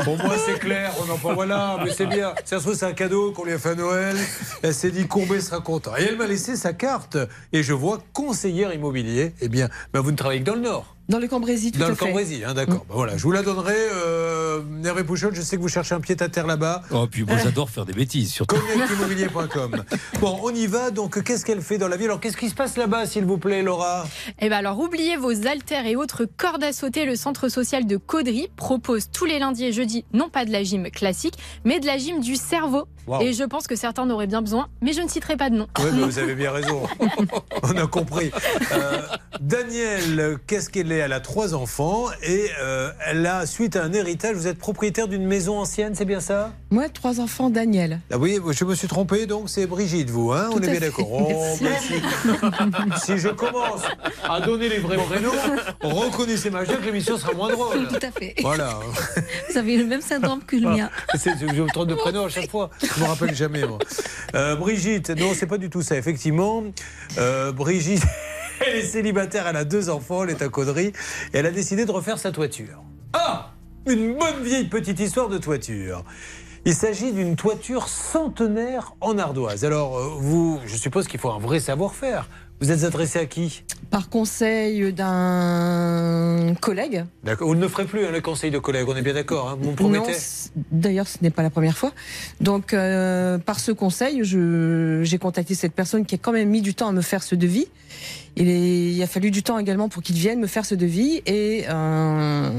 Pour moi c'est clair. On en parle. Voilà, mais c'est bien. Ça se trouve c'est un cadeau qu'on lui a fait à Noël. Elle s'est dit Courbet sera content. Et elle m'a laissé sa carte. Et je vois conseillère immobilier. Eh bien, ben, vous ne travaillez que dans le Nord. Dans le Cambrésis, tout Dans à le fait. Cambrésis, hein, d'accord. Ben voilà, je vous la donnerai. Euh, Hervé Pouchol, je sais que vous cherchez un pied à terre là-bas. Oh, puis moi j'adore faire des bêtises, surtout. Cognacimmobilier.com. Bon, on y va. Donc, qu'est-ce qu'elle fait dans la vie? Alors, qu'est-ce qui se passe là-bas, s'il vous plaît, Laura? Eh ben alors, oubliez vos haltères et autres cordes à sauter. Le centre social de Caudry propose tous les lundis et jeudis, non pas de la gym classique, mais de la gym du cerveau. Wow. Et je pense que certains en auraient bien besoin, mais je ne citerai pas de nom. Oui, mais vous avez bien raison. On a compris. Euh, Danielle, qu'est-ce qu'elle est Elle a trois enfants et euh, elle a, suite à un héritage, vous êtes propriétaire d'une maison ancienne, c'est bien ça? Moi, trois enfants, Daniel. Ah oui, je me suis trompé, donc c'est Brigitte, vous, hein? On est bien d'accord. Oh, ben, si, si je commence à donner les vrais prénoms, reconnaissez ma que l'émission sera moins drôle. Tout à fait. Voilà. Vous avez le même syndrome que le mien. C'est- Je me trompe de prénom à chaque fois. Je me rappelle jamais, moi. Euh, Brigitte, non, c'est pas du tout ça. Effectivement, euh, Brigitte, elle est célibataire, elle a deux enfants, elle est à Caudry, et elle a décidé de refaire sa toiture. Ah Une bonne vieille petite histoire de toiture. Il s'agit d'une toiture centenaire en ardoise. Alors, euh, vous, je suppose qu'il faut un vrai savoir-faire. Vous êtes adressé à qui? Par conseil d'un collègue. D'accord. Vous ne le ferez plus, hein, le conseil de collègues, on est bien d'accord. Hein, vous me promettez? D'ailleurs, ce n'est pas la première fois. Donc, euh, par ce conseil, j'ai contacté cette personne qui a quand même mis du temps à me faire ce devis. Il, est- il a fallu du temps également pour qu'il vienne me faire ce devis. Et, euh,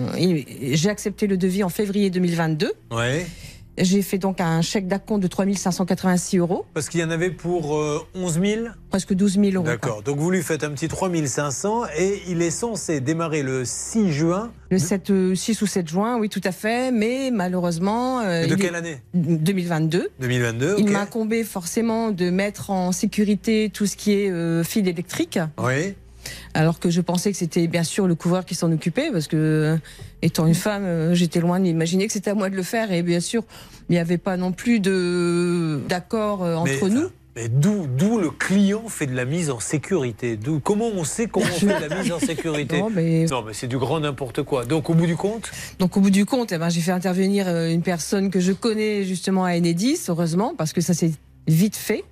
j'ai accepté le devis en février 2022. Ouais. J'ai fait donc un chèque d'acompte de 3586 euros, Parce qu'il y en avait pour euh, 11 000 presque 12 000 euros. D'accord. Donc vous lui faites un petit 3500 et il est censé démarrer le 6 juin. Le 7, euh, 6 ou 7 juin, oui, tout à fait. Mais malheureusement. euh, de quelle est- année? 2022. 2022. Il m'a incombé forcément de mettre en sécurité tout ce qui est euh, fil électrique. Oui. Alors que je pensais que c'était bien sûr le couvreur qui s'en occupait, parce que euh, étant une femme, euh, j'étais loin d'imaginer que c'était à moi de le faire. Et bien sûr, il n'y avait pas non plus de d'accord euh, entre Mais, nous. Mais d'où, le client fait de la mise en sécurité? Comment on sait comment on fait de la mise en sécurité? Non, mais- Non, mais c'est du grand n'importe quoi. Donc au bout du compte? Donc au bout du compte, eh ben, j'ai fait intervenir une personne que je connais justement à Enedis, heureusement, parce que ça s'est vite fait.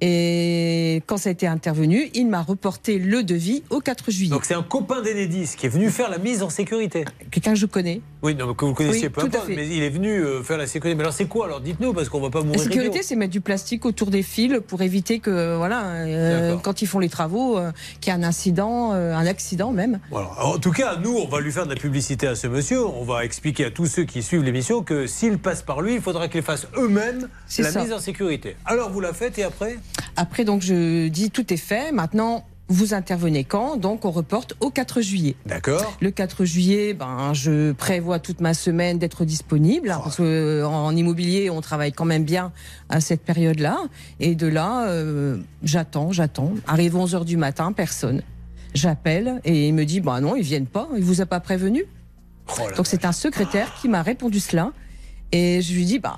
Et quand ça a été intervenu, il m'a reporté le devis au 4 juillet. Donc c'est un copain d'Enedis qui est venu faire la mise en sécurité. Quelqu'un que je connais. Oui, non, que vous connaissiez Oui, peu importe, mais il est venu euh, faire la sécurité. Mais alors c'est quoi Alors? Dites-nous, parce qu'on va pas La mourir sécurité, idiot. c'est mettre du plastique autour des fils pour éviter que, voilà, euh, quand ils font les travaux, euh, qu'il y ait un incident, euh, un accident même. Voilà. Alors, en tout cas, nous, on va lui faire de la publicité à ce monsieur. On va expliquer à tous ceux qui suivent l'émission que s'il passe par lui, il faudra qu'ils fassent eux-mêmes la ça. mise en sécurité. Alors, vous la faites et après? Après, donc, je dis tout est fait. Maintenant, vous intervenez quand? Donc, on reporte au 4 juillet. D'accord. Le 4 juillet, ben, je prévois toute ma semaine d'être disponible. hein, parce que en immobilier, on travaille quand même bien à cette période-là. Et de là, euh, j'attends, j'attends. Arrive 11 heures du matin, personne. J'appelle et il me dit, bah non, ils viennent pas. Il vous a pas prévenu. Donc, c'est un secrétaire qui m'a répondu cela. Et je lui dis, bah,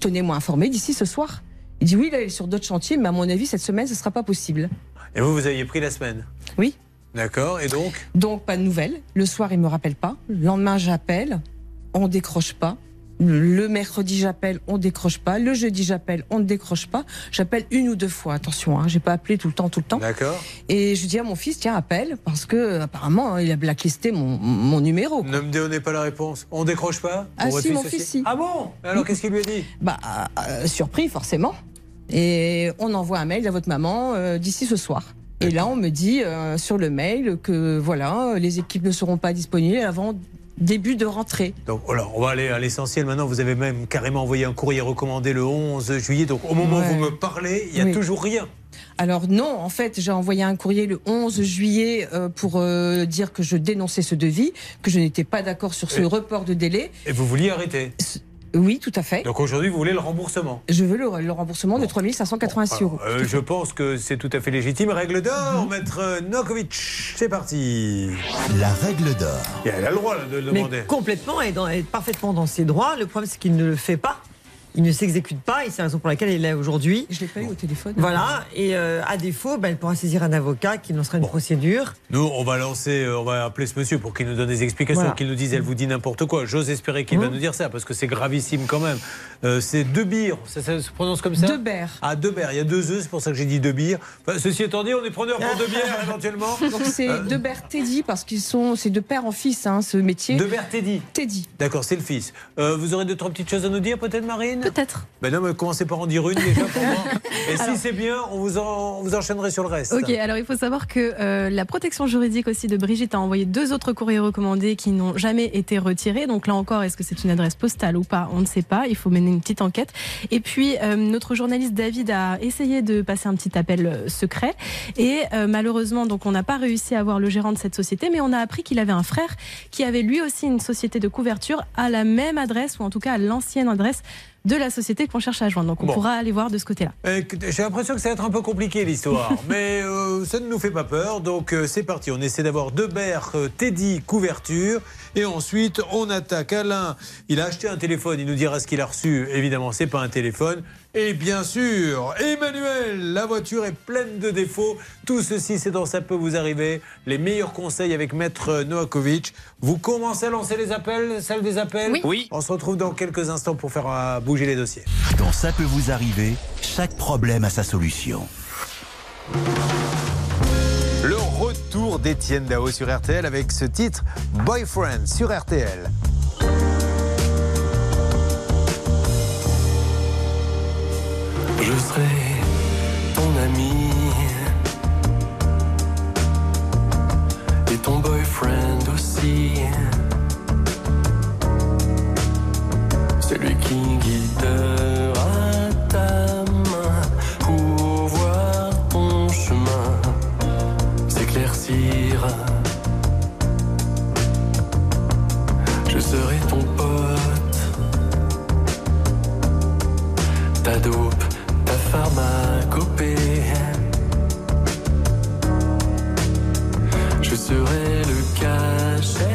tenez-moi informé d'ici ce soir. Il dit, oui, là, il est sur d'autres chantiers, mais à mon avis, cette semaine, ce sera pas possible. Et vous, vous aviez pris la semaine? Oui. D'accord. Et donc? Donc, pas de nouvelles. Le soir, il me rappelle pas. Le lendemain, j'appelle. On décroche pas. Le mercredi, j'appelle, on décroche pas. Le jeudi, j'appelle, on ne décroche pas. J'appelle une ou deux fois. Attention, hein, j'ai pas appelé tout le temps, tout le temps. D'accord. Et je dis à mon fils, tiens, appelle, parce que apparemment, il a blacklisté mon, mon numéro. quoi. Ne me donnez pas la réponse. On décroche pas? Ah si, mon fils, si. Ah bon? Alors, qu'est-ce qu'il lui a dit? Bah, euh, surpris, forcément. Et on envoie un mail à votre maman euh, d'ici ce soir. Et là, on me dit euh, sur le mail que voilà, les équipes ne seront pas disponibles avant début de rentrée. Donc, alors, on va aller à l'essentiel maintenant. Vous avez même carrément envoyé un courrier recommandé le 11 juillet. Donc, au moment où vous me parlez, il n'y a Oui. toujours rien. Alors non, en fait, j'ai envoyé un courrier le 11 juillet euh, pour euh, dire que je dénonçais ce devis, que je n'étais pas d'accord sur ce Et- report de délai. Et vous vouliez arrêter? Oui, tout à fait. Donc aujourd'hui, vous voulez le remboursement? Je veux le, le remboursement de 3586 euros. Euh, je pense que c'est tout à fait légitime. Règle Mhm. d'or, maître Nokovic, c'est parti. La règle d'or. Elle a le droit là, de le Mais demander. complètement, et, dans- et parfaitement dans ses droits. Le problème, c'est qu'il ne le fait pas. Il ne s'exécute pas, et c'est la raison pour laquelle il est là aujourd'hui. Je l'ai pas eu au téléphone. Voilà, et euh, à défaut, ben, elle pourra saisir un avocat qui lancera une procédure. Nous, on va lancer, euh, on va appeler ce monsieur pour qu'il nous donne des explications, Voilà. qu'il nous dise, elle vous dit n'importe quoi. J'ose espérer qu'il va nous dire ça, parce que c'est gravissime quand même. Euh, c'est deux bières, ça, ça se prononce comme ça Deux bières. Ah, deux bières, il y a deux œufs, c'est pour ça que j'ai dit deux bières. Enfin, ceci étant dit, on est preneur pour deux bières éventuellement. Donc c'est Euh, de Bert Teddy parce qu'ils sont c'est de père en fils hein, ce métier. De Bert Teddy. Teddy. D'accord, c'est le fils. Euh, vous aurez deux, trois petites choses à nous dire, peut-être, Marine? Peut-être. Ben non, mais commencez par en dire une déjà pour moi? Et si c'est bien, on vous, en, on vous enchaînerait sur le reste. Ok, alors il faut savoir que euh, la protection juridique aussi de Brigitte a envoyé deux autres courriers recommandés qui n'ont jamais été retirés. Donc là encore, est-ce que c'est une adresse postale ou pas? On ne sait pas. Il faut mener une petite enquête. Et puis euh, notre journaliste David a essayé de passer un petit appel euh, secret et euh, malheureusement, donc on n'a pas réussi à avoir le gérant de cette société, mais on a appris qu'il avait un frère qui avait lui aussi une société de couverture à la même adresse ou en tout cas à l'ancienne adresse de la société qu'on cherche à joindre. Donc on Bon. pourra aller voir de ce côté-là. Écoutez, J'ai l'impression que ça va être un peu compliqué l'histoire, mais euh, ça ne nous fait pas peur. Donc euh, c'est parti, on essaie d'avoir Debert, euh, Teddy, couverture, et ensuite on attaque Alain. Il a acheté un téléphone, il nous dira ce qu'il a reçu. Évidemment, c'est pas un téléphone. Et bien sûr, Emmanuel, la voiture est pleine de défauts. Tout ceci, c'est dans ça peut vous arriver. Les meilleurs conseils avec Maître Noakovic. Vous commencez à lancer les appels, salle des appels. Oui. Oui. On se retrouve dans quelques instants pour faire euh, bouger les dossiers. Dans Ça peut vous arriver, chaque problème a sa solution. Retour d'Étienne Dao sur RTL avec ce titre Boyfriend sur RTL. Je serai ton ami et ton boyfriend aussi. Celui qui guidera pharmacopée. Je serai le cachet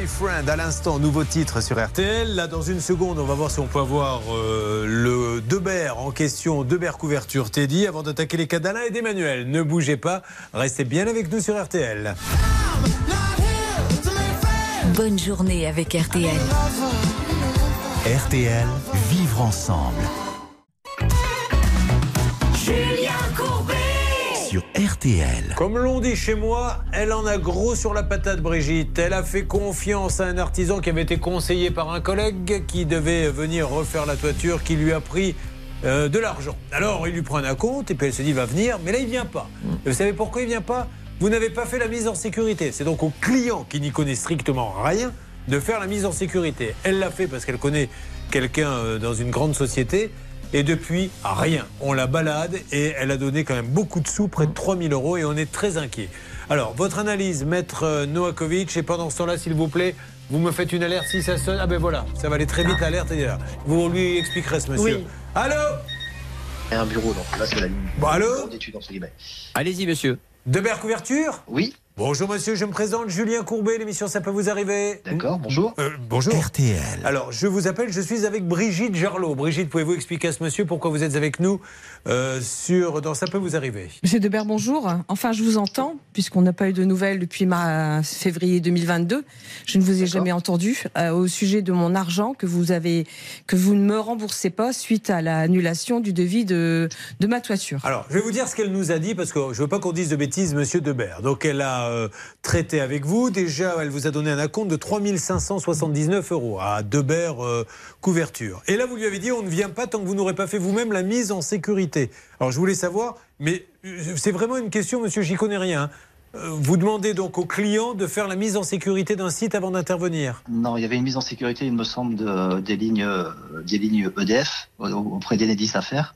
Boyfriend à l'instant, nouveau titre sur RTL. Là, dans une seconde, on va voir si on peut avoir euh, le Debert en question, Debert couverture Teddy, avant d'attaquer les cas d'Alain et d'Emmanuel. Ne bougez pas, restez bien avec nous sur RTL. Bonne journée avec RTL. RTL, vivre ensemble. Comme l'on dit chez moi, elle en a gros sur la patate, Brigitte. Elle a fait confiance à un artisan qui avait été conseillé par un collègue qui devait venir refaire la toiture, qui lui a pris euh, de l'argent. Alors, il lui prend un compte et puis elle se dit, va venir, mais là, il vient pas. Et vous savez pourquoi il vient pas? Vous n'avez pas fait la mise en sécurité. C'est donc au client qui n'y connaît strictement rien de faire la mise en sécurité. Elle l'a fait parce qu'elle connaît quelqu'un euh, dans une grande société. Et depuis, rien. On la balade et elle a donné quand même beaucoup de sous, près de 3000 euros, et on est très inquiet. Alors, votre analyse, maître Noakovic, et pendant ce temps-là, s'il vous plaît, vous me faites une alerte si ça sonne. Ah ben voilà, ça va aller très vite, l'alerte est là. Vous lui expliquerez ce monsieur. Oui. Allô un bureau, donc là c'est la ligne. Bon, allô. Allez-y, monsieur. Debert Couverture Oui. Bonjour monsieur, je me présente Julien Courbet, l'émission Ça peut vous arriver D'accord, bonjour. Euh, bonjour. RTL. Alors, je vous appelle, je suis avec Brigitte Jarlot. Brigitte, pouvez-vous expliquer à ce monsieur pourquoi vous êtes avec nous euh, sur dans Ça peut vous arriver? Monsieur Debert, bonjour. Enfin, je vous entends, puisqu'on n'a pas eu de nouvelles depuis ma- février 2022. Je ne vous ai jamais entendu euh, au sujet de mon argent que vous avez, que vous ne me remboursez pas suite à l'annulation du devis de, de ma toiture. Alors, je vais vous dire ce qu'elle nous a dit parce que je veux pas qu'on dise de bêtises, monsieur Debert. Donc, elle a euh, traité avec vous. Déjà, elle vous a donné un acompte de 3579 euros à Debert euh, Couverture. Et là, vous lui avez dit on ne vient pas tant que vous n'aurez pas fait vous-même la mise en sécurité. Alors, je voulais savoir, mais euh, c'est vraiment une question, monsieur, j'y connais rien. hein. Euh, Vous demandez donc au client de faire la mise en sécurité d'un site avant d'intervenir. Non, il y avait une mise en sécurité, il me semble, de- des lignes, des lignes EDF au- auprès d'Enedis à faire.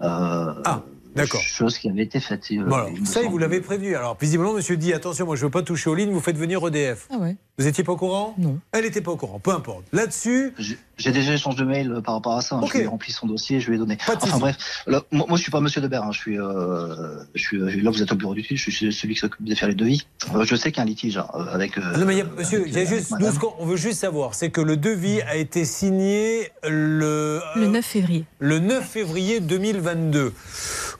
ah, d'accord. Chose qui avait été faite. euh, Voilà. Ça, il vous l'avez prévenu. Alors, visiblement, monsieur dit attention, moi, je ne veux pas toucher aux lignes, vous faites venir EDF. Ah ouais. Vous n'étiez pas au courant? Non. Elle n'était pas au courant, peu importe. Là-dessus. J'ai déjà échangé de mails euh, par rapport à ça. hein. Je lui ai rempli son dossier, je lui ai donné. Enfin bref, là, moi, moi je suis pas Monsieur Debert. hein. Je suis, euh, je suis euh, là. Vous êtes au bureau d'études. Je suis celui qui s'occupe de faire les devis. Euh, je sais qu'il y a un litige hein, avec. euh, Non, mais il y a- monsieur, il y a juste, madame. nous, ce qu'on- on veut juste savoir, c'est que le devis a été signé le, Le 9 février. le 9 février 2022.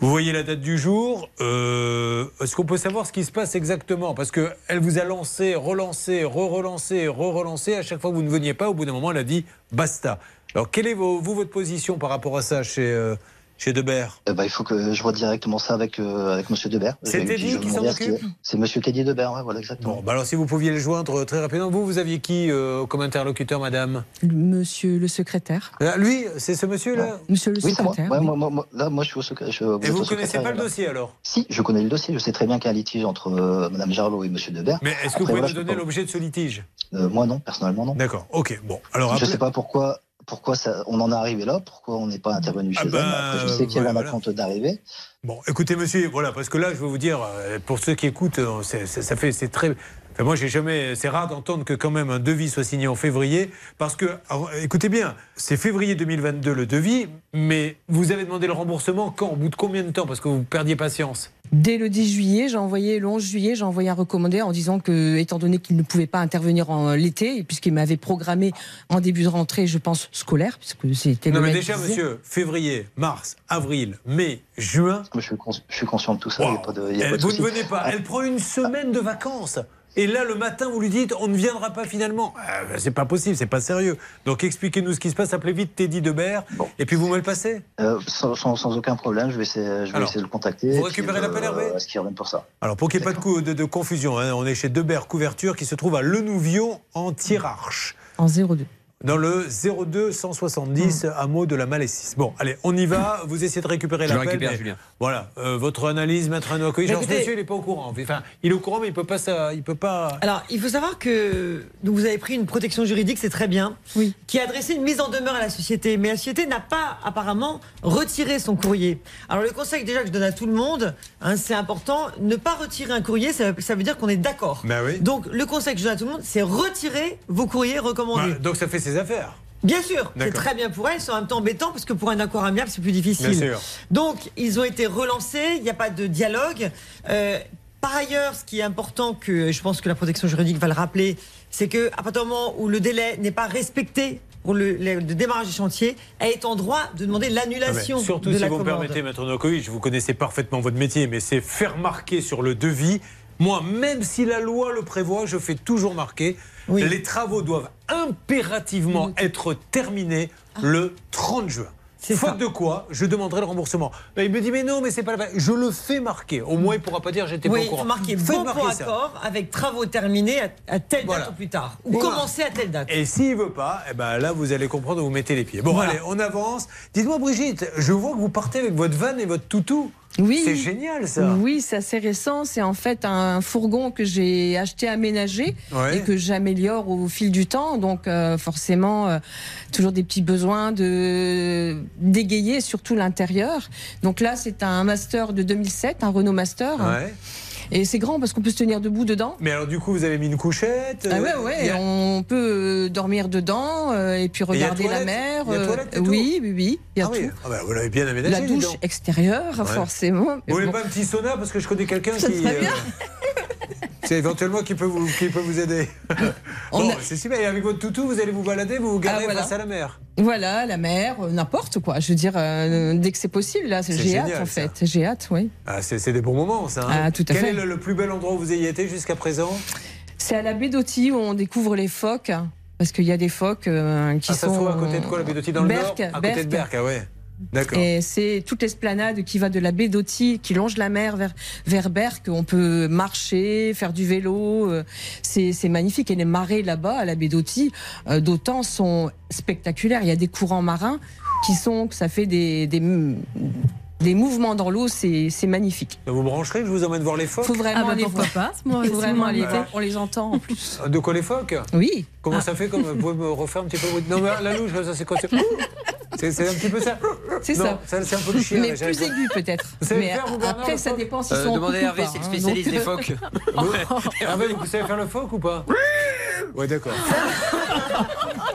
Vous voyez la date du jour. euh, Est-ce qu'on peut savoir ce qui se passe exactement? Parce qu'elle vous a lancé, relancé, re-relancé, re-relancé. À chaque fois que vous ne veniez pas, au bout d'un moment, elle a dit basta. Alors, quelle est vous, votre position par rapport à ça chez, euh, chez Debert Eh ben, il faut que je vois directement ça avec, euh, avec Monsieur Debert. C'est Teddy qui s'en occupe C'est Monsieur Teddy Debert, ouais, voilà, exactement. Bon, bah alors si vous pouviez le joindre euh, très rapidement, vous, vous aviez qui euh, comme interlocuteur, madame? Monsieur le secrétaire. Ah, Lui, c'est ce monsieur-là Monsieur le Oui, c'est moi. secrétaire. Ouais, oui. moi, moi, moi, là, moi, je suis au secrétaire. je- Et vous ne connaissez pas le dossier alors? Si, je connais le dossier. Je sais très bien qu'il y a un litige entre euh, Madame Jarlot et Monsieur Debert. Mais est-ce que vous pouvez voilà, nous donner l'objet de ce litige? Euh, Moi, non, personnellement, non. D'accord, ok. Bon, alors je ne sais pas pourquoi, pourquoi ça, on en est arrivé là, pourquoi on n'est pas intervenu chez Ah elle? bah, Après, je sais qu'il y avait ouais, un voilà. compte d'arrivée. Bon, écoutez, monsieur, voilà, parce que là, je vais vous dire, euh, pour ceux qui écoutent, euh, c'est- c'est- ça fait, c'est très. Enfin, moi, j'ai jamais. C'est rare d'entendre que quand même un devis soit signé en février, parce que, alors, écoutez bien, c'est février 2022 le devis, mais vous avez demandé le remboursement quand Au bout de combien de temps Parce que vous perdiez patience? Dès le 10 juillet, j'ai envoyé, le 11 juillet, j'ai envoyé un recommandé en disant que, étant donné qu'il ne pouvait pas intervenir en l'été, et puisqu'il m'avait programmé en début de rentrée, je pense, scolaire, puisque c'était Non, le mais déjà, monsieur, février, mars, avril, mai, juin. Je suis, cons- je suis conscient de tout ça. il y a pas de, il y a Elle- pas de vous ne venez pas. Elle prend une semaine de vacances. Et là, le matin, vous lui dites, on ne viendra pas finalement. Euh, ben, c'est pas possible, c'est pas sérieux. Donc expliquez-nous ce qui se passe. Appelez vite Teddy Debert. Et puis vous me le passez. Euh, sans, sans- sans aucun problème, je vais essayer, je vais Alors, essayer de le contacter. vous récupérez l'appel, Hervé euh, Est-ce qu'il revienne pour ça Alors pour qu'il n'y ait pas de, coup- de- de confusion, hein, on est chez Debert Couverture qui se trouve à Lenouvion en Tirarche. En 02. Dans le 02 170 hameau de la Malaisis. Bon, allez, on y va. Vous essayez de récupérer l'appel. récupère, Julien. Voilà, euh, votre analyse, maître écoutez- monsieur, il n'est pas au courant. Enfin, il est au courant, mais il peut pas. Ça, il peut pas. Alors, il faut savoir que donc vous avez pris une protection juridique, c'est très bien, oui. qui a adressé une mise en demeure à la société. Mais la société n'a pas apparemment retiré son courrier. Alors, le conseil déjà que je donne à tout le monde, hein, c'est important, ne pas retirer un courrier, ça, ça veut dire qu'on est d'accord. Oui. Donc, le conseil que je donne à tout le monde, c'est retirer vos courriers recommandés. Bah, donc ça fait ses affaires. Bien sûr, c'est très bien pour elle, c'est en même temps embêtant parce que pour un accord amiable, c'est plus difficile. Bien sûr. Donc, ils ont été relancés, il n'y a pas de dialogue. Euh, Par ailleurs, ce qui est important, que je pense que la protection juridique va le rappeler, c'est que à partir du moment où le délai n'est pas respecté pour le, le- le démarrage du chantier, elle est en droit de demander Ah, mais l'annulation Surtout de si la vous me permettez, Maître Nokovic, vous connaissez parfaitement votre métier, mais c'est faire marquer sur le devis. Moi, même si la loi le prévoit, je fais toujours marquer. Les travaux doivent impérativement être terminés le 30 juin. Faute de quoi, je demanderai le remboursement. Ben, il me dit, mais non, mais c'est pas la. Je le fais marquer. Au moins, il ne pourra pas dire j'étais Oui, pas au courant. faut marquer Faites bon pour accord avec travaux terminés à, à telle Voilà. date ou plus tard. Ou Voilà. commencer à telle date. Et s'il veut pas, eh ben là, vous allez comprendre où vous mettez les pieds. Bon, Voilà. allez, on avance. Dites-moi, Brigitte, je vois que vous partez avec votre van et votre toutou. Oui. C'est génial, ça. Oui, c'est assez récent. C'est en fait un fourgon que j'ai acheté aménagé Ouais. et que j'améliore au fil du temps. Donc euh, forcément, euh, toujours des petits besoins de d'égayer surtout l'intérieur. Donc là, c'est un Master de 2007, un Renault Master. Ouais. Et c'est grand parce qu'on peut se tenir debout dedans. Mais alors, du coup, vous avez mis une couchette Ah euh, ouais, ouais, y a- on peut euh, dormir dedans euh, et puis Et regarder la mer. Il y a euh, toilette et tout oui, oui, oui, il y a Ah oui, tout. Ah bah, vous l'avez bien aménagé. La douche extérieure, Ouais. forcément. Vous voulez Bon. pas un petit sauna parce que je connais quelqu'un qui. serait bien. c'est éventuellement qui peut vous, qui peut vous aider. bon, c'est super. Et avec votre toutou, vous allez vous balader, vous vous garez Ah, voilà. face à la mer. Voilà, la mer, euh, n'importe quoi. Je veux dire, euh, dès que c'est possible, là, C'est j'ai hâte en fait. J'ai hâte, oui. Ah, c'est des bons moments, ça. hein. Ah, tout à Quel fait. est le, le plus bel endroit où vous ayez été jusqu'à présent? C'est à la baie d'Oti où on découvre les phoques, parce qu'il y a des phoques euh, qui Ah, ça sont. se trouve à côté de quoi, la baie d'Oti, dans le nord? À côté de. Berck, ah ouais. D'accord. Et c'est toute l'esplanade qui va de la baie d'Oti, qui longe la mer vers, vers Berck. On peut marcher, faire du vélo. euh, C'est c'est magnifique. Et les marées là-bas, à la baie d'Oti, euh, d'autant sont spectaculaires. Il y a des courants marins qui sont, que ça fait des, des, des mouvements dans l'eau. C'est c'est magnifique. Vous brancherez, je vous emmène voir les phoques? Faut vraiment Ah bah aller pourquoi voir. pas, moi, Faut vraiment aller voir. On les entend en plus. De quoi les phoques? Oui. Comment Ah. ça fait comme, Vous pouvez me refaire un petit peu Non, mais la louche, ça c'est quoi c'est- un petit peu ça C'est ça. C'est un peu le chien. Mais plus aigu peut-être. Vous savez Mais faire, vous, Bernard, après, le ça phoque dépend s'ils Euh, sont demandez à Hervé, c'est le spécialiste des phoques. Hervé, vous savez faire le phoque ou pas Ouais, d'accord.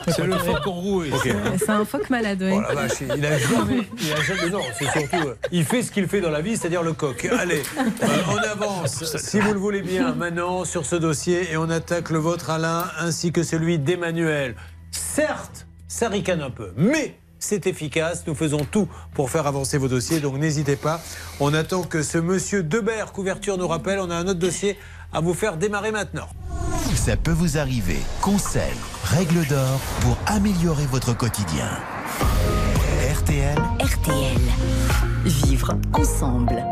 C'est le phoque enroué. Ok. C'est un phoque malade, oui. Oh vache, il a jamais, il a jamais, non, c'est surtout, euh, il fait ce qu'il fait dans la vie, c'est-à-dire le coq. Allez, euh, on avance, si vous le voulez bien, maintenant sur ce dossier et on attaque le vôtre, Alain, ainsi que celui d'Emmanuel. Certes, ça ricane un peu, mais c'est efficace. Nous faisons tout pour faire avancer vos dossiers, donc n'hésitez pas. On attend que ce monsieur Debert, couverture, nous rappelle. On a un autre dossier à vous faire démarrer maintenant. Ça peut vous arriver. Conseils, règles d'or pour améliorer votre quotidien. RTL. RTL. Vivre ensemble.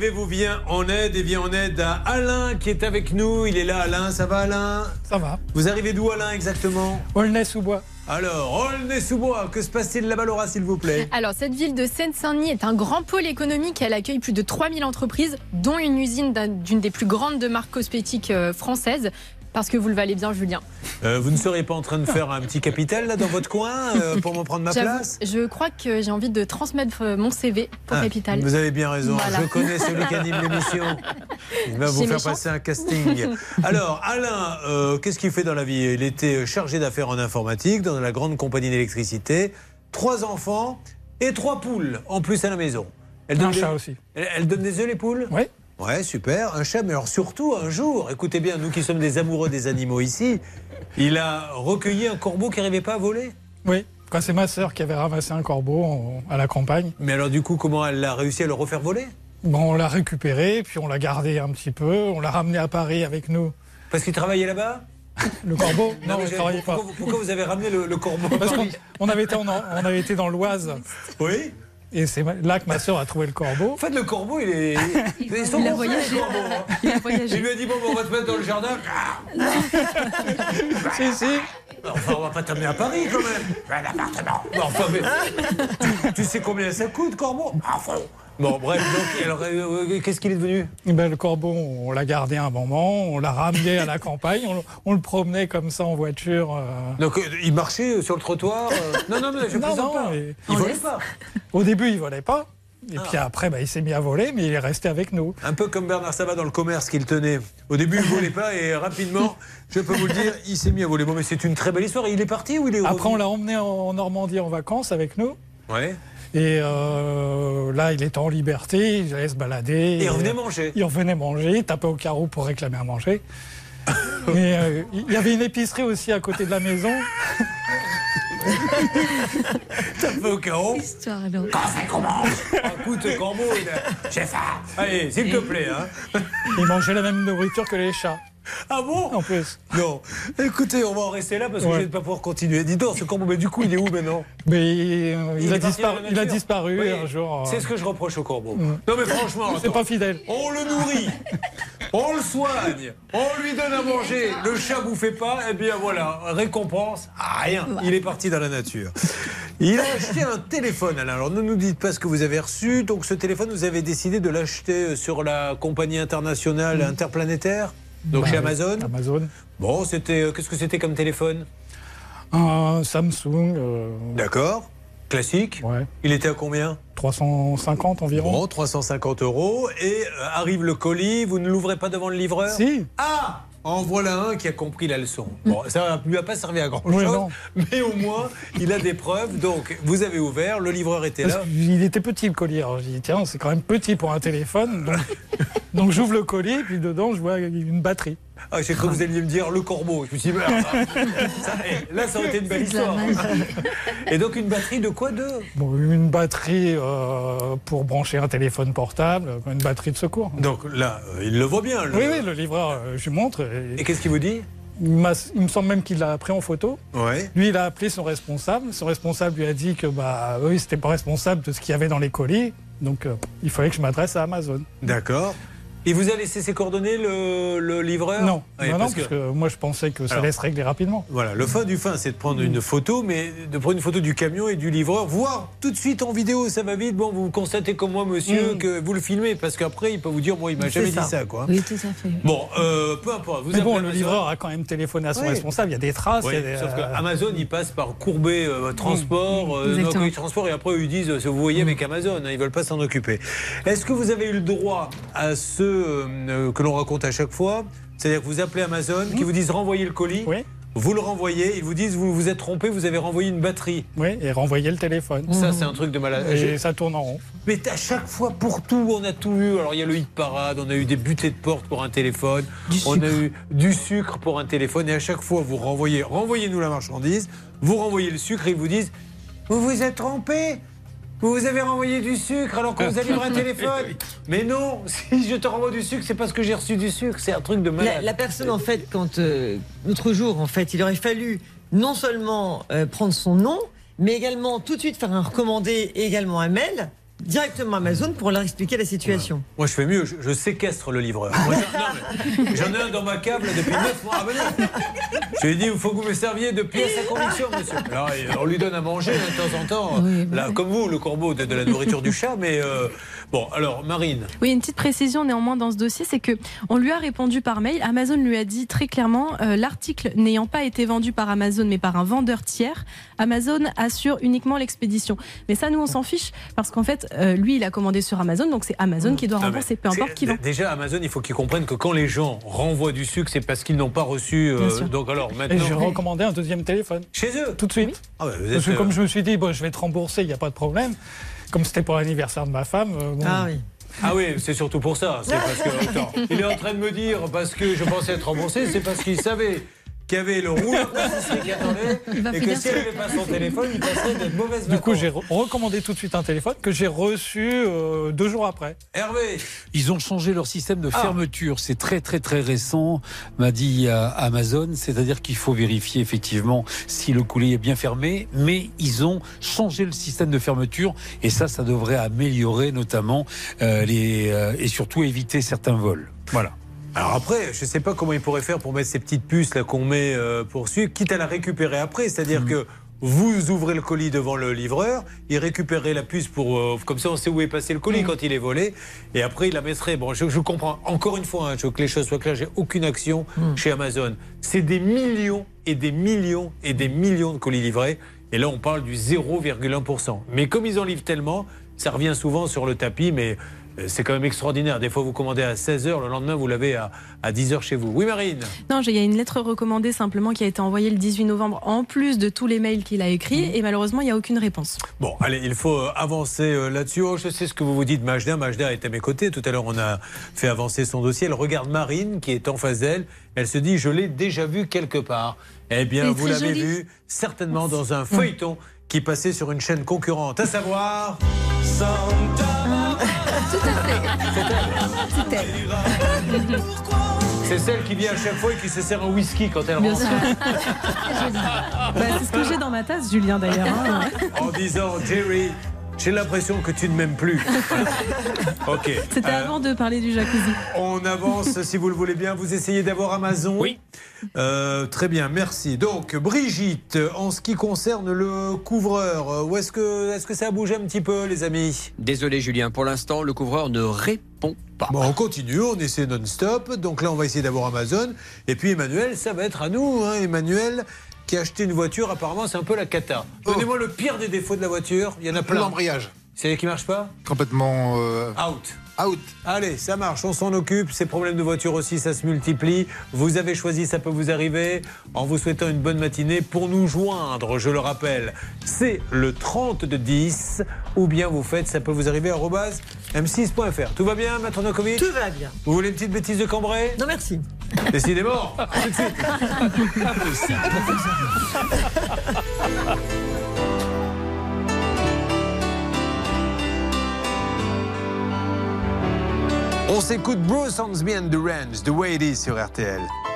Vous arriver, vous vient en aide? Et vient en aide à Alain qui est avec nous. Il est là, Alain. Ça va, Alain? Ça va. Vous arrivez d'où, Alain, exactement? Aulnay-sous-Bois. Alors, Aulnay-sous-Bois, que se passe-t-il là-bas, Laura, s'il vous plaît? Alors, cette ville de Seine-Saint-Denis est un grand pôle économique. Elle accueille plus de 3000 entreprises, dont une usine d'un- d'une des plus grandes de marques cosmétiques euh, françaises. Parce que vous le valez bien, Julien. Euh, Vous ne seriez pas en train de faire un petit capital là dans votre coin euh, pour m'en prendre ma place? Je crois que j'ai envie de transmettre euh, mon CV pour Ah, Capital. Vous avez bien raison. Voilà. Je connais celui qui anime l'émission. Il va vous faire passer un casting. Alors, Alain, euh, qu'est-ce qu'il fait dans la vie? Il était chargé d'affaires en informatique dans la grande compagnie d'électricité. Trois enfants et trois poules en plus à la maison. Elle Un des- chat aussi. Elle, elle donne des œufs, les poules? Oui. Ouais, super. Un chat, mais alors surtout un jour, écoutez bien, nous qui sommes des amoureux des animaux ici, il a recueilli un corbeau qui n'arrivait pas à voler. Oui. Quoi, c'est ma sœur qui avait ramassé un corbeau en- à la campagne. Mais alors du coup, comment elle a réussi à le refaire voler? Bon, on l'a récupéré, puis on l'a gardé un petit peu. On l'a ramené à Paris avec nous. Parce qu'il travaillait là-bas? Le corbeau? Non, mais il j'ai- ne travaillait pas. pourquoi, pourquoi vous avez ramené le, le corbeau? Parce qu'on on avait, été en- on avait été dans l'Oise. Oui. Et c'est là que ma sœur a trouvé le corbeau. En fait, le corbeau, il est. Sont Il a voyagé. hein. Il a voyagé. Il lui a dit bon, on va te mettre dans le jardin. si, si. Enfin, on va pas t'amener à Paris quand même. Un appartement. Bon, enfin, mais, tu, tu sais combien ça coûte, corbeau? Enfin. Bon, bref, donc, alors, euh, euh, qu'est-ce qu'il est devenu? Eh ben, le corbeau, on l'a gardé un moment, on l'a ramené à la campagne, on, on le promenait comme ça en voiture. euh. Donc, euh, il marchait sur le trottoir euh, Non, non, mais je Non, plaisante non, pas. et- Il volait pas. Au début, il volait pas. Et Ah. puis après, bah, il s'est mis à voler, mais il est resté avec nous. Un peu comme Bernard Sabat dans le commerce qu'il tenait. Au début, il ne volait pas et rapidement, je peux vous le dire, il s'est mis à voler. Bon, mais c'est une très belle histoire. Il est parti ou il est Après, revenu? on l'a emmené en Normandie en vacances avec nous. Ouais. Et euh, là, il était en liberté, il allait se balader. Et il revenait manger. Il revenait manger, il tapait au carreau pour réclamer à manger. Mais euh, il y avait une épicerie aussi à côté de la maison. Tapait au carreau. Histoire, non. Quand c'est qu'on mange Écoute, Corbeau, j'ai faim. Allez, s'il te plaît. Hein. Il mangeait la même nourriture que les chats. Ah bon En plus. Non. Écoutez, on va en rester là parce que Ouais. je ne vais pas pouvoir continuer. Dis donc, ce corbeau, mais du coup, il est où maintenant Mais euh, il, a disparu, il a disparu Oui, un jour. euh, C'est ce que je reproche au corbeau. Mm. Non, mais franchement, C'est pas fidèle. On le nourrit, on le soigne, on lui donne à manger. Le chat vous fait pas, eh bien voilà, récompense, ah, rien. Il est parti dans la nature. Il a acheté un téléphone, Alain. Alors ne nous dites pas ce que vous avez reçu. Donc ce téléphone, vous avez décidé de l'acheter sur la compagnie internationale interplanétaire, donc Bah chez Amazon. Amazon. Bon, c'était euh, qu'est-ce que c'était comme téléphone Un Samsung. euh, D'accord. Classique. Ouais. Il était à combien 350 environ. Bon, 350 euros. Et euh, arrive le colis, vous ne l'ouvrez pas devant le livreur Si. Ah En voilà un qui a compris la leçon. Bon, ça ne lui a pas servi à grand Oui, chose, non. mais au moins, il a des preuves. Donc, vous avez ouvert, le livreur était là. qu'il était petit le colis. Alors j'ai dit, tiens, c'est quand même petit pour un téléphone. Donc, donc j'ouvre le colis, puis dedans, je vois une batterie. Ah, j'ai cru que vous alliez me dire le corbeau. Je me suis dit, merde, ça, eh, là, ça aurait été une belle histoire. Et donc, une batterie de quoi de Bon, une batterie euh, pour brancher un téléphone portable, une batterie de secours. Donc là, euh, il le voit bien. le- Oui, oui, le livreur, euh, je lui montre. Et qu'est-ce qu'il vous dit il, me semble même qu'il l'a pris en photo. Ouais. Lui, il a appelé son responsable. Son responsable lui a dit que bah, eux, ils n'étaient pas responsables de ce qu'il y avait dans les colis. Donc, euh, il fallait que je m'adresse à Amazon. D'accord. Il vous a laissé ses coordonnées, le, le livreur Non, Oui, non, non, parce parce, que- que... moi, je pensais que ça Alors- allait se régler rapidement. Voilà, le fin du fin, c'est de prendre une photo, mais de prendre une photo du camion et du livreur, voir tout de suite en vidéo, ça va vite. Bon, vous constatez comme moi, monsieur, Mm. que vous le filmez, parce qu'après, il peut vous dire, moi, il m'a jamais ça. dit ça, quoi. Oui, tout à fait. Bon, euh, peu importe. Vous Mais bon, le Amazon. livreur a quand même téléphoné à son Oui. responsable. Il y a des traces. Oui, il y a des, sauf que euh, Amazon, il passe par Courbet euh, Transport, euh. Nocoy Transport, et après, ils disent, vous voyez avec Amazon, hein, ils veulent pas s'en occuper. Est-ce que vous avez eu le droit à ceux euh, que l'on raconte à chaque fois C'est-à-dire que vous appelez Amazon, qui vous disent renvoyer le colis, Oui. vous le renvoyez, ils vous disent, vous vous êtes trompé, vous avez renvoyé une batterie. Oui, et renvoyer le téléphone. Ça, c'est un truc de malade. Et ça tourne en rond. Mais à chaque fois, pour tout, on a tout eu. Alors, il y a le hit parade, on a eu des butées de porte pour un téléphone, on a eu du sucre pour un téléphone, et à chaque fois, vous renvoyez, renvoyez-nous la marchandise, vous renvoyez le sucre, et ils vous disent Vous vous êtes trompé vous vous avez renvoyé du sucre alors qu'on vous a livré un téléphone Mais non, si je te renvoie du sucre, c'est parce que j'ai reçu du sucre. C'est un truc de malade. La, la personne, en fait, quand euh, l'autre jour, en fait, il aurait fallu non seulement euh, prendre son nom, mais également tout de suite faire un recommandé et également un mail directement à Amazon pour leur expliquer la situation. Moi, je fais mieux, je, je séquestre le livreur. J'en- ai un dans ma câble depuis 9 mois. Ah, ben non. Je lui ai dit, il faut que vous me serviez de pièce à conviction, monsieur. Alors, on lui donne à manger de temps en temps, là, comme vous, le corbeau, de, de la nourriture du chat. Mais euh, bon, alors, Marine. Oui, une petite précision néanmoins dans ce dossier, c'est que on lui a répondu par mail. Amazon lui a dit très clairement, euh, l'article n'ayant pas été vendu par Amazon mais par un vendeur tiers, Amazon assure uniquement l'expédition. Mais ça, nous, on s'en fiche parce qu'en fait, euh, lui, il a commandé sur Amazon, donc c'est Amazon qui doit Ah, rembourser, peu importe qui vend. Déjà, Amazon, il faut qu'ils comprennent que quand les gens renvoient du sucre, c'est parce qu'ils n'ont pas reçu. euh, Bien sûr. donc, alors, Et maintenant. j'ai recommandé un deuxième téléphone. Chez eux Tout de suite. Ah Parce que comme je me suis dit, bon, je vais te rembourser, il n'y a pas de problème. Comme c'était pour l'anniversaire de ma femme. euh, bon. Ah oui. Ah oui, c'est surtout pour ça. C'est parce que attends, il est en train de me dire parce que je pensais être remboursé, c'est parce qu'il savait qu'il y avait le qui attendait et que s'il sur- n'avait pas son téléphone, il passerait de mauvaises Du coup, j'ai re- recommandé tout de suite un téléphone que j'ai reçu euh, deux jours après. Hervé, Ils ont changé leur système de Ah. fermeture. C'est très très très récent, m'a dit euh, Amazon. C'est-à-dire qu'il faut vérifier effectivement si le colis est bien fermé, mais ils ont changé le système de fermeture et ça, ça devrait améliorer notamment euh, les euh, et surtout éviter certains vols. Voilà. Alors après, je ne sais pas comment il pourrait faire pour mettre ces petites puces là qu'on met euh, pour suivre, quitte à la récupérer après. C'est-à-dire que vous ouvrez le colis devant le livreur, il récupérerait la puce pour euh, comme ça on sait où est passé le colis quand il est volé, et après il la mettrait. Bon, je, je comprends. Encore une fois, hein, je veux que les choses soient claires. J'ai aucune action chez Amazon. C'est des millions et des millions et des millions de colis livrés. Et là, on parle du 0,1%. Mais comme ils en livrent tellement, ça revient souvent sur le tapis. Mais C'est quand même extraordinaire. Des fois, vous commandez à 16h, le lendemain, vous l'avez à, à 10h chez vous. Oui, Marine Non, il y a une lettre recommandée simplement qui a été envoyée le 18 novembre, en plus de tous les mails qu'il a écrits, Mhm. et malheureusement, il n'y a aucune réponse. Bon, allez, il faut euh, avancer euh, là-dessus. Oh, je sais ce que vous vous dites, Majda. Majda est à mes côtés. Tout à l'heure, on a fait avancer son dossier. Elle regarde Marine, qui est en face d'elle. Elle se dit, je l'ai déjà vu quelque part. Eh bien, vous l'avez jolie. vu certainement dans un feuilleton qui passait sur une chaîne concurrente, à savoir... Tout à fait. C'est elle. C'est celle qui vient à chaque fois et qui se sert un whisky quand elle Bien rentre. sûr. Bah, c'est ce que j'ai dans ma tasse, Julien, d'ailleurs. hein. en disant, Jerry, j'ai l'impression que tu ne m'aimes plus. ok. C'était Euh, avant de parler du jacuzzi. On avance, si vous le voulez bien. Vous essayez d'avoir Amazon Oui. Euh, très bien, merci. Donc, Brigitte, en ce qui concerne le couvreur, où est-ce que, est-ce que ça a bougé un petit peu, les amis? Désolé Julien, pour l'instant, le couvreur ne répond pas. Bon, on continue, on essaie non-stop. Donc là, on va essayer d'avoir Amazon. Et puis, Emmanuel, ça va être à nous. hein. Emmanuel, qui a acheté une voiture, apparemment, c'est un peu la cata. Donnez-moi le pire des défauts de la voiture. Il y en a plein. L'embrayage. C'est qui marche pas? Complètement euh, Out. Out. Allez, ça marche, on s'en occupe. Ces problèmes de voiture aussi, ça se multiplie. Vous avez choisi, ça peut vous arriver. En vous souhaitant une bonne matinée, pour nous joindre, je le rappelle, c'est le 30 de 10. Ou bien vous faites, ça peut vous arriver, arobase m6.fr. Tout va bien, Maître Nokovic Tout va bien. Vous voulez une petite bêtise de Cambrai Non, merci. Décidément. Tout de suite. On s'écoute Bruce Hornsby and the Range, The Way It Is sur RTL.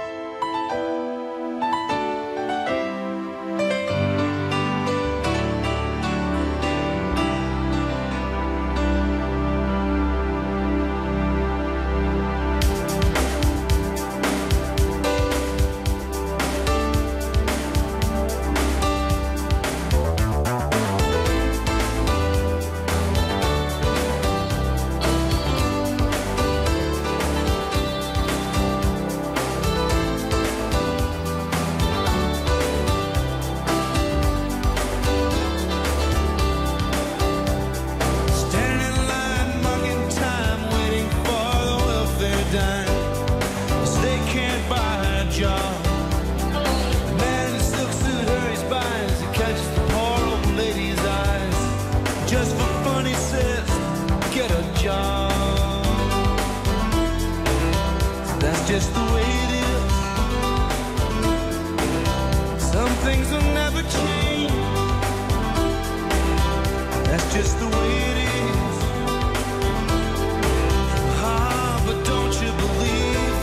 Just the way it is. Some things will never change. That's just the way it is. Ah, but don't you believe?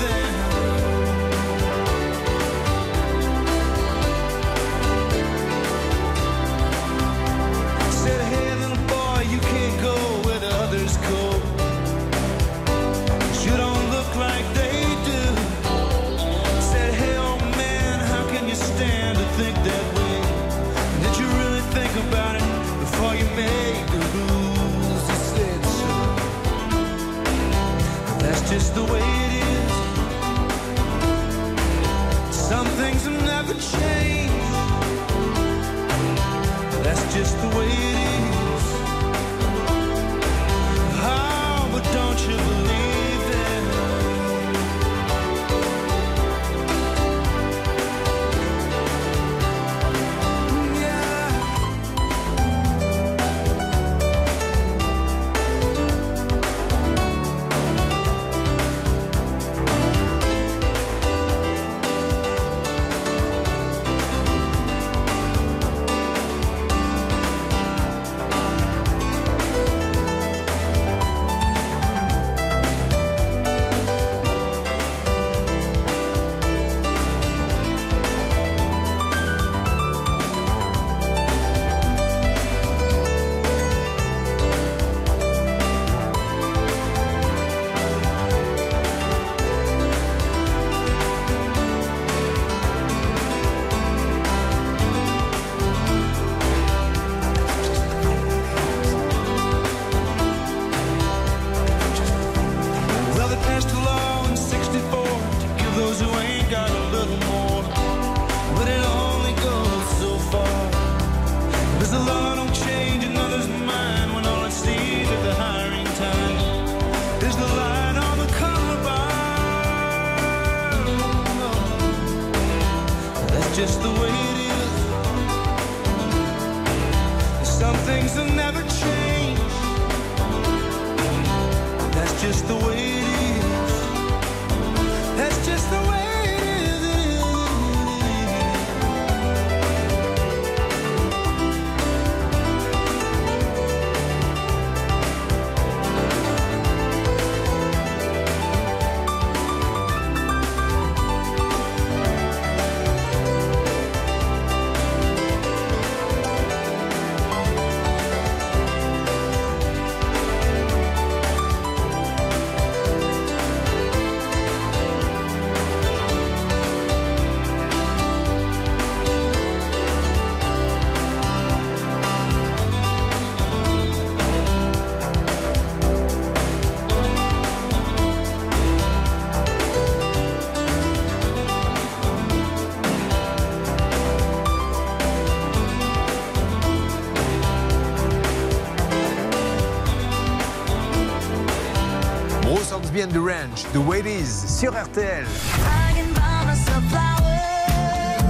It Is, sur RTL.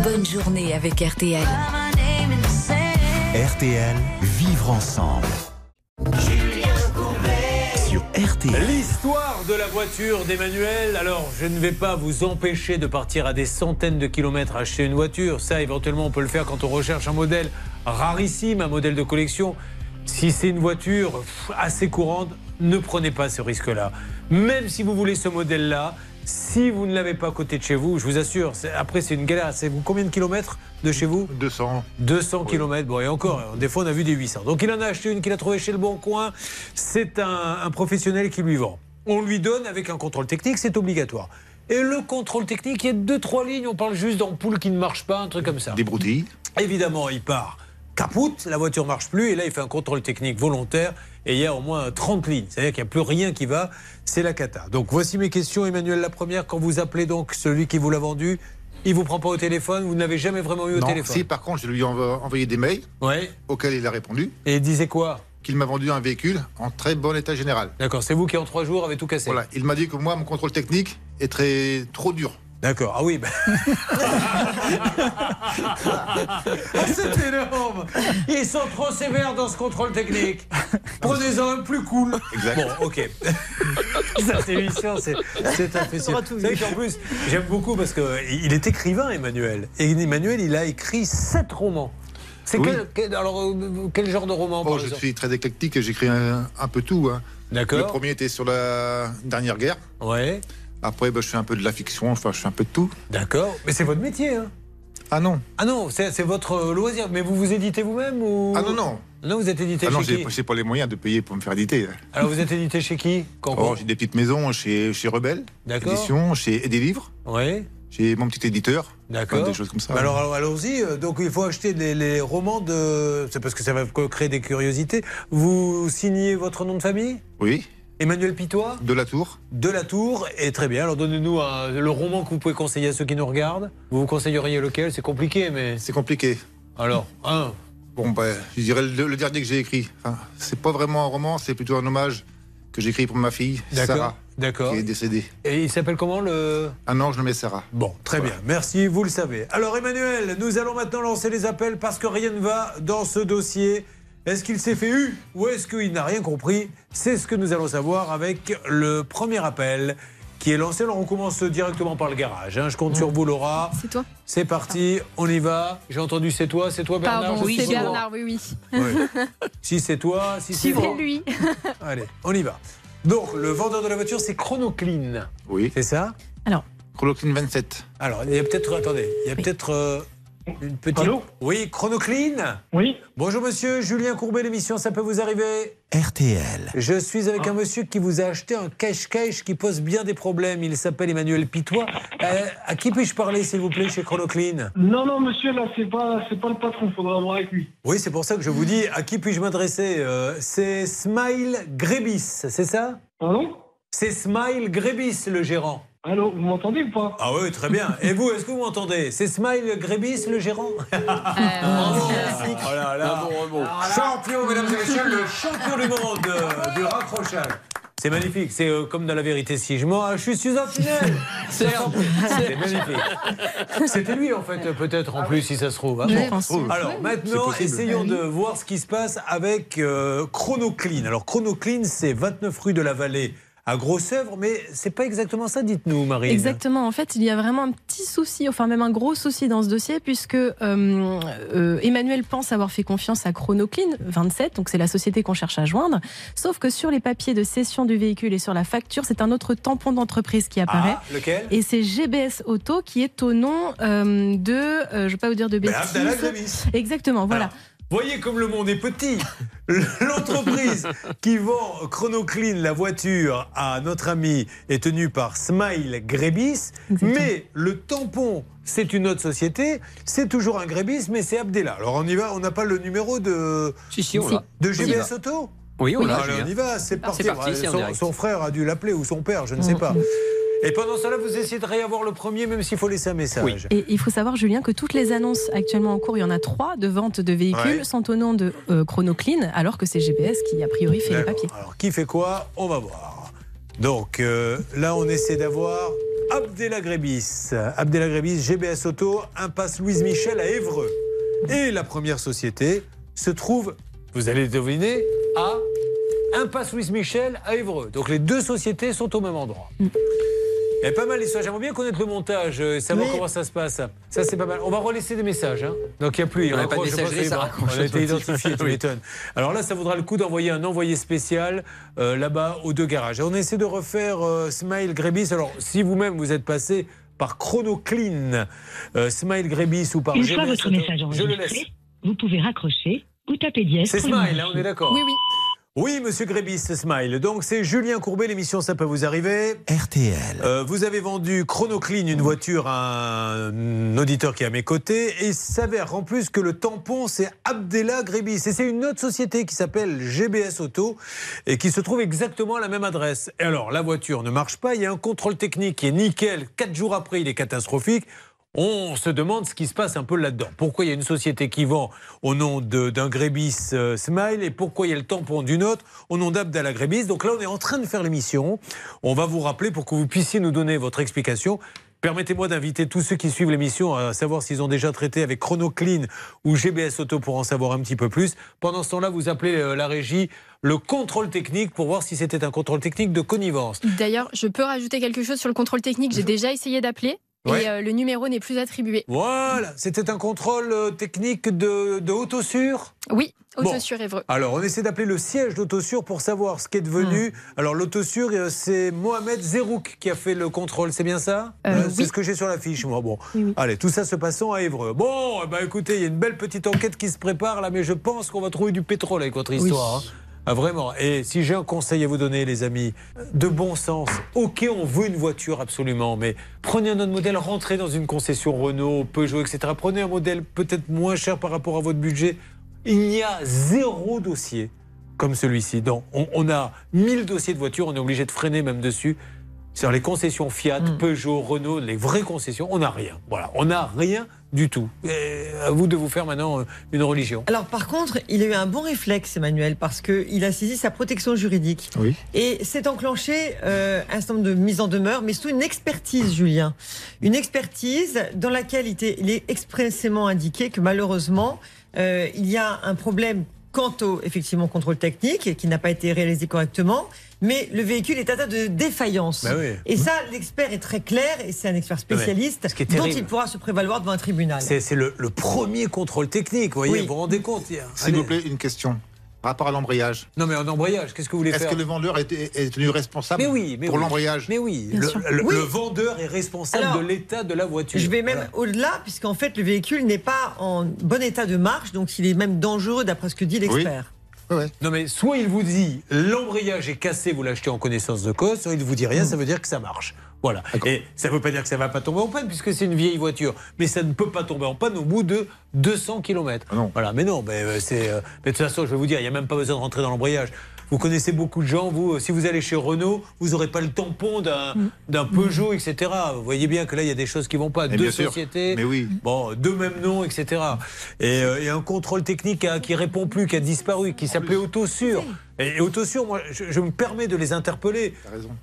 Bonne journée avec RTL. RTL, vivre ensemble. Sur RTL. L'histoire de la voiture d'Emmanuel. Alors, je ne vais pas vous empêcher de partir à des centaines de kilomètres acheter une voiture. Ça, éventuellement, on peut le faire quand on recherche un modèle rarissime, un modèle de collection. Si c'est une voiture assez courante, ne prenez pas ce risque-là. Même si vous voulez ce modèle-là, si vous ne l'avez pas à côté de chez vous, je vous assure, après c'est une galère. C'est vous combien de kilomètres de chez vous 200. 200 kilomètres. Bon, et encore, des fois on a vu des 800. Donc il en a acheté une qu'il a trouvée chez le Bon Coin. C'est un, un professionnel qui lui vend. On lui donne avec un contrôle technique, c'est obligatoire. Et le contrôle technique, il y a deux, trois lignes, on parle juste d'ampoules qui ne marchent pas, un truc comme ça. Des broutilles. Évidemment, il part capoute, la voiture marche plus, et là il fait un contrôle technique volontaire, et il y a au moins 30 lignes. C'est-à-dire qu'il n'y a plus rien qui va, c'est la cata. Donc voici mes questions, Emmanuel. La première, quand vous appelez donc celui qui vous l'a vendu, il vous prend pas au téléphone, vous n'avez jamais vraiment eu au non, téléphone? si par contre je lui ai envo- envoyé des mails Ouais. auxquels il a répondu. Et il disait quoi? Qu'il m'a vendu un véhicule en très bon état général. D'accord, c'est vous qui en trois jours avez tout cassé. Voilà, il m'a dit que moi mon contrôle technique est très trop dur. D'accord, ah oui. ben- Ah, c'est énorme Ils sont trop sévères dans ce contrôle technique. Prenez-en un plus cool. Exact. Bon, ok. Cette émission, c'est c'est un festival. aura tout Vous savez vu. qu'en plus, j'aime beaucoup parce qu'il est écrivain, Emmanuel. Et Emmanuel, il a écrit sept romans. C'est Oui. quel, quel- alors, euh, quel genre de roman, par Bon, je suis très éclectique et j'écris un, un peu tout. hein. D'accord. Le premier était sur la dernière guerre. Ouais. Après, bah, je fais un peu de la fiction, enfin, je fais un peu de tout. D'accord. Mais c'est votre métier, hein Ah non. Ah non, c'est votre euh, loisir. Mais vous vous éditez vous-même ou? Ah non, non. Non, vous êtes édité Ah non, chez j'ai qui? j'ai pas les moyens de payer pour me faire éditer. Alors vous êtes édité chez qui Quand- Oh, j'ai des petites maisons chez, chez Rebelle, D'accord. édition, chez des livres. Oui. J'ai mon petit éditeur. D'accord. Des choses comme ça. Bah alors, alors, allons-y. Euh, Donc il faut acheter les, les romans de. C'est parce que ça va créer des curiosités. Vous signez votre nom de famille? Oui, Emmanuel Pitois de la tour. de la Tour. Et très bien. Alors donnez-nous le roman que vous pouvez conseiller à ceux qui nous regardent. Vous vous conseilleriez lequel? C'est compliqué, mais. C'est compliqué. Alors, un. Bon, ben, je dirais le, le dernier que j'ai écrit. Enfin, c'est pas vraiment un roman, c'est plutôt un hommage que j'ai écrit pour ma fille. Sarah, D'accord. qui est décédée. Et il s'appelle comment le. Un an, je nommais Sarah. Bon, très bien. Merci, vous le savez. Alors Emmanuel, nous allons maintenant lancer les appels parce que rien ne va dans ce dossier. Est-ce qu'il s'est fait eu ou est-ce qu'il n'a rien compris? C'est ce que nous allons savoir avec le premier appel qui est lancé. Alors on commence directement par le garage. hein. Je compte sur vous Laura. C'est toi C'est parti, on y va. J'ai entendu c'est toi, c'est toi Bernard Pardon, oui, c'est. Bernard, oui, oui. Oui. Si c'est toi, si c'est lui. Allez, on y va. Donc le vendeur de la voiture c'est Chronoclean. Oui. C'est ça? Alors. Chrolocline 27. Alors, il y a peut-être. Attendez, il y a peut-être euh, une petite. Allô Oui, Chronoclean Oui. Bonjour monsieur, Julien Courbet, l'émission, ça peut vous arriver RTL. Je suis avec un monsieur qui vous a acheté un cache-cache qui pose bien des problèmes. Il s'appelle Emmanuel Pitois. Euh, à qui puis-je parler, s'il vous plaît, chez Chronoclean? Non, non, monsieur, là, c'est pas, c'est pas le patron, faudra voir avec lui. Oui, c'est pour ça que je vous dis à qui puis-je m'adresser. Euh, c'est Smile Grébis, c'est ça? Pardon? C'est Smile Grébis, le gérant. Allô, vous m'entendez ou pas? Ah oui, très bien. Et vous, est-ce que vous m'entendez? C'est Smile Grébis, le gérant? Bravo. Oh là là. Champion, mesdames et messieurs, le champion du monde euh, du raccrochage. C'est magnifique. C'est euh, comme dans la vérité si je mens. Ah, je suis un tunnel. C'est c'est magnifique. C'était lui en fait, peut-être en plus, si ça se trouve. hein. Bon. Alors maintenant, essayons Oui. de voir ce qui se passe avec euh, ChronoClean. Alors ChronoClean, c'est 29 rue de la Vallée à Grosse-Œuvre, mais c'est pas exactement ça, dites-nous, Marine. Exactement. En fait, il y a vraiment un petit souci, enfin même un gros souci dans ce dossier, puisque euh, euh, Emmanuel pense avoir fait confiance à ChronoClean 27, donc c'est la société qu'on cherche à joindre. Sauf que sur les papiers de cession du véhicule et sur la facture, c'est un autre tampon d'entreprise qui apparaît. Ah, lequel? Et c'est GBS Auto qui est au nom euh, de, je ne vais pas vous dire de Ben, bêtises. Grémis. Exactement, voilà. Voyez comme le monde est petit. L'entreprise qui vend ChronoClean, la voiture, à notre ami, est tenue par Smile Grebis. Mais le tampon, c'est une autre société. C'est toujours un Grebis, mais c'est Abdella. Alors on y va, on n'a pas le numéro de, Si, si, on l'a. de y GBS. Auto Oui, on l'a, Allez, Julien. on y va, c'est parti. C'est parti, en son, frère a dû l'appeler ou son père, je ne sais pas. Et pendant cela, vous essayez de réavoir le premier, même s'il faut laisser un message. Et il faut savoir, Julien, que toutes les annonces actuellement en cours, il y en a trois de vente de véhicules, Ouais. sont au nom de euh, ChronoClean, alors que c'est GBS qui, a priori, fait les papiers. Alors, qui fait quoi? On va voir. Donc, euh, là, on essaie d'avoir. Abdella Grebis, GBS Auto, impasse Louise Michel à Évreux. Et la première société se trouve, vous allez le deviner, à impasse Louise Michel à Évreux. Donc, les deux sociétés sont au même endroit. Il y a pas mal d'histoires. J'aimerais bien connaître le montage, euh, savoir Oui. comment ça se passe. Ça, c'est pas mal. On va relaisser des messages. hein. Donc, il n'y a plus. On n'a pas de messagerie, ça On a été identifié, tu m'étonnes. Alors là, ça vaudra le coup d'envoyer un envoyé spécial euh, là-bas aux deux garages. Et on essaie de refaire euh, Smile Grebis. Alors, si vous-même vous êtes passé par ChronoClean, euh, Smile Grebis ou par Une fois votre message je le laisse. enregistré, vous pouvez raccrocher ou taper dièse. C'est Smile, hein, on est d'accord Oui, oui. Oui, monsieur Grébis, Smile. Donc, c'est Julien Courbet, l'émission Ça peut vous arriver. RTL. Euh, vous avez vendu ChronoClean, une voiture, à un auditeur qui est à mes côtés. Et il s'avère en plus que le tampon, c'est Abdella Grébis. Et c'est une autre société qui s'appelle GBS Auto et qui se trouve exactement à la même adresse. Et alors, la voiture ne marche pas. Il y a un contrôle technique qui est nickel. Quatre jours après, il est catastrophique. On se demande ce qui se passe un peu là-dedans. Pourquoi il y a une société qui vend au nom d'un Grébis euh, Smile et pourquoi il y a le tampon d'une autre au nom d'Abdallah Grébis. Donc là, on est en train de faire l'émission. On va vous rappeler pour que vous puissiez nous donner votre explication. Permettez-moi d'inviter tous ceux qui suivent l'émission à savoir s'ils ont déjà traité avec ChronoClean ou GBS Auto pour en savoir un petit peu plus. Pendant ce temps-là, vous appelez euh, la régie le contrôle technique pour voir si c'était un contrôle technique de connivence. D'ailleurs, je peux rajouter quelque chose sur le contrôle technique. J'ai déjà essayé d'appeler Ouais. et euh, le numéro n'est plus attribué. Voilà, c'était un contrôle euh, technique de, de Autosur? Oui, Bon. Autosur Évreux. Alors, on essaie d'appeler le siège d'Autosur pour savoir ce qu'est devenu. Alors, l'Autosur, euh, c'est Mohamed Zerouk qui a fait le contrôle, c'est bien ça? Euh, C'est oui. ce que j'ai sur la fiche, moi. Bon, Oui, oui. allez, tout ça se passant à Évreux. Bon, ben, écoutez, il y a une belle petite enquête qui se prépare là, mais je pense qu'on va trouver du pétrole avec votre histoire. hein. Ah, vraiment. Et si j'ai un conseil à vous donner, les amis, de bon sens. Ok, on veut une voiture absolument, mais prenez un autre modèle, rentrez dans une concession Renault, Peugeot, etc. Prenez un modèle peut-être moins cher par rapport à votre budget. Il n'y a zéro dossier comme celui-ci. Donc, on, on a 1000 dossiers de voitures, on est obligé de freiner même dessus. Sur les concessions Fiat, Peugeot, Renault, les vraies concessions, on n'a rien. Voilà, on n'a rien du tout. Et à vous de vous faire maintenant euh, une religion. Alors par contre, il a eu un bon réflexe, Emmanuel, parce qu'il a saisi sa protection juridique. Oui. Et s'est enclenché euh, un certain nombre de mises en demeure, mais surtout une expertise, Julien. Une expertise dans laquelle il, était- il est expressément indiqué que malheureusement, euh, il y a un problème quant au effectivement contrôle technique qui n'a pas été réalisé correctement, mais le véhicule est atteint de défaillance. Bah oui. Et ça, l'expert est très clair et c'est un expert spécialiste dont il pourra se prévaloir devant un tribunal. C'est le, le premier contrôle technique, vous voyez, Oui. vous vous rendez compte S'il vous plaît, une question. Par rapport à l'embrayage. Non mais en embrayage, qu'est-ce que vous voulez Est-ce faire que le vendeur est, est- est tenu responsable Mais oui, mais pour oui. l'embrayage Mais oui, le, sûr. le- Oui. le vendeur est responsable Alors, de l'état de la voiture. Je vais même Voilà. au-delà, puisqu'en fait, le véhicule n'est pas en bon état de marche, donc il est même dangereux, d'après ce que dit l'expert. Non mais soit il vous dit l'embrayage est cassé, vous l'achetez en connaissance de cause, soit il vous dit rien, ça veut dire que ça marche. Voilà. Et ça ne veut pas dire que ça va pas tomber en panne puisque c'est une vieille voiture, mais ça ne peut pas tomber en panne au bout de 200 km. Voilà, mais non, mais euh, c'est euh, mais de toute façon, je vais vous dire, il n'y a même pas besoin de rentrer dans l'embrayage. Vous connaissez beaucoup de gens. Vous, euh, si vous allez chez Renault, vous n'aurez pas le tampon d'un d'un Peugeot, etc. Vous voyez bien que là, il y a des choses qui vont pas. Deux sociétés, Mais oui. bon, deux mêmes noms, etc. Et, euh, et un contrôle technique qui, a- qui répond plus, qui a disparu, qui s'appelait Autosur. Et, et Autosur, moi, je, je me permets de les interpeller.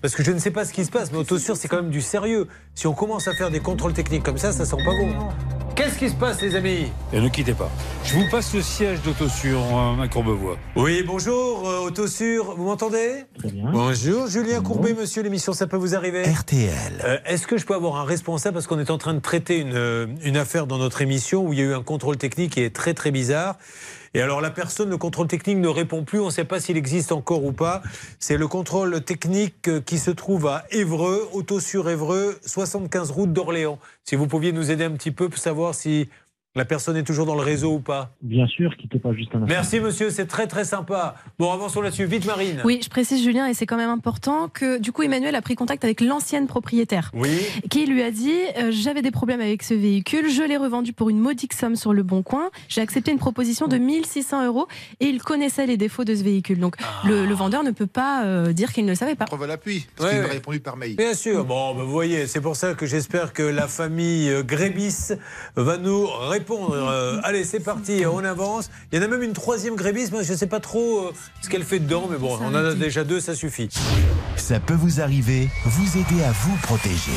Parce que je ne sais pas ce qui se passe, mais Autosur, c'est quand même du sérieux. Si on commence à faire des contrôles techniques comme ça, ça sent pas bon. Qu'est-ce qui se passe, les amis Et ne quittez pas. Je vous passe le siège d'Autosur, euh, ma Courbevoie. Oui, bonjour, euh, Autosur, vous m'entendez Très bien. Bonjour, Julien Courbet, monsieur, l'émission, ça peut vous arriver RTL. Euh, Est-ce que je peux avoir un responsable parce qu'on est en train de traiter une, une affaire dans notre émission où il y a eu un contrôle technique qui est très très bizarre. Et alors la personne, le contrôle technique ne répond plus, on ne sait pas s'il existe encore ou pas. C'est le contrôle technique euh, qui se trouve à Évreux, auto sur Évreux, 75 route d'Orléans. Si vous pouviez nous aider un petit peu pour savoir si la personne est toujours dans le réseau ou pas. Bien sûr, quittez pas juste un instant. Merci monsieur, c'est très très sympa. Bon, avançons là-dessus. Vite Marine. Oui, je précise Julien, et c'est quand même important que du coup Emmanuel a pris contact avec l'ancienne propriétaire. Oui. Qui lui a dit euh, j'avais des problèmes avec ce véhicule, je l'ai revendu pour une modique somme sur le bon coin, j'ai accepté une proposition de 1600 euros et il connaissait les défauts de ce véhicule. Donc le, le vendeur ne peut pas euh, dire qu'il ne le savait pas. Preuve à l'appui, parce Ouais, qu'il m'a ouais. répondu par mail. Bien sûr. Bon, ben, vous voyez, c'est pour ça que j'espère que la famille euh, Grébis va nous répondre. Euh, allez, c'est parti, on avance. Il y en a même une troisième Grébis, mais je ne sais pas trop euh, ce qu'elle fait dedans, mais bon, on en a déjà deux, ça suffit. Ça peut vous arriver, vous aider à vous protéger.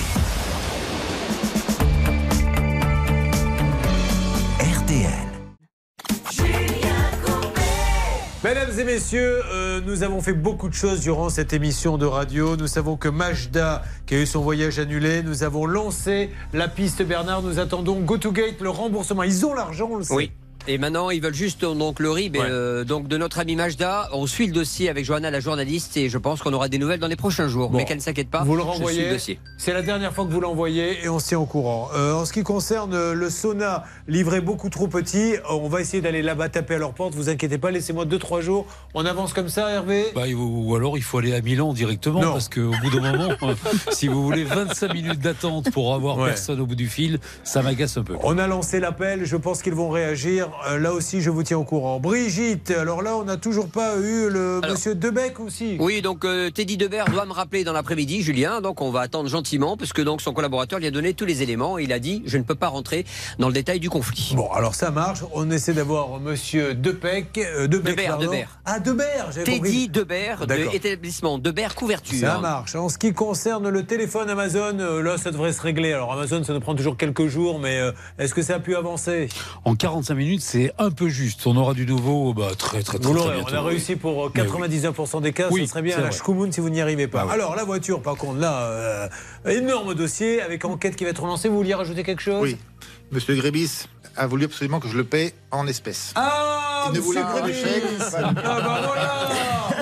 Mesdames et messieurs, euh, nous avons fait beaucoup de choses durant cette émission de radio. Nous savons que Majda, qui a eu son voyage annulé, nous avons lancé la piste Bernard. Nous attendons GoToGate, le remboursement. Ils ont l'argent, on le sait. Oui. Et maintenant, ils veulent juste donc le RIB Ouais. euh, donc de notre ami Majda. On suit le dossier avec Johanna, la journaliste, et je pense qu'on aura des nouvelles dans les prochains jours. Bon. Mais qu'elle ne s'inquiète pas. Vous le je suis renvoyez. dossier. C'est la dernière fois que vous l'envoyez et on se tient au courant. Euh, en ce qui concerne euh, le sauna livré beaucoup trop petit, euh, on va essayer d'aller là-bas taper à leur porte. Vous inquiétez pas, laissez-moi 2-3 jours. On avance comme ça, Hervé? Bah, ou alors il faut aller à Milan directement, Non. parce qu'au bout d'un moment, si vous voulez 25 minutes d'attente pour avoir Ouais. personne au bout du fil, ça m'agace un peu. On a lancé l'appel, je pense qu'ils vont réagir. Euh, là aussi, je vous tiens au courant. Brigitte, alors là, on n'a toujours pas eu le monsieur Debec aussi. Oui, donc euh, Teddy Debert doit me rappeler dans l'après-midi, Julien. Donc on va attendre gentiment, puisque donc son collaborateur lui a donné tous les éléments. Il a dit je ne peux pas rentrer dans le détail du conflit. Bon, alors ça marche. On essaie d'avoir monsieur Depec. euh, Debec, Debert. Debert. Ah, Debert, j'avais Teddy compris. Debert de D'accord. l'établissement Debert Couverture. Ça marche. En ce qui concerne le téléphone Amazon, euh, là, ça devrait se régler. Alors, Amazon, ça nous prend toujours quelques jours, mais euh, est-ce que ça a pu avancer? En 45 minutes, c'est un peu juste. On aura du nouveau bah, très, très, très, Vous très l'aurez. bientôt. On a réussi pour euh, Mais 99% des cas. Oui, ce serait bien à la. Shkumun si vous n'y arrivez pas. Bah. Alors, la voiture, par contre, là, euh, énorme dossier avec enquête qui va être lancée. Vous vouliez rajouter quelque chose? Oui. Monsieur Grébis a voulu absolument que je le paie en espèces. Ah, Il ne voulait monsieur pas chèque. Ah, bah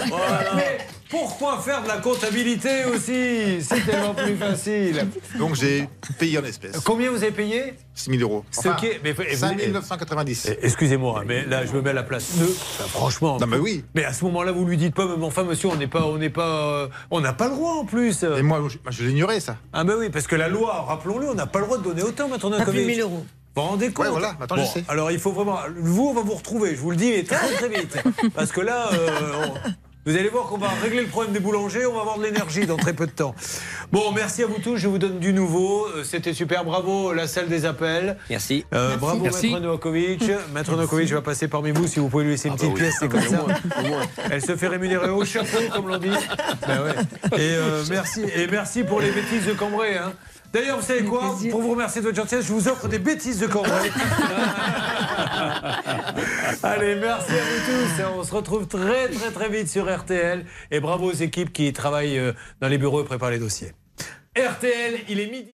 voilà. Mais pourquoi faire de la comptabilité aussi? C'est tellement plus facile. Donc j'ai payé en espèces. Combien vous avez payé? 6 000 euros. Ce qui est- mais- et vous- 5 990. Eh, Excusez-moi, mais là, je me mets à la place de. Enfin, franchement. Non, mais oui. Mais à ce moment-là, vous lui dites pas, mais enfin, monsieur, on n'est pas, on n'est pas, euh, on n'a pas le droit en plus. Et moi, je, l'ignorais, ça. Ah ben oui, parce que la loi, rappelons-le, on n'a pas le droit de donner autant, maintenant. Pas plus de 1000 euros. Vous vous rendez compte? Ouais, voilà, maintenant, je sais. Alors il faut vraiment. Vous, on va vous retrouver, je vous le dis, et très très vite. Parce que là, euh, on- vous allez voir qu'on va régler le problème des boulangers, on va avoir de l'énergie dans très peu de temps. Bon, merci à vous tous, je vous donne du nouveau. Euh, C'était super, bravo, la salle des appels. Merci. Euh, bravo Merci. Maître Novakovic. Maître Novakovic va passer parmi vous si vous pouvez lui laisser une petite pièce, c'est comme ça. Elle se fait rémunérer au chapeau, comme l'on dit. Ben ouais. Et euh, merci et merci pour les bêtises de Cambrai. hein. D'ailleurs, vous savez quoi Pour vous remercier de votre gentillesse, je vous offre des bêtises de Cambrai. Allez, merci à vous tous. On se retrouve très très très vite sur RTL. Et bravo aux équipes qui travaillent euh, dans les bureaux et préparent les dossiers. RTL, il est midi.